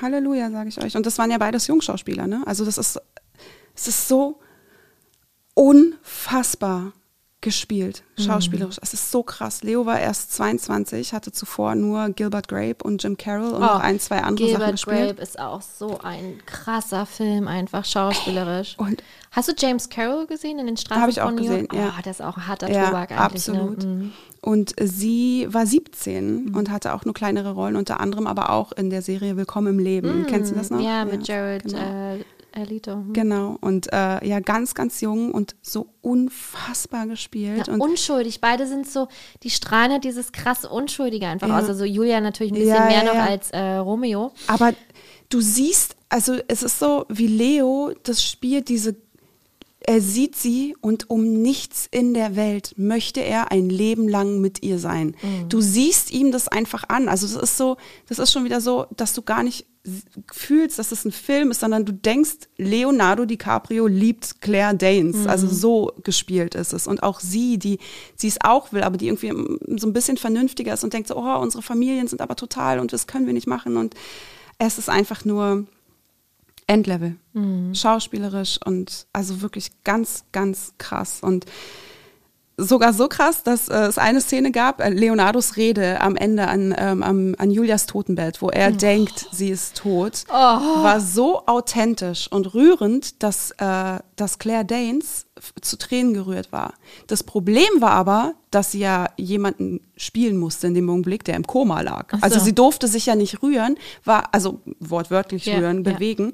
Halleluja, sage ich euch. Und das waren ja beides Jungschauspieler, ne? Also das ist, es ist so unfassbar gespielt, schauspielerisch. Es ist so krass. Leo war erst 22, hatte zuvor nur Gilbert Grape und Jim Carroll und noch ein, zwei andere Sachen Oh, Gilbert gespielt. Grape ist auch so ein krasser Film, einfach schauspielerisch. Und- Hast du James Carroll gesehen in den Straßen Habe ich auch von New gesehen, York? ja. Oh, das ist auch ein harter Ja, Tobak eigentlich. absolut. Ne? Mhm. Und sie war 17 und hatte auch nur kleinere Rollen, unter anderem aber auch in der Serie Willkommen im Leben. Kennst du das noch? Mhm. Ja, mit Jared genau. äh, Alito. Mhm. Genau, und äh, ja, ganz, ganz jung und so unfassbar gespielt. Ja, und unschuldig. Beide sind so, die strahlen halt dieses krasse Unschuldige einfach Ja. aus. Also Julia natürlich ein bisschen Ja, mehr noch als äh, Romeo. aber du siehst, also es ist so, wie Leo das spielt, diese er sieht sie und um nichts in der Welt möchte er ein Leben lang mit ihr sein. Du siehst ihm das einfach an. Also das ist so, das ist schon wieder so, dass du gar nicht fühlst, dass es ein Film ist, sondern du denkst, Leonardo DiCaprio liebt Claire Danes. Also so gespielt ist es. Und auch sie, die sie es auch will, aber die irgendwie so ein bisschen vernünftiger ist und denkt so, oh, unsere Familien sind aber total und das können wir nicht machen. Und es ist einfach nur Endlevel. Schauspielerisch und also wirklich ganz, ganz krass. Und sogar so krass, dass äh, es eine Szene gab, äh, Leonardos Rede am Ende an, ähm, am, an Julias Totenbett, wo er denkt, sie ist tot, war so authentisch und rührend, dass, äh, dass Claire Danes zu Tränen gerührt war. Das Problem war aber, dass sie ja jemanden spielen musste in dem Augenblick, der im Koma lag. so. Also sie durfte sich ja nicht rühren, war, also wortwörtlich Ja, rühren, bewegen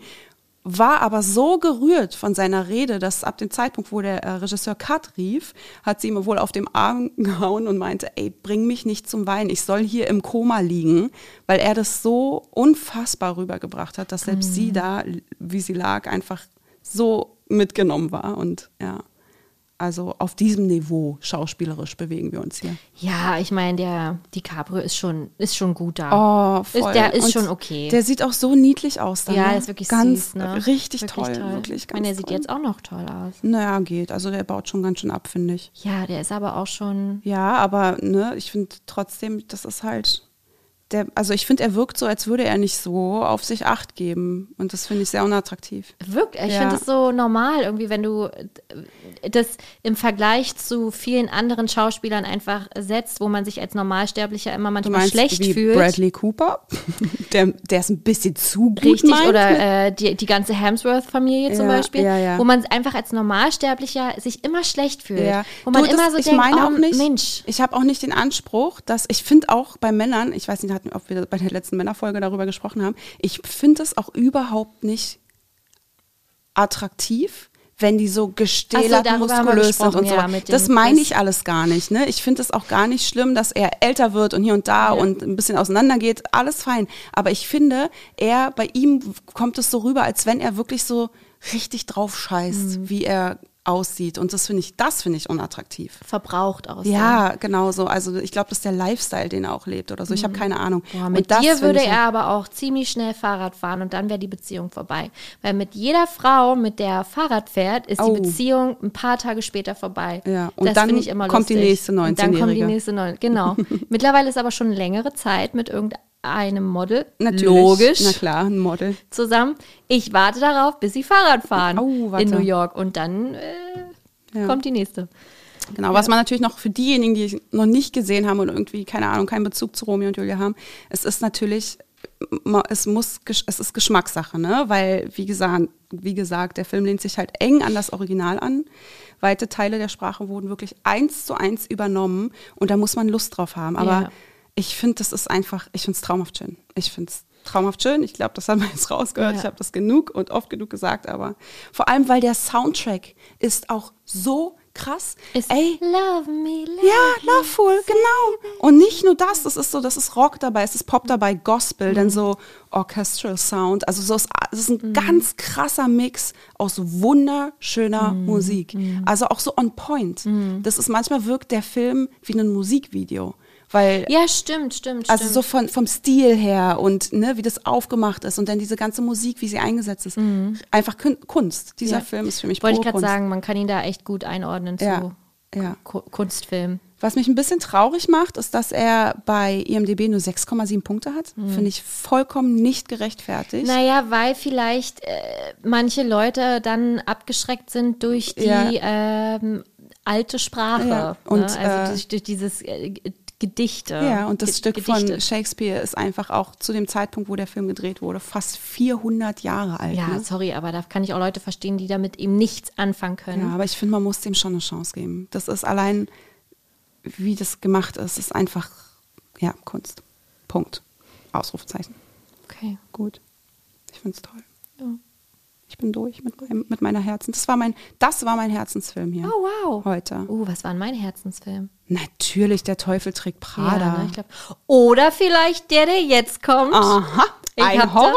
war aber so gerührt von seiner Rede, dass ab dem Zeitpunkt, wo der äh, Regisseur Cut rief, hat sie ihm wohl auf dem Arm gehauen und meinte, ey, bring mich nicht zum Weinen, ich soll hier im Koma liegen, weil er das so unfassbar rübergebracht hat, dass selbst sie da, wie sie lag, einfach so mitgenommen war und ja. Also auf diesem Niveau schauspielerisch bewegen wir uns hier. Ja, ich meine, der DiCaprio ist schon, ist schon gut da. Oh, voll. Ist, der ist Und schon okay. Der sieht auch so niedlich aus. Dann, ja, ne? ist wirklich ganz süß, ne? richtig toll, wirklich ich meine, der sieht toll. jetzt auch noch toll aus. Naja, geht. Also der baut schon ganz schön ab, finde ich. Ja, der ist aber auch schon. Ja, aber ne, ich finde trotzdem, das ist halt. Der, also ich finde, er wirkt so, als würde er nicht so auf sich Acht geben. Und das finde ich sehr unattraktiv. Wirkt, ich Ja. finde das so normal irgendwie, wenn du äh, das im Vergleich zu vielen anderen Schauspielern einfach setzt, wo man sich als Normalsterblicher immer manchmal meinst schlecht wie fühlt. Bradley Cooper? der, der ist ein bisschen zu gut Richtig, meint. oder äh, die, die ganze Hemsworth-Familie zum Ja, Beispiel, ja, wo man einfach als Normalsterblicher sich immer schlecht fühlt. Ja. Wo man Du, das- immer so ich denkt, meine oh auch nicht, Mensch. Ich habe auch nicht den Anspruch, dass ich finde auch bei Männern, ich weiß nicht, hatten- ob wir bei der letzten Männerfolge darüber gesprochen haben, ich finde es auch überhaupt nicht attraktiv, wenn die so gestählert, haben wir muskulös sind und so. ja, das meine ich alles gar nicht. Ne? Ich finde es auch gar nicht schlimm, dass er älter wird und hier und da und ein bisschen auseinandergeht. Alles fein. Aber ich finde, er, bei ihm kommt es so rüber, als wenn er wirklich so richtig drauf scheißt, Mhm. wie er aussieht. Und das finde ich, das finde ich unattraktiv. verbraucht aussehen. Ja, genau so. Also ich glaube, das ist der Lifestyle, den er auch lebt oder so. Ich habe keine Ahnung. Boah, mit dir würde er aber auch ziemlich schnell Fahrrad fahren und dann wäre die Beziehung vorbei. Weil mit jeder Frau, mit der er Fahrrad fährt, ist Oh. die Beziehung ein paar Tage später vorbei. Ja, und das dann ich immer kommt die nächste Und dann kommt die 19-Jährige. nächste neun. Genau. Mittlerweile ist aber schon längere Zeit mit irgendeinem Model. Natürlich. Logisch. Na klar, ein Model. Zusammen. Ich warte darauf, bis sie Fahrrad fahren Oh, in New York. Und dann äh, Ja. kommt die nächste. Genau, was man natürlich noch für diejenigen, die es noch nicht gesehen haben und irgendwie, keine Ahnung, keinen Bezug zu Romeo und Julia haben, es ist natürlich, es muss, es ist Geschmackssache, ne? Weil, wie gesagt, wie gesagt, der Film lehnt sich halt eng an das Original an. Weite Teile der Sprache wurden wirklich eins zu eins übernommen und da muss man Lust drauf haben. Aber Ja. Ich finde, das ist einfach, ich finde es traumhaft schön. Ich finde es traumhaft schön. Ich glaube, das haben wir jetzt rausgehört. Ja. Ich habe das genug und oft genug gesagt, aber vor allem, weil der Soundtrack ist auch so krass. Ist Ey, Love me, love ja, Loveful, genau. Und nicht nur das, das ist so, das ist Rock dabei, es ist Pop dabei, Gospel, dann so Orchestral Sound. Also so ist, es ist ein ganz krasser Mix aus wunderschöner Musik. Also auch so on point. Das ist manchmal wirkt der Film wie ein Musikvideo. Weil Ja, stimmt, stimmt, also stimmt. so von, vom Stil her und ne, wie das aufgemacht ist und dann diese ganze Musik, wie sie eingesetzt ist. Einfach Kun- Kunst. Dieser Ja. Film ist für mich Wollte ich gerade sagen, man kann ihn da echt gut einordnen Ja, zu ja. Ku- Kunstfilm. Was mich ein bisschen traurig macht, ist, dass er bei IMDb nur 6,7 Punkte hat. Finde ich vollkommen nicht gerechtfertigt. Naja, weil vielleicht äh, manche Leute dann abgeschreckt sind durch die Ja. ähm, alte Sprache. Ja, und, ne? also äh, durch, durch dieses äh, Gedichte. Ja, und das Ge- Stück von Gedichte. Shakespeare ist einfach auch zu dem Zeitpunkt, wo der Film gedreht wurde, fast 400 Jahre alt. Ja, ne? sorry, aber da kann ich auch Leute verstehen, die damit eben nichts anfangen können. ja, aber ich finde, man muss dem schon eine Chance geben. Das ist allein, wie das gemacht ist, ist einfach, ja, Kunst. Punkt. Ausrufezeichen. Okay. Gut. Ich finde es toll. Ich bin durch mit, meinem, mit meiner Herzen. Das war mein, das war mein Herzensfilm hier. Oh, wow. Heute. Uh, was war denn mein Herzensfilm? Natürlich, der Teufel trägt Prada. Ja, ne, glaub. Oder vielleicht der, der jetzt kommt. Aha. Ich Ein Horrorfilm?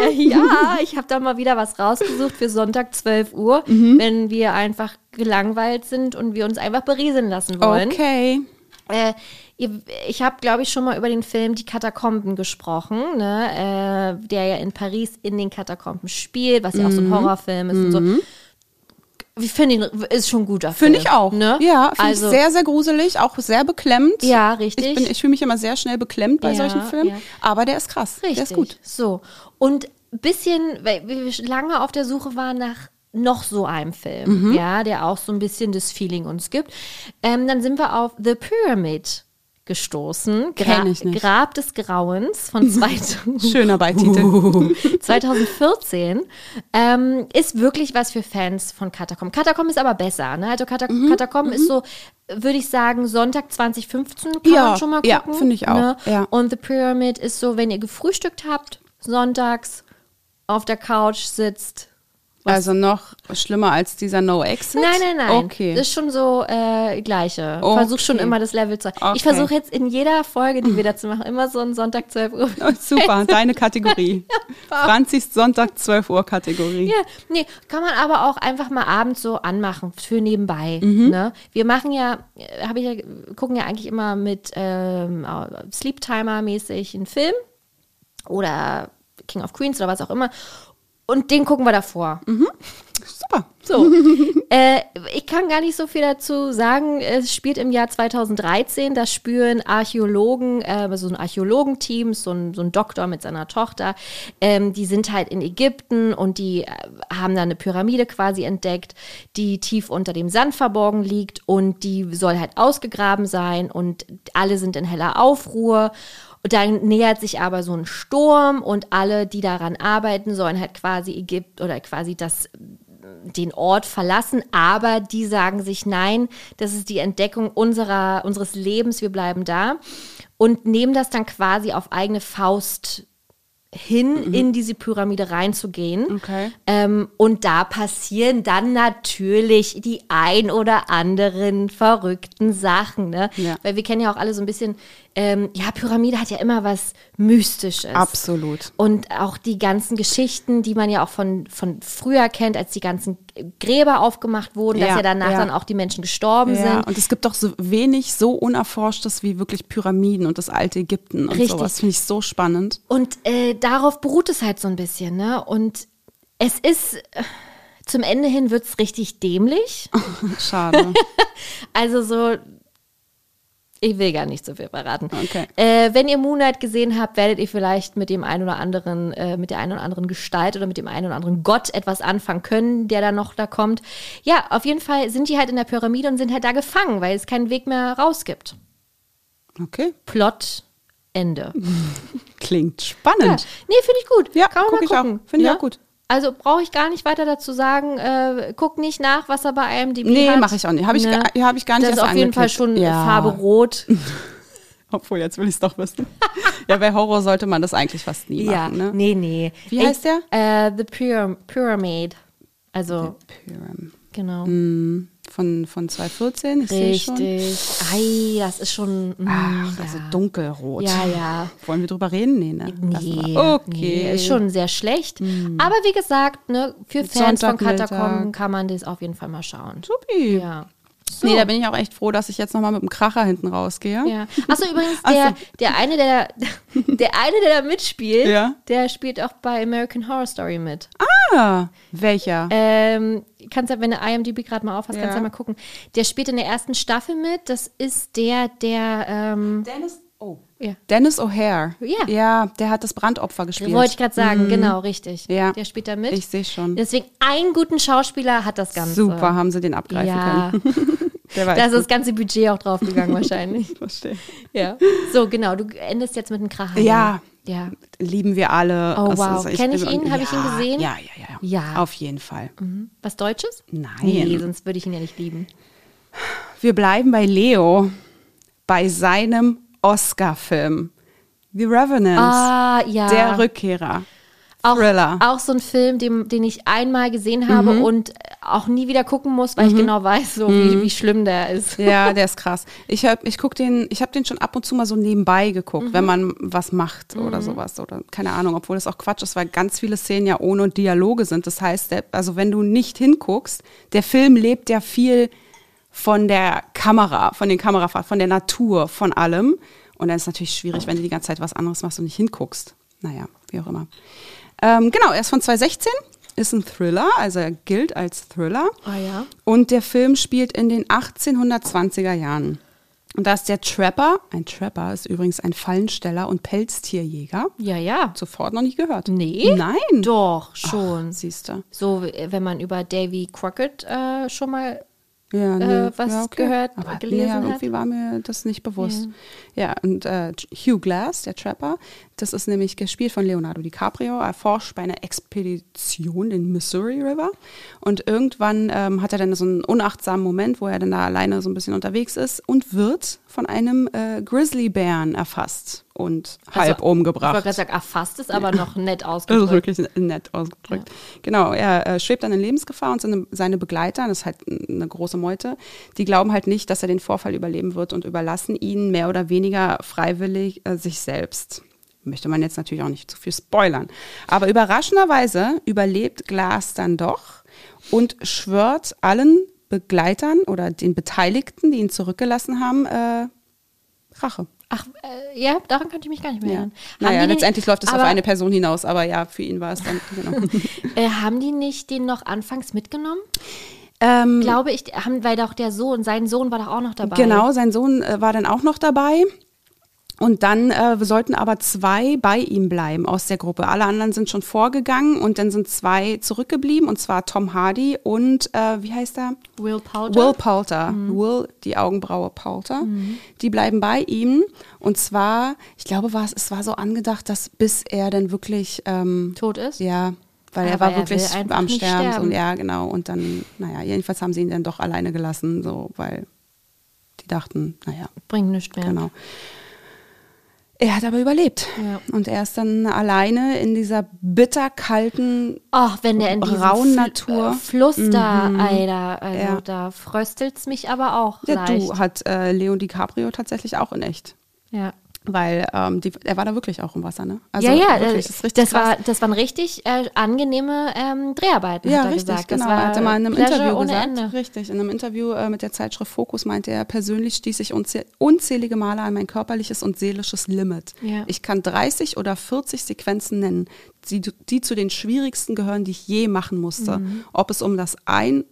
Da, äh, ja, ich habe da mal wieder was rausgesucht für Sonntag 12 Uhr, Mhm. wenn wir einfach gelangweilt sind und wir uns einfach berieseln lassen wollen. Okay. Äh, ich habe, glaube ich, schon mal über den Film Die Katakomben gesprochen, ne? äh, der ja in Paris in den Katakomben spielt, was ja auch so ein Mhm. Horrorfilm ist und so. Ich finde ihn, ist schon ein guter Film. Finde ich auch. Ne? Ja, finde also, ich sehr, sehr gruselig, auch sehr beklemmend. Ja, richtig. Ich, bin- ich fühle mich immer sehr schnell beklemmt bei Ja, solchen Filmen. ja. Aber der ist krass. Richtig. Der ist gut. So. Und ein bisschen, weil wir lange auf der Suche waren nach noch so einem Film, Mhm. ja, der auch so ein bisschen das Feeling uns gibt. Ähm, dann sind wir auf The Pyramid gestoßen. Kenn ich nicht. Grab des Grauens von 2000 Schöner Beititel. 2014 ähm, ist wirklich was für Fans von Katakomben. Katakomben ist aber besser, ne? Also Katak Mhm, Katakomben ist so, würde ich sagen, Sonntag 2015 kann Ja, man schon mal gucken. ja, finde ich auch, Ne? ja. Und The Pyramid ist so, wenn ihr gefrühstückt habt, sonntags auf der Couch sitzt. Also noch schlimmer als dieser No Exit? Nein, nein, nein. Okay. Das ist schon so äh, gleiche. Okay. Versuch schon immer das Level zu. Okay. Ich versuche jetzt in jeder Folge, die wir dazu machen, immer so einen Sonntag 12 Uhr. Oh, super, deine Kategorie. Franzis Sonntag 12 Uhr Kategorie. Ja, nee, kann man aber auch einfach mal abends so anmachen für nebenbei. Mhm. Ne? Wir machen ja, äh, habe ich ja, gucken ja eigentlich immer mit ähm, Sleep Timer mäßig einen Film oder King of Queens oder was auch immer. Und den gucken wir davor. Super. So. äh, ich kann gar nicht so viel dazu sagen. Es spielt im Jahr 2013. Da spüren Archäologen, äh, so ein Archäologenteam, so ein, so ein Doktor mit seiner Tochter. Ähm, die sind halt in Ägypten und die äh, haben da eine Pyramide quasi entdeckt, die tief unter dem Sand verborgen liegt und die soll halt ausgegraben sein und alle sind in heller Aufruhr. Und dann nähert sich aber so ein Sturm und alle, die daran arbeiten, sollen halt quasi Ägypt oder quasi das den Ort verlassen, aber die sagen sich nein, das ist die Entdeckung unserer, unseres Lebens, wir bleiben da und nehmen das dann quasi auf eigene Faust hin, in diese Pyramide reinzugehen. Okay. Ähm, und da passieren dann natürlich die ein oder anderen verrückten Sachen, ne? Ja. Weil wir kennen ja auch alle so ein bisschen, ähm, ja, Pyramide hat ja immer was Mystisches. Absolut. Und auch die ganzen Geschichten, die man ja auch von, von früher kennt, als die ganzen Gräber aufgemacht wurden, dass Ja, ja danach ja. dann auch die Menschen gestorben Ja, sind. und es gibt doch so wenig so Unerforschtes wie wirklich Pyramiden und das alte Ägypten und Richtig. sowas. Finde ich so spannend. Und äh, darauf beruht es halt so ein bisschen, ne? Und es ist, äh, zum Ende hin wird es richtig dämlich. Schade. Also so, ich will gar nicht so viel verraten. Okay. Äh, wenn ihr Moonlight gesehen habt, werdet ihr vielleicht mit dem einen oder anderen, äh, mit der einen oder anderen Gestalt oder mit dem einen oder anderen Gott etwas anfangen können, der da noch da kommt. Ja, auf jeden Fall sind die halt in der Pyramide und sind halt da gefangen, weil es keinen Weg mehr raus gibt. Okay. Plot, Ende. Klingt Ja. spannend. Nee, finde ich gut. Ja, Kann man guck mal gucken. Finde ich ne? auch gut. Also brauche ich gar nicht weiter dazu sagen. Äh, guck nicht nach, was er bei IMDb Nee, hat. mache ich auch nicht. Habe ich, Ne? gar- hab ich gar nicht Das ist auf jeden Fall schon ja. Farbe rot. Obwohl, jetzt will ich es doch wissen. ja, bei Horror sollte man das eigentlich fast nie ja, machen. Ne? nee, nee. Wie Ich- heißt der? Äh, The Pyram Pyramid. Also, Pyram. genau. Hm, Von, von 2014, ich. Richtig. Ei, das ist schon. mm, Ach, ja. also dunkelrot. Ja, ja. Wollen wir drüber reden? Nee, ne? Nee, Okay. Hm. nee, ist schon sehr schlecht. Aber wie gesagt, ne, für Fans von. Katakomben kann man das auf jeden Fall mal schauen. Supi. Ja. So. Nee, da bin ich auch echt froh, dass ich jetzt nochmal mit dem Kracher hinten rausgehe. Ja. Achso, übrigens, Ach so. der, der eine, der, der eine, der da mitspielt, Ja. der spielt auch bei American Horror Story mit. Ah, welcher? Ähm, kannst ja, wenn du IMDb gerade mal aufhast, Ja. kannst du ja mal gucken. Der spielt in der ersten Staffel mit. Das ist der, der, ähm, Dennis, oh. Ja. Dennis O'Hare. Ja. Ja, der hat das Brandopfer gespielt. Wollte ich gerade sagen, genau, richtig. Mhm. Ja. Der spielt da mit. Ich sehe schon. Deswegen, einen guten Schauspieler hat das Ganze. Super, haben sie den abgreifen Ja, können. Da ist das ganze Budget auch draufgegangen wahrscheinlich. Verstehe. Ja. So, genau, du endest jetzt mit einem Kracher. ne? Ja. Ja. Lieben wir alle. Oh, Das wow. ist- Kenn ich ihn? Hab ich ihn gesehen? Ja, ja, ja. Ja. Auf jeden Fall. Was Deutsches? Nein. Nee, sonst würde ich ihn ja nicht lieben. Wir bleiben bei Leo, bei seinem Oscar-Film. The Revenant. Ah, ja. Der Rückkehrer. auch, Thriller. auch so ein Film, den, den ich einmal gesehen habe Mhm. und auch nie wieder gucken muss, weil ich genau weiß, so wie, wie schlimm der ist. Ja, der ist krass. Ich hab, ich guck den, ich habe den schon ab und zu mal so nebenbei geguckt, wenn man was macht oder sowas oder keine Ahnung, obwohl das auch Quatsch ist, weil ganz viele Szenen ja ohne Dialoge sind. Das heißt, der, also wenn du nicht hinguckst, der Film lebt ja viel von der Kamera, von den Kamerafahrten, von der Natur, von allem. Und dann ist es natürlich schwierig, wenn du die ganze Zeit was anderes machst und nicht hinguckst. Naja, wie auch immer. Ähm, genau, er ist von 2016, ist ein Thriller, also er gilt als Thriller. Ah ja. Und der Film spielt in den 1820er Jahren. Und da ist der Trapper, ein Trapper ist übrigens ein Fallensteller und Pelztierjäger. Ja, ja. Sofort noch nicht gehört. Nee? Nein. Doch, schon. Siehst du. So, wenn man über Davy Crockett äh, schon mal Ja, Äh, was gehört, Aber gelesen nee, hat? irgendwie war mir das nicht bewusst. Ja, und äh, Hugh Glass, der Trapper, das ist nämlich gespielt von Leonardo DiCaprio, er forscht bei einer Expedition den Missouri River und irgendwann ähm, hat er dann so einen unachtsamen Moment, wo er dann da alleine so ein bisschen unterwegs ist und wird von einem äh, Grizzlybären erfasst und halb Also, Ich umgebracht. wollte gerade sagen, erfasst ist aber noch nett Das ist ausgedrückt. wirklich nett ausgedrückt. Genau, er äh, schwebt dann in Lebensgefahr und seine, seine Begleiter, das ist halt eine große Meute, die glauben halt nicht, dass er den Vorfall überleben wird und überlassen ihn mehr oder weniger freiwillig äh, sich selbst. Möchte man jetzt natürlich auch nicht zu viel spoilern. Aber überraschenderweise überlebt Glas dann doch und schwört allen Begleitern oder den Beteiligten, die ihn zurückgelassen haben, äh, Rache. Ach, äh, ja, daran könnte ich mich gar nicht mehr Ja. erinnern. Naja, die letztendlich läuft es auf eine Person hinaus, aber ja, für ihn war es dann, genau. Äh, haben die nicht den noch anfangs mitgenommen? ähm, Glaube ich, haben, weil doch der Sohn, sein Sohn war doch auch noch dabei. Genau, sein Sohn äh, war dann auch noch dabei. Und dann äh, sollten aber zwei bei ihm bleiben aus der Gruppe. Alle anderen sind schon vorgegangen und dann sind zwei zurückgeblieben, und zwar Tom Hardy und, äh, wie heißt er? Will Poulter. Will Poulter. Will, die Augenbraue Poulter. Die bleiben bei ihm. Und zwar, ich glaube, war es, es war so angedacht, dass bis er dann wirklich ähm, tot ist. ja, weil er Aber war er wirklich will einfach am Sterben. sterben. Und ja, genau. Und dann, naja, jedenfalls haben sie ihn dann doch alleine gelassen, so, weil die dachten, naja, Bringt nichts mehr. genau. Er hat aber überlebt. Ja. Und er ist dann alleine in dieser bitterkalten, Ach, wenn der in Rauen Fl- Natur. äh, Fluss da, Alter, also Ja. da fröstelt's mich aber auch ja, leicht. du hat äh, Leon DiCaprio tatsächlich auch in echt. Ja. Weil ähm, die, er war da wirklich auch im Wasser, ne? Also ja, ja, wirklich, äh, das ist richtig das, war, das waren richtig äh, angenehme ähm, Dreharbeiten, Ja, hat er richtig, gesagt. genau. Das war er hatte mal in einem Pleasure Interview gesagt, Ende. richtig, in einem Interview äh, mit der Zeitschrift Focus meinte er, persönlich stieß ich unzäh unzählige Male an mein körperliches und seelisches Limit. Ja. Ich kann 30 oder 40 Sequenzen nennen, die, die zu den schwierigsten gehören, die ich je machen musste. Mhm. Ob es um das Ein-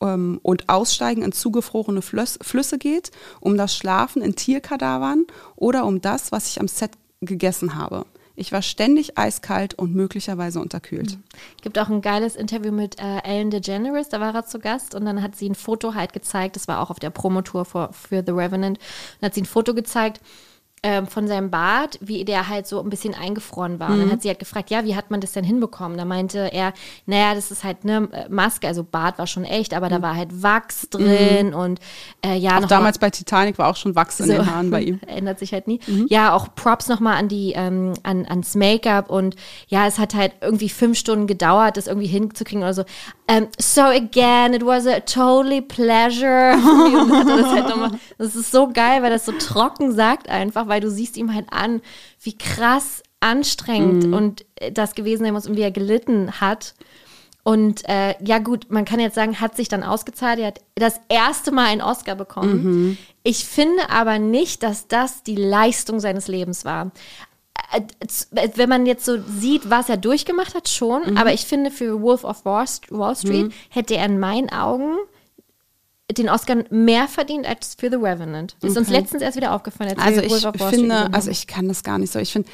ähm, und Aussteigen in zugefrorene Flöss, Flüsse geht, um das Schlafen in Tierkadavern oder um das, was ich am Set gegessen habe. Ich war ständig eiskalt und möglicherweise unterkühlt. gibt auch ein geiles Interview mit äh, Ellen DeGeneres, da war er zu Gast und dann hat sie ein Foto halt gezeigt, das war auch auf der Promotour für, für The Revenant, und hat sie ein Foto gezeigt ähm, von seinem Bart, wie der halt so ein bisschen eingefroren war. Und Mhm. dann hat sie halt gefragt, ja, wie hat man das denn hinbekommen? Da meinte er, naja, das ist halt eine Maske, also Bart war schon echt, aber da war halt Wachs drin und äh, ja, Mhm. Auch damals bei Titanic war auch schon Wachs in so. den Haaren bei ihm. Ändert sich halt nie. Mhm. Ja, auch Props nochmal an die, ähm, an, ans Make-up und ja, es hat halt irgendwie fünf Stunden gedauert, das irgendwie hinzukriegen oder so. Ähm, so again, it was a totally pleasure. Und das, halt noch mal, das ist so geil, weil das so trocken sagt einfach, weil du siehst ihm halt an, wie krass anstrengend Mhm. und äh, das gewesen sein muss und wie er gelitten hat. Und äh, ja gut, man kann jetzt sagen, hat sich dann ausgezahlt. Er hat das erste Mal einen Oscar bekommen. Ich finde aber nicht, dass das die Leistung seines Lebens war. Äh, Wenn man jetzt so sieht, was er durchgemacht hat, schon. Aber ich finde, für Wolf of Wall St- Wall Street hätte er in meinen Augen den Oscar mehr verdient als für The Revenant. Das ist uns Okay. letztens erst wieder aufgefallen. Als Also wir ich finde, also ich kann das gar nicht so. Ich finde,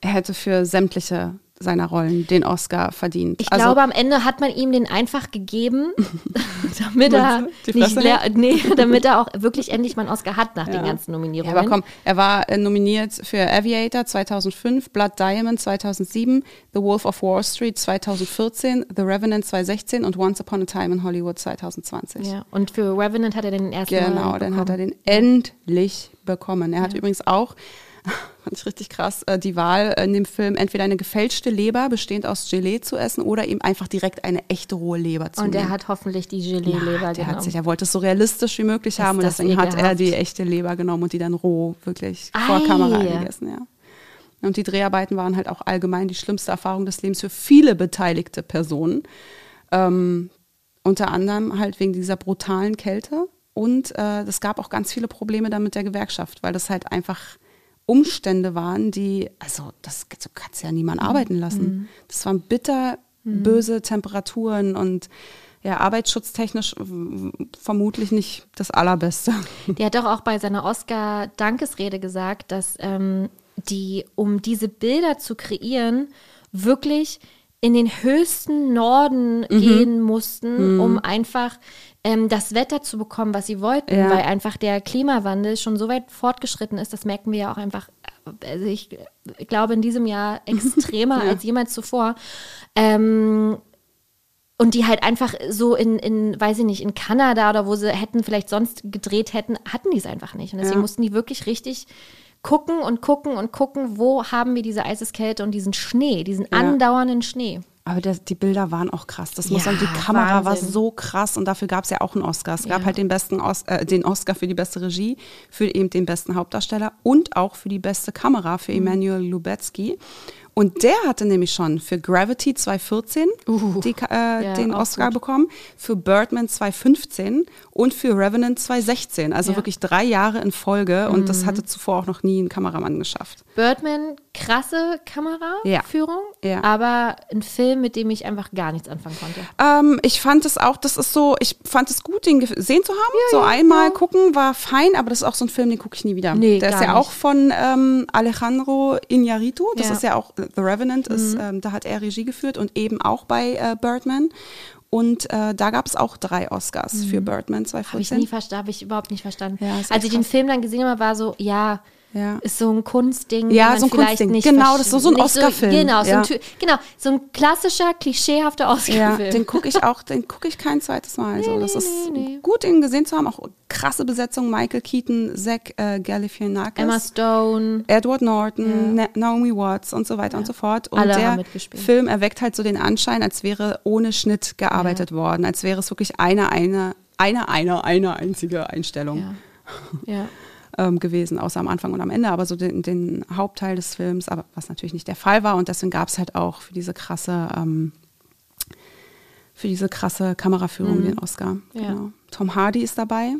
er hätte für sämtliche seiner Rollen den Oscar verdient. Ich also, glaube, am Ende hat man ihm den einfach gegeben, damit er nicht leer, nee, damit er auch wirklich endlich mal einen Oscar hat nach den ganzen ja, Nominierungen. aber komm, er war äh, nominiert für Aviator 2005, Blood Diamond 2007, The Wolf of Wall Street 2014, The Revenant 2016 und Once Upon a Time in Hollywood 2020. ja, und für Revenant hat er den ersten Genau, dann hat er den endlich bekommen. Er hat übrigens auch fand ich richtig krass, äh, die Wahl in dem Film, entweder eine gefälschte Leber bestehend aus Gelee zu essen oder eben einfach direkt eine echte rohe Leber zu Und nehmen. er hat hoffentlich die Gelee-Leber genommen. hat sich, er wollte es so realistisch wie möglich Ist haben und deswegen hat er die echte Leber genommen und die dann roh wirklich vor Ei. Kamera gegessen, ja. Und die Dreharbeiten waren halt auch allgemein die schlimmste Erfahrung des Lebens für viele beteiligte Personen. Ähm, unter anderem halt wegen dieser brutalen Kälte. Und äh, es gab auch ganz viele Probleme dann mit der Gewerkschaft, weil das halt einfach Umstände waren, die, also das so kannst ja niemand arbeiten lassen. Das waren bitter böse Temperaturen und ja, arbeitsschutztechnisch vermutlich nicht das Allerbeste. Der hat doch auch bei seiner Oscar-Dankesrede gesagt, dass ähm, die, um diese Bilder zu kreieren, wirklich in den höchsten Norden Mhm. gehen mussten, um einfach ähm, das Wetter zu bekommen, was sie wollten, Ja. weil einfach der Klimawandel schon so weit fortgeschritten ist, das merken wir ja auch einfach, also ich glaube in diesem Jahr extremer als jemals zuvor. Ähm, und die halt einfach so in, in, weiß ich nicht, in Kanada oder wo sie hätten vielleicht sonst gedreht hätten, hatten die es einfach nicht. Und deswegen Ja. mussten die wirklich richtig gucken und gucken und gucken, wo haben wir diese Eiseskälte und diesen Schnee, diesen andauernden Schnee. Aber der, die Bilder waren auch krass. Das muss Ja, sagen, die Kamera Wahnsinn. war so krass und dafür gab es ja auch einen Oscar. Es gab Ja. halt den besten Os äh, den Oscar für die beste Regie, für eben den besten Hauptdarsteller und auch für die beste Kamera für Mhm. Emanuel Lubezki. Und der hatte nämlich schon für Gravity 2014 die, Ka- äh, Ja, den Oscar gut. bekommen, für Birdman 2015 und für Revenant 2016. Also Ja. Mhm. wirklich drei Jahre in Folge und das hatte zuvor auch noch nie ein Kameramann geschafft. Birdman, krasse Kameraführung, Ja. aber ein Film, mit dem ich einfach gar nichts anfangen konnte. Ähm, ich fand es auch, das ist so, ich fand es gut, den gesehen zu haben. so einmal gucken war fein, aber das ist auch so ein Film, den gucke ich nie wieder. Nee, Der ist ja nicht. auch von ähm, Alejandro Iñárritu. Das Ja. Mhm. ist ja auch The Revenant, ist, ähm, da hat er Regie geführt und eben auch bei äh, Birdman. Und äh, da gab es auch drei Oscars für Birdman Habe Mhm. ich 2014. nie verstanden, habe ich überhaupt nicht verstanden. Ja, Als ich den krass. Film dann gesehen habe, war so, ja, Ja. ist so ein Kunstding. Ja, so ein vielleicht Kunstding. Nicht Genau, das ist so- so ein Oscar-Film. Genau, so Ja. ein, Ty- genau, so ein klassischer, klischeehafter Ja, Oscar-Film. den gucke ich auch, den gucke ich kein zweites Mal. So, das nee, ist nee, nee. gut, ihn gesehen zu haben. Auch krasse Besetzung: Michael Keaton, Zach äh, Galifianakis. Emma Stone. Edward Norton, Na Naomi Watts und so weiter und so fort. Und Alle der. Film erweckt halt so den Anschein, als wäre ohne Schnitt gearbeitet worden, als wäre es wirklich eine, eine, eine, eine, eine einzige Einstellung Ja. Ähm, gewesen, außer am Anfang und am Ende, aber so den, den Hauptteil des Films, aber was natürlich nicht der Fall war. Und deswegen gab es halt auch für diese krasse, ähm, für diese krasse Kameraführung den Oscar. Mhm. Ja. Genau. Tom Hardy ist dabei.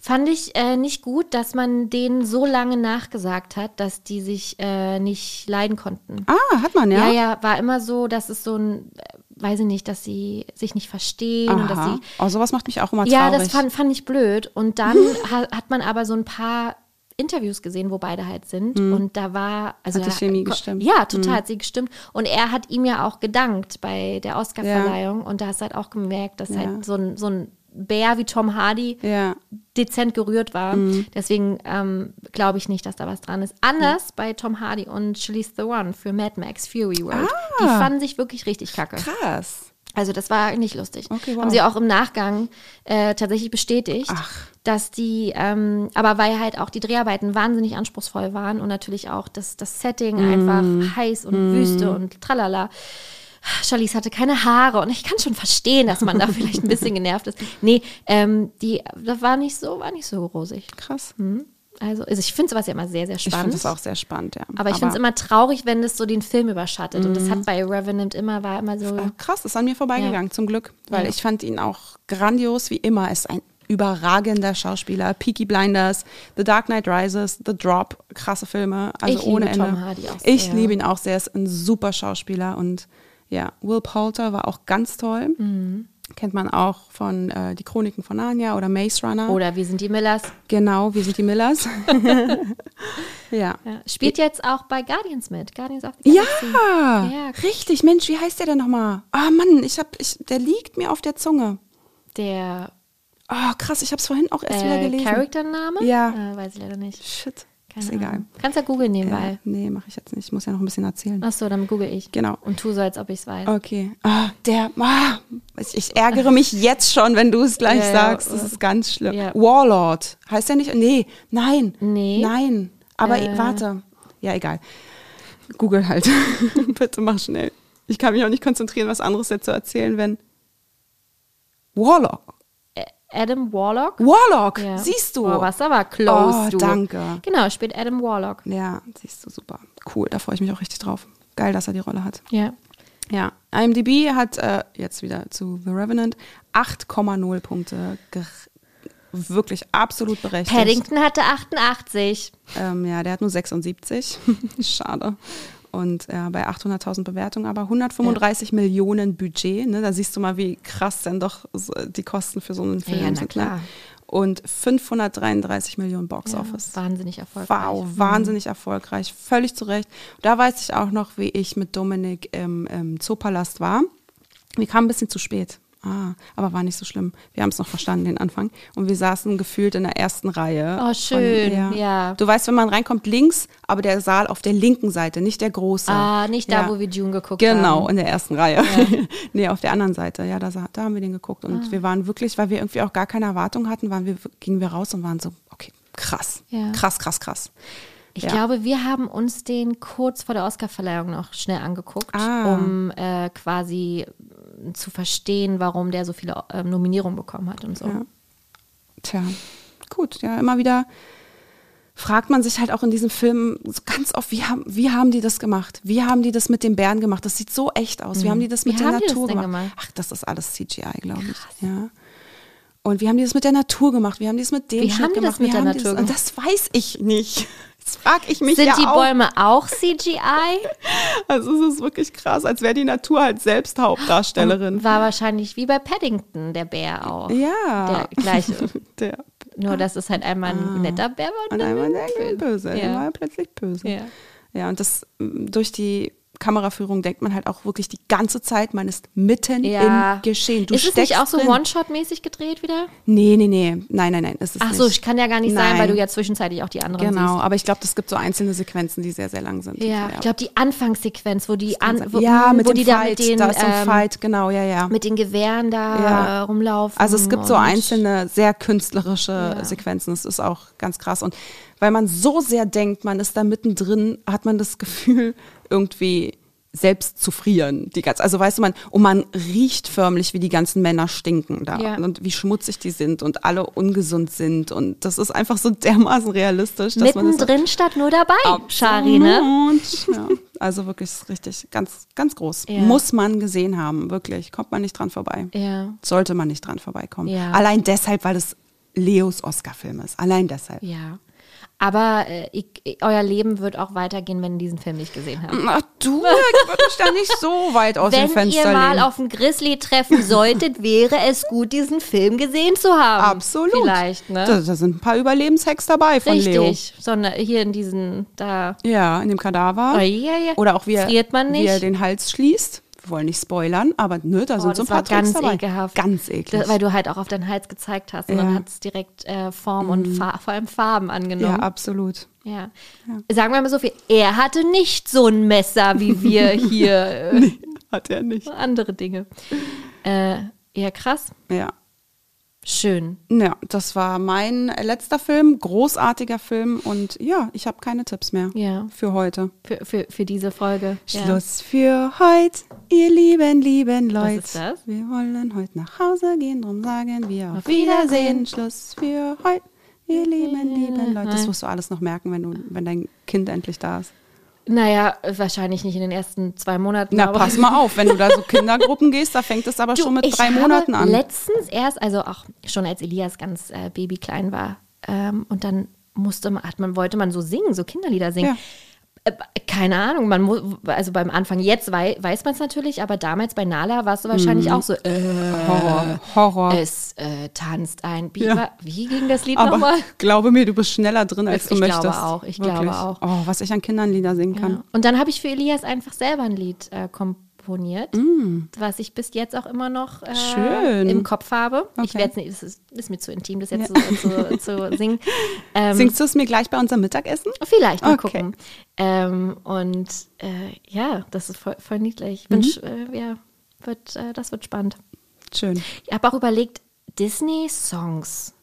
Fand ich äh, nicht gut, dass man denen so lange nachgesagt hat, dass die sich äh, nicht leiden konnten. Ah, hat man, ja? Ja, ja, war immer so, dass es so ein, weiß ich nicht, dass sie sich nicht verstehen und dass Aha. sie Oh, sowas macht mich auch immer Ja, traurig. das fand, fand ich blöd. Und dann ha, hat man aber so ein paar Interviews gesehen, wo beide halt sind. Und da war. Also Hat die da- Chemie gestimmt. Ja, total hat sie gestimmt. Und er hat ihm ja auch gedankt bei der Oscarverleihung. Und da hast du halt auch gemerkt, dass Ja. halt so ein, so ein Bär wie Tom Hardy ja. dezent gerührt war. Mhm. Deswegen ähm, glaube ich nicht, dass da was dran ist. Anders bei Tom Hardy und Charlize Theron für Mad Max Fury World. Die Ah. fanden sich wirklich richtig kacke. Krass. Also das war nicht lustig. Okay, wow. Haben sie auch im Nachgang äh, tatsächlich bestätigt, Ach. dass die, ähm, aber weil halt auch die Dreharbeiten wahnsinnig anspruchsvoll waren und natürlich auch das, das Setting Mm. einfach heiß und Wüste und tralala. Charlize hatte keine Haare und ich kann schon verstehen, dass man da vielleicht ein bisschen genervt ist. Nee, ähm, die, das war nicht so, war nicht so rosig. Krass. Also, also ich finde sowas ja immer sehr, sehr Ich spannend. finde das auch sehr spannend, ja. aber ich finde es immer traurig, wenn das so den Film überschattet. Und Mhm. das hat bei Revenant immer, war immer so. Krass, ist an mir vorbeigegangen, zum Glück. Weil Ja. ich fand ihn auch grandios, wie immer. Ist ein überragender Schauspieler. Peaky Blinders, The Dark Knight Rises, The Drop, krasse Filme. Also Ich liebe ohne Ende. Tom Hardy auch Ich sehr. liebe ihn auch sehr, ist ein super Schauspieler. Und ja, Will Poulter war auch ganz toll. Mhm. Kennt man auch von äh, Die Chroniken von Narnia oder Maze Runner. Oder wir sind die Millers. Genau, wir sind die Millers. ja. Ja. Spielt jetzt auch bei Guardians mit. Guardians of the Ja, Galaxy. Ja. richtig. Mensch, wie heißt der denn nochmal? Ah, Mann, ich hab, ich, der liegt mir auf der Zunge. Der Oh, krass, ich habe es vorhin auch erst wieder äh, gelesen. Charaktername? Ja. Äh, weiß ich leider nicht. Shit, Keine ist egal. Kannst ja googeln Ja, nebenbei. nee, mache ich jetzt nicht. Ich muss ja noch ein bisschen erzählen. Achso, dann google ich. Genau. Und tu so, als ob ich es weiß. Okay. Ah, der, ah, ich, ärgere mich jetzt schon, wenn du es gleich Ja, sagst. Das äh, ist ganz schlimm. ja. Warlord. Heißt der nicht? Nee, nein. Nee. Nein. Aber Äh, warte. Ja, egal. Google halt. Bitte mach schnell. Ich kann mich auch nicht konzentrieren, was anderes jetzt zu erzählen, wenn. Warlock. Adam Warlock. Warlock, Ja. siehst du. Oh, was aber close, Oh, du. danke. Genau, spielt Adam Warlock. Ja, siehst du, super. Cool, da freue ich mich auch richtig drauf. Geil, dass er die Rolle hat. Ja. Ja, IMDb hat äh, jetzt wieder zu The Revenant 8,0 Punkte. Wirklich absolut berechtigt. Paddington hatte 88. Ähm, ja, der hat nur 76. Schade. Und ja, bei 800.000 Bewertungen, aber 135 Millionen Budget. Ne? Da siehst du mal, wie krass denn doch so die Kosten für so einen Film Ja, sind. Ne? Und 533 Millionen Box Ja, Office. wahnsinnig erfolgreich. Wow, wahnsinnig erfolgreich, völlig zu Recht. Da weiß ich auch noch, wie ich mit Dominik im, im Zoopalast war. Wir kamen ein bisschen zu spät. Ah, aber war nicht so schlimm. Wir haben es noch verstanden, den Anfang. Und wir saßen gefühlt in der ersten Reihe. Oh, schön, ja. Du weißt, wenn man reinkommt, links, aber der Saal auf der linken Seite, nicht der große. Ah, nicht da, Ja. wo wir June geguckt haben. Genau, in der ersten Reihe. nee, auf der anderen Seite. Ja, da, da haben wir den geguckt. Und Ah. wir waren wirklich, weil wir irgendwie auch gar keine Erwartung hatten, waren wir, gingen wir raus und waren so, okay, krass. Ja. Krass, krass, krass. Ich Ja. glaube, wir haben uns den kurz vor der Oscarverleihung noch schnell angeguckt, Ah. um äh, quasi zu verstehen, warum der so viele äh, Nominierungen bekommen hat und so. Ja. Tja, gut, ja, immer wieder fragt man sich halt auch in diesem Film so ganz oft, wie haben, wie haben die das gemacht? Wie haben die das mit den Bären gemacht? Das sieht so echt aus. Wie haben die das Wie mit der die das Natur gemacht? gemacht? Ach, das ist alles CGI, glaube ich. Ja. Und wie haben die das mit der Natur gemacht? Wie haben die das mit dem Wie haben die das gemacht? mit wie der Natur das, gemacht? Und das weiß ich nicht. Das frage ich mich Sind ja die auch. Bäume auch CGI? Also es ist wirklich krass, als wäre die Natur halt selbst Hauptdarstellerin. War wahrscheinlich wie bei Paddington, der Bär auch. ja. Der gleiche. Der, Nur, dass es halt einmal ein netter Bär war. Und einmal der böse, Ja. einmal plötzlich böse. Ja. Ja, und das durch die Kameraführung denkt man halt auch wirklich die ganze Zeit, man ist mitten Ja. im Geschehen. Du ist es nicht auch so. One-Shot-mäßig gedreht wieder? Nee, nee, nee. Nein, nein, nein. Es ist Ach so, nicht. kann ja gar nicht sein, Nein. weil du ja zwischenzeitlich auch die anderen Genau, siehst. aber ich glaube, es gibt so einzelne Sequenzen, die sehr, sehr lang sind. Ja, ich glaube, die Anfangssequenz, wo die, an, wo, ja, mit wo dem die Fight, da mit den, da ist so ein ähm, Fight, genau, ja, ja. mit den Gewehren da Ja. rumlaufen. Also es gibt so einzelne sehr künstlerische. Sequenzen. Das ist auch ganz krass. Und weil man so sehr denkt, man ist da mittendrin, hat man das Gefühl, irgendwie selbst zu frieren. Die ganze, also weißt du, man, und man riecht förmlich, wie die ganzen Männer stinken da Ja. und wie schmutzig die sind und alle ungesund sind. Und das ist einfach so dermaßen realistisch, dass man das Mittendrin statt nur dabei, Shari, ne? und, ja, also wirklich richtig ganz, ganz groß. Ja. Muss man gesehen haben, wirklich. Kommt man nicht dran vorbei. Ja, Sollte man nicht dran vorbeikommen. Ja. Allein deshalb, weil es Leos Oscar-Film ist. Allein deshalb. ja. Aber äh, ich, ich, euer Leben wird auch weitergehen, wenn ihr diesen Film nicht gesehen habt. Ach du, ich würde mich da nicht so weit aus dem Wenn Fenster ihr mal lehnen. auf ein Grizzly treffen solltet, wäre es gut, diesen Film gesehen zu haben. Absolut. Vielleicht, ne? Da, da sind ein paar Überlebenshacks dabei von Leo. Richtig. Sondern hier in diesen, da. Ja, in dem Kadaver. Oh, ja, ja. Oder auch wie er, wie er den Hals schließt. Wir wollen nicht spoilern, aber nö, da Oh, sind so ein das paar Tricks ganz dabei. ekelhaft. Ganz eklig. Da, weil du halt auch auf deinen Hals gezeigt hast und Ja. Mhm. dann hat es direkt äh, Form und Fa vor allem Farben ja, angenommen. absolut. Ja. Sagen wir mal so viel. Er hatte nicht so ein Messer wie wir hier. Äh, Hat er nicht. Andere Dinge. Äh, ja, krass. Ja. Schön. Ja, das war mein letzter Film, großartiger Film und ja, ich habe keine Tipps mehr Ja. für heute. Für, für, für diese Folge. Ja. Schluss für heute, ihr lieben, lieben Leute. ist das? Wir wollen heute nach Hause gehen, drum sagen wir auf, Auf Wiedersehen. Wiedersehen. Schluss für heute, ihr lieben, lieben Leute. Das wirst du alles noch merken, wenn du, wenn dein Kind endlich da ist. Naja, wahrscheinlich nicht in den ersten zwei Monaten. Na, pass mal auf, wenn du da so Kindergruppen gehst, da fängt es aber Du, schon mit drei Monaten an. Letztens erst, also auch schon als Elias ganz äh, babyklein war, ähm, und dann musste man, hat man, wollte man so singen, so Kinderlieder singen. Ja. Äh, keine Ahnung, man muss, also beim Anfang jetzt wei weiß man es natürlich, aber damals bei Nala warst du wahrscheinlich Mhm. auch so, äh, Horror, Horror. es äh, tanzt ein. Wie, Ja. war, wie ging das Lied nochmal? glaube mir, du bist schneller drin, als Ich du glaube möchtest. auch, ich glaube auch. Oh, was ich an Kindernlieder singen kann. Ja. Und dann habe ich für Elias einfach selber ein Lied äh, komponiert, was ich bis jetzt auch immer noch äh, Mm. Schön. im Kopf habe. Ich Okay. werde es nicht, ist, ist mir zu intim, das jetzt so, zu, zu singen. Ähm, Singst du es mir gleich bei unserem Mittagessen? Vielleicht, mal Okay. gucken. Ähm, und äh, ja, das ist voll, voll niedlich. Ich Mhm. wünsch, äh, ja, wird, äh, das wird spannend. Schön. Ich habe auch überlegt, Disney-Songs.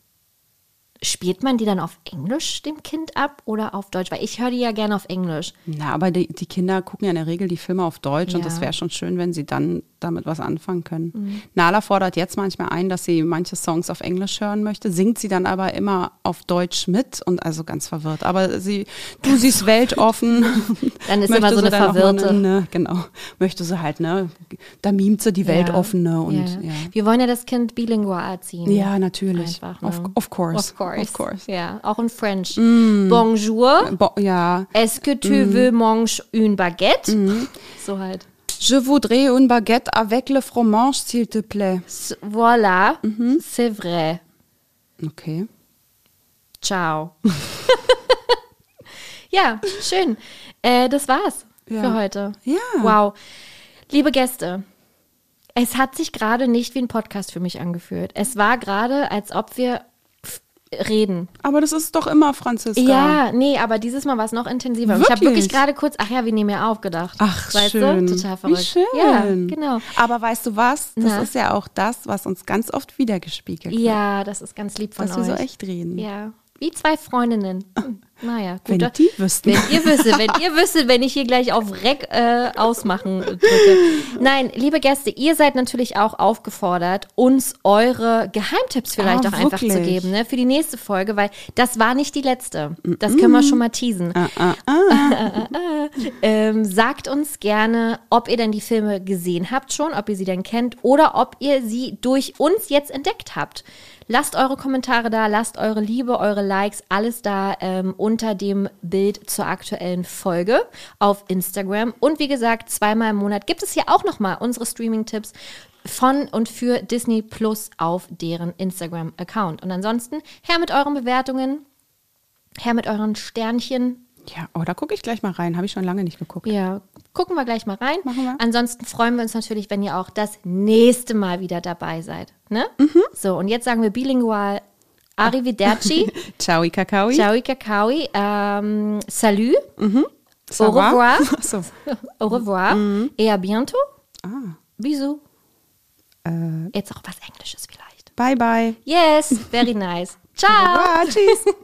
Spielt man die dann auf Englisch dem Kind ab oder auf Deutsch? Weil ich höre die ja gerne auf Englisch. Na, aber die, die Kinder gucken ja in der Regel die Filme auf Deutsch und Ja. das wäre schon schön, wenn sie dann damit was anfangen können. Mhm. Nala fordert jetzt manchmal ein, dass sie manche Songs auf Englisch hören möchte, singt sie dann aber immer auf Deutsch mit und also ganz verwirrt. Aber sie, du siehst weltoffen. Dann ist immer so eine Verwirrte. Ne, genau. Möchte sie halt, ne? Da mimt sie die weltoffene und ja. ja. Wir wollen ja das Kind bilingual erziehen. Ja, natürlich. Einfach, ne? of, of course. Of course. Of course. Ja, auch in French. Bonjour. Bo ja. Est-ce que tu Mhm. veux manger une baguette? So halt. Je voudrais une baguette avec le fromage, s'il te plaît. Voilà, Mhm. c'est vrai. Okay. Ciao. ja, schön. Äh, das war's Ja. für heute. Ja. Wow. Liebe Gäste, es hat sich gerade nicht wie ein Podcast für mich angefühlt. Es war gerade, als ob wir reden. Aber das ist doch immer Franziska. Ja, nee, aber dieses Mal war es noch intensiver. Und Ich habe Wirklich? wirklich gerade kurz, ach ja, wir nehmen ja auf gedacht. Ach, weißt schön. du? Total verrückt. Wie schön. Ja, genau. Aber weißt du was? Das Na? ist ja auch das, was uns ganz oft wiedergespiegelt wird. Ja, das ist ganz lieb von Dass euch. wir so echt reden. Ja, wie zwei Freundinnen. Hm, Naja, Wenn guter- die wüssten. Wenn ihr wüsstet, wenn ihr wüsstet, wenn ich hier gleich auf Rec äh, ausmachen drücke. Nein, liebe Gäste, ihr seid natürlich auch aufgefordert, uns eure Geheimtipps vielleicht Ah, auch einfach zu geben, ne, für die nächste Folge, weil das war nicht die letzte. Das können wir schon mal teasen. Ah, ah, Ähm, sagt uns gerne, ob ihr denn die Filme gesehen habt schon, ob ihr sie denn kennt oder ob ihr sie durch uns jetzt entdeckt habt. Lasst eure Kommentare da, lasst eure Liebe, eure Likes, alles da ähm, unter dem Bild zur aktuellen Folge auf Instagram. Und wie gesagt, zweimal im Monat gibt es hier auch nochmal unsere Streaming-Tipps von und für Disney Plus auf deren Instagram-Account. Und ansonsten her mit euren Bewertungen, her mit euren Sternchen, Ja, oh, da gucke ich gleich mal rein. Habe ich schon lange nicht geguckt. ja, gucken wir gleich mal rein. Machen wir. Ansonsten freuen wir uns natürlich, wenn ihr auch das nächste Mal wieder dabei seid. Ne? Mhm. So, und jetzt sagen wir bilingual Arrivederci, Ciao, Kakaoi. Ciao, Kakaoi, ähm, Salut, Ça Au revoir. So. au revoir Mhm. et à bientôt. Ah, Bisous. äh, Jetzt auch was Englisches vielleicht. bye, bye. Yes, very nice. Ciao. Au revoir, tschüss.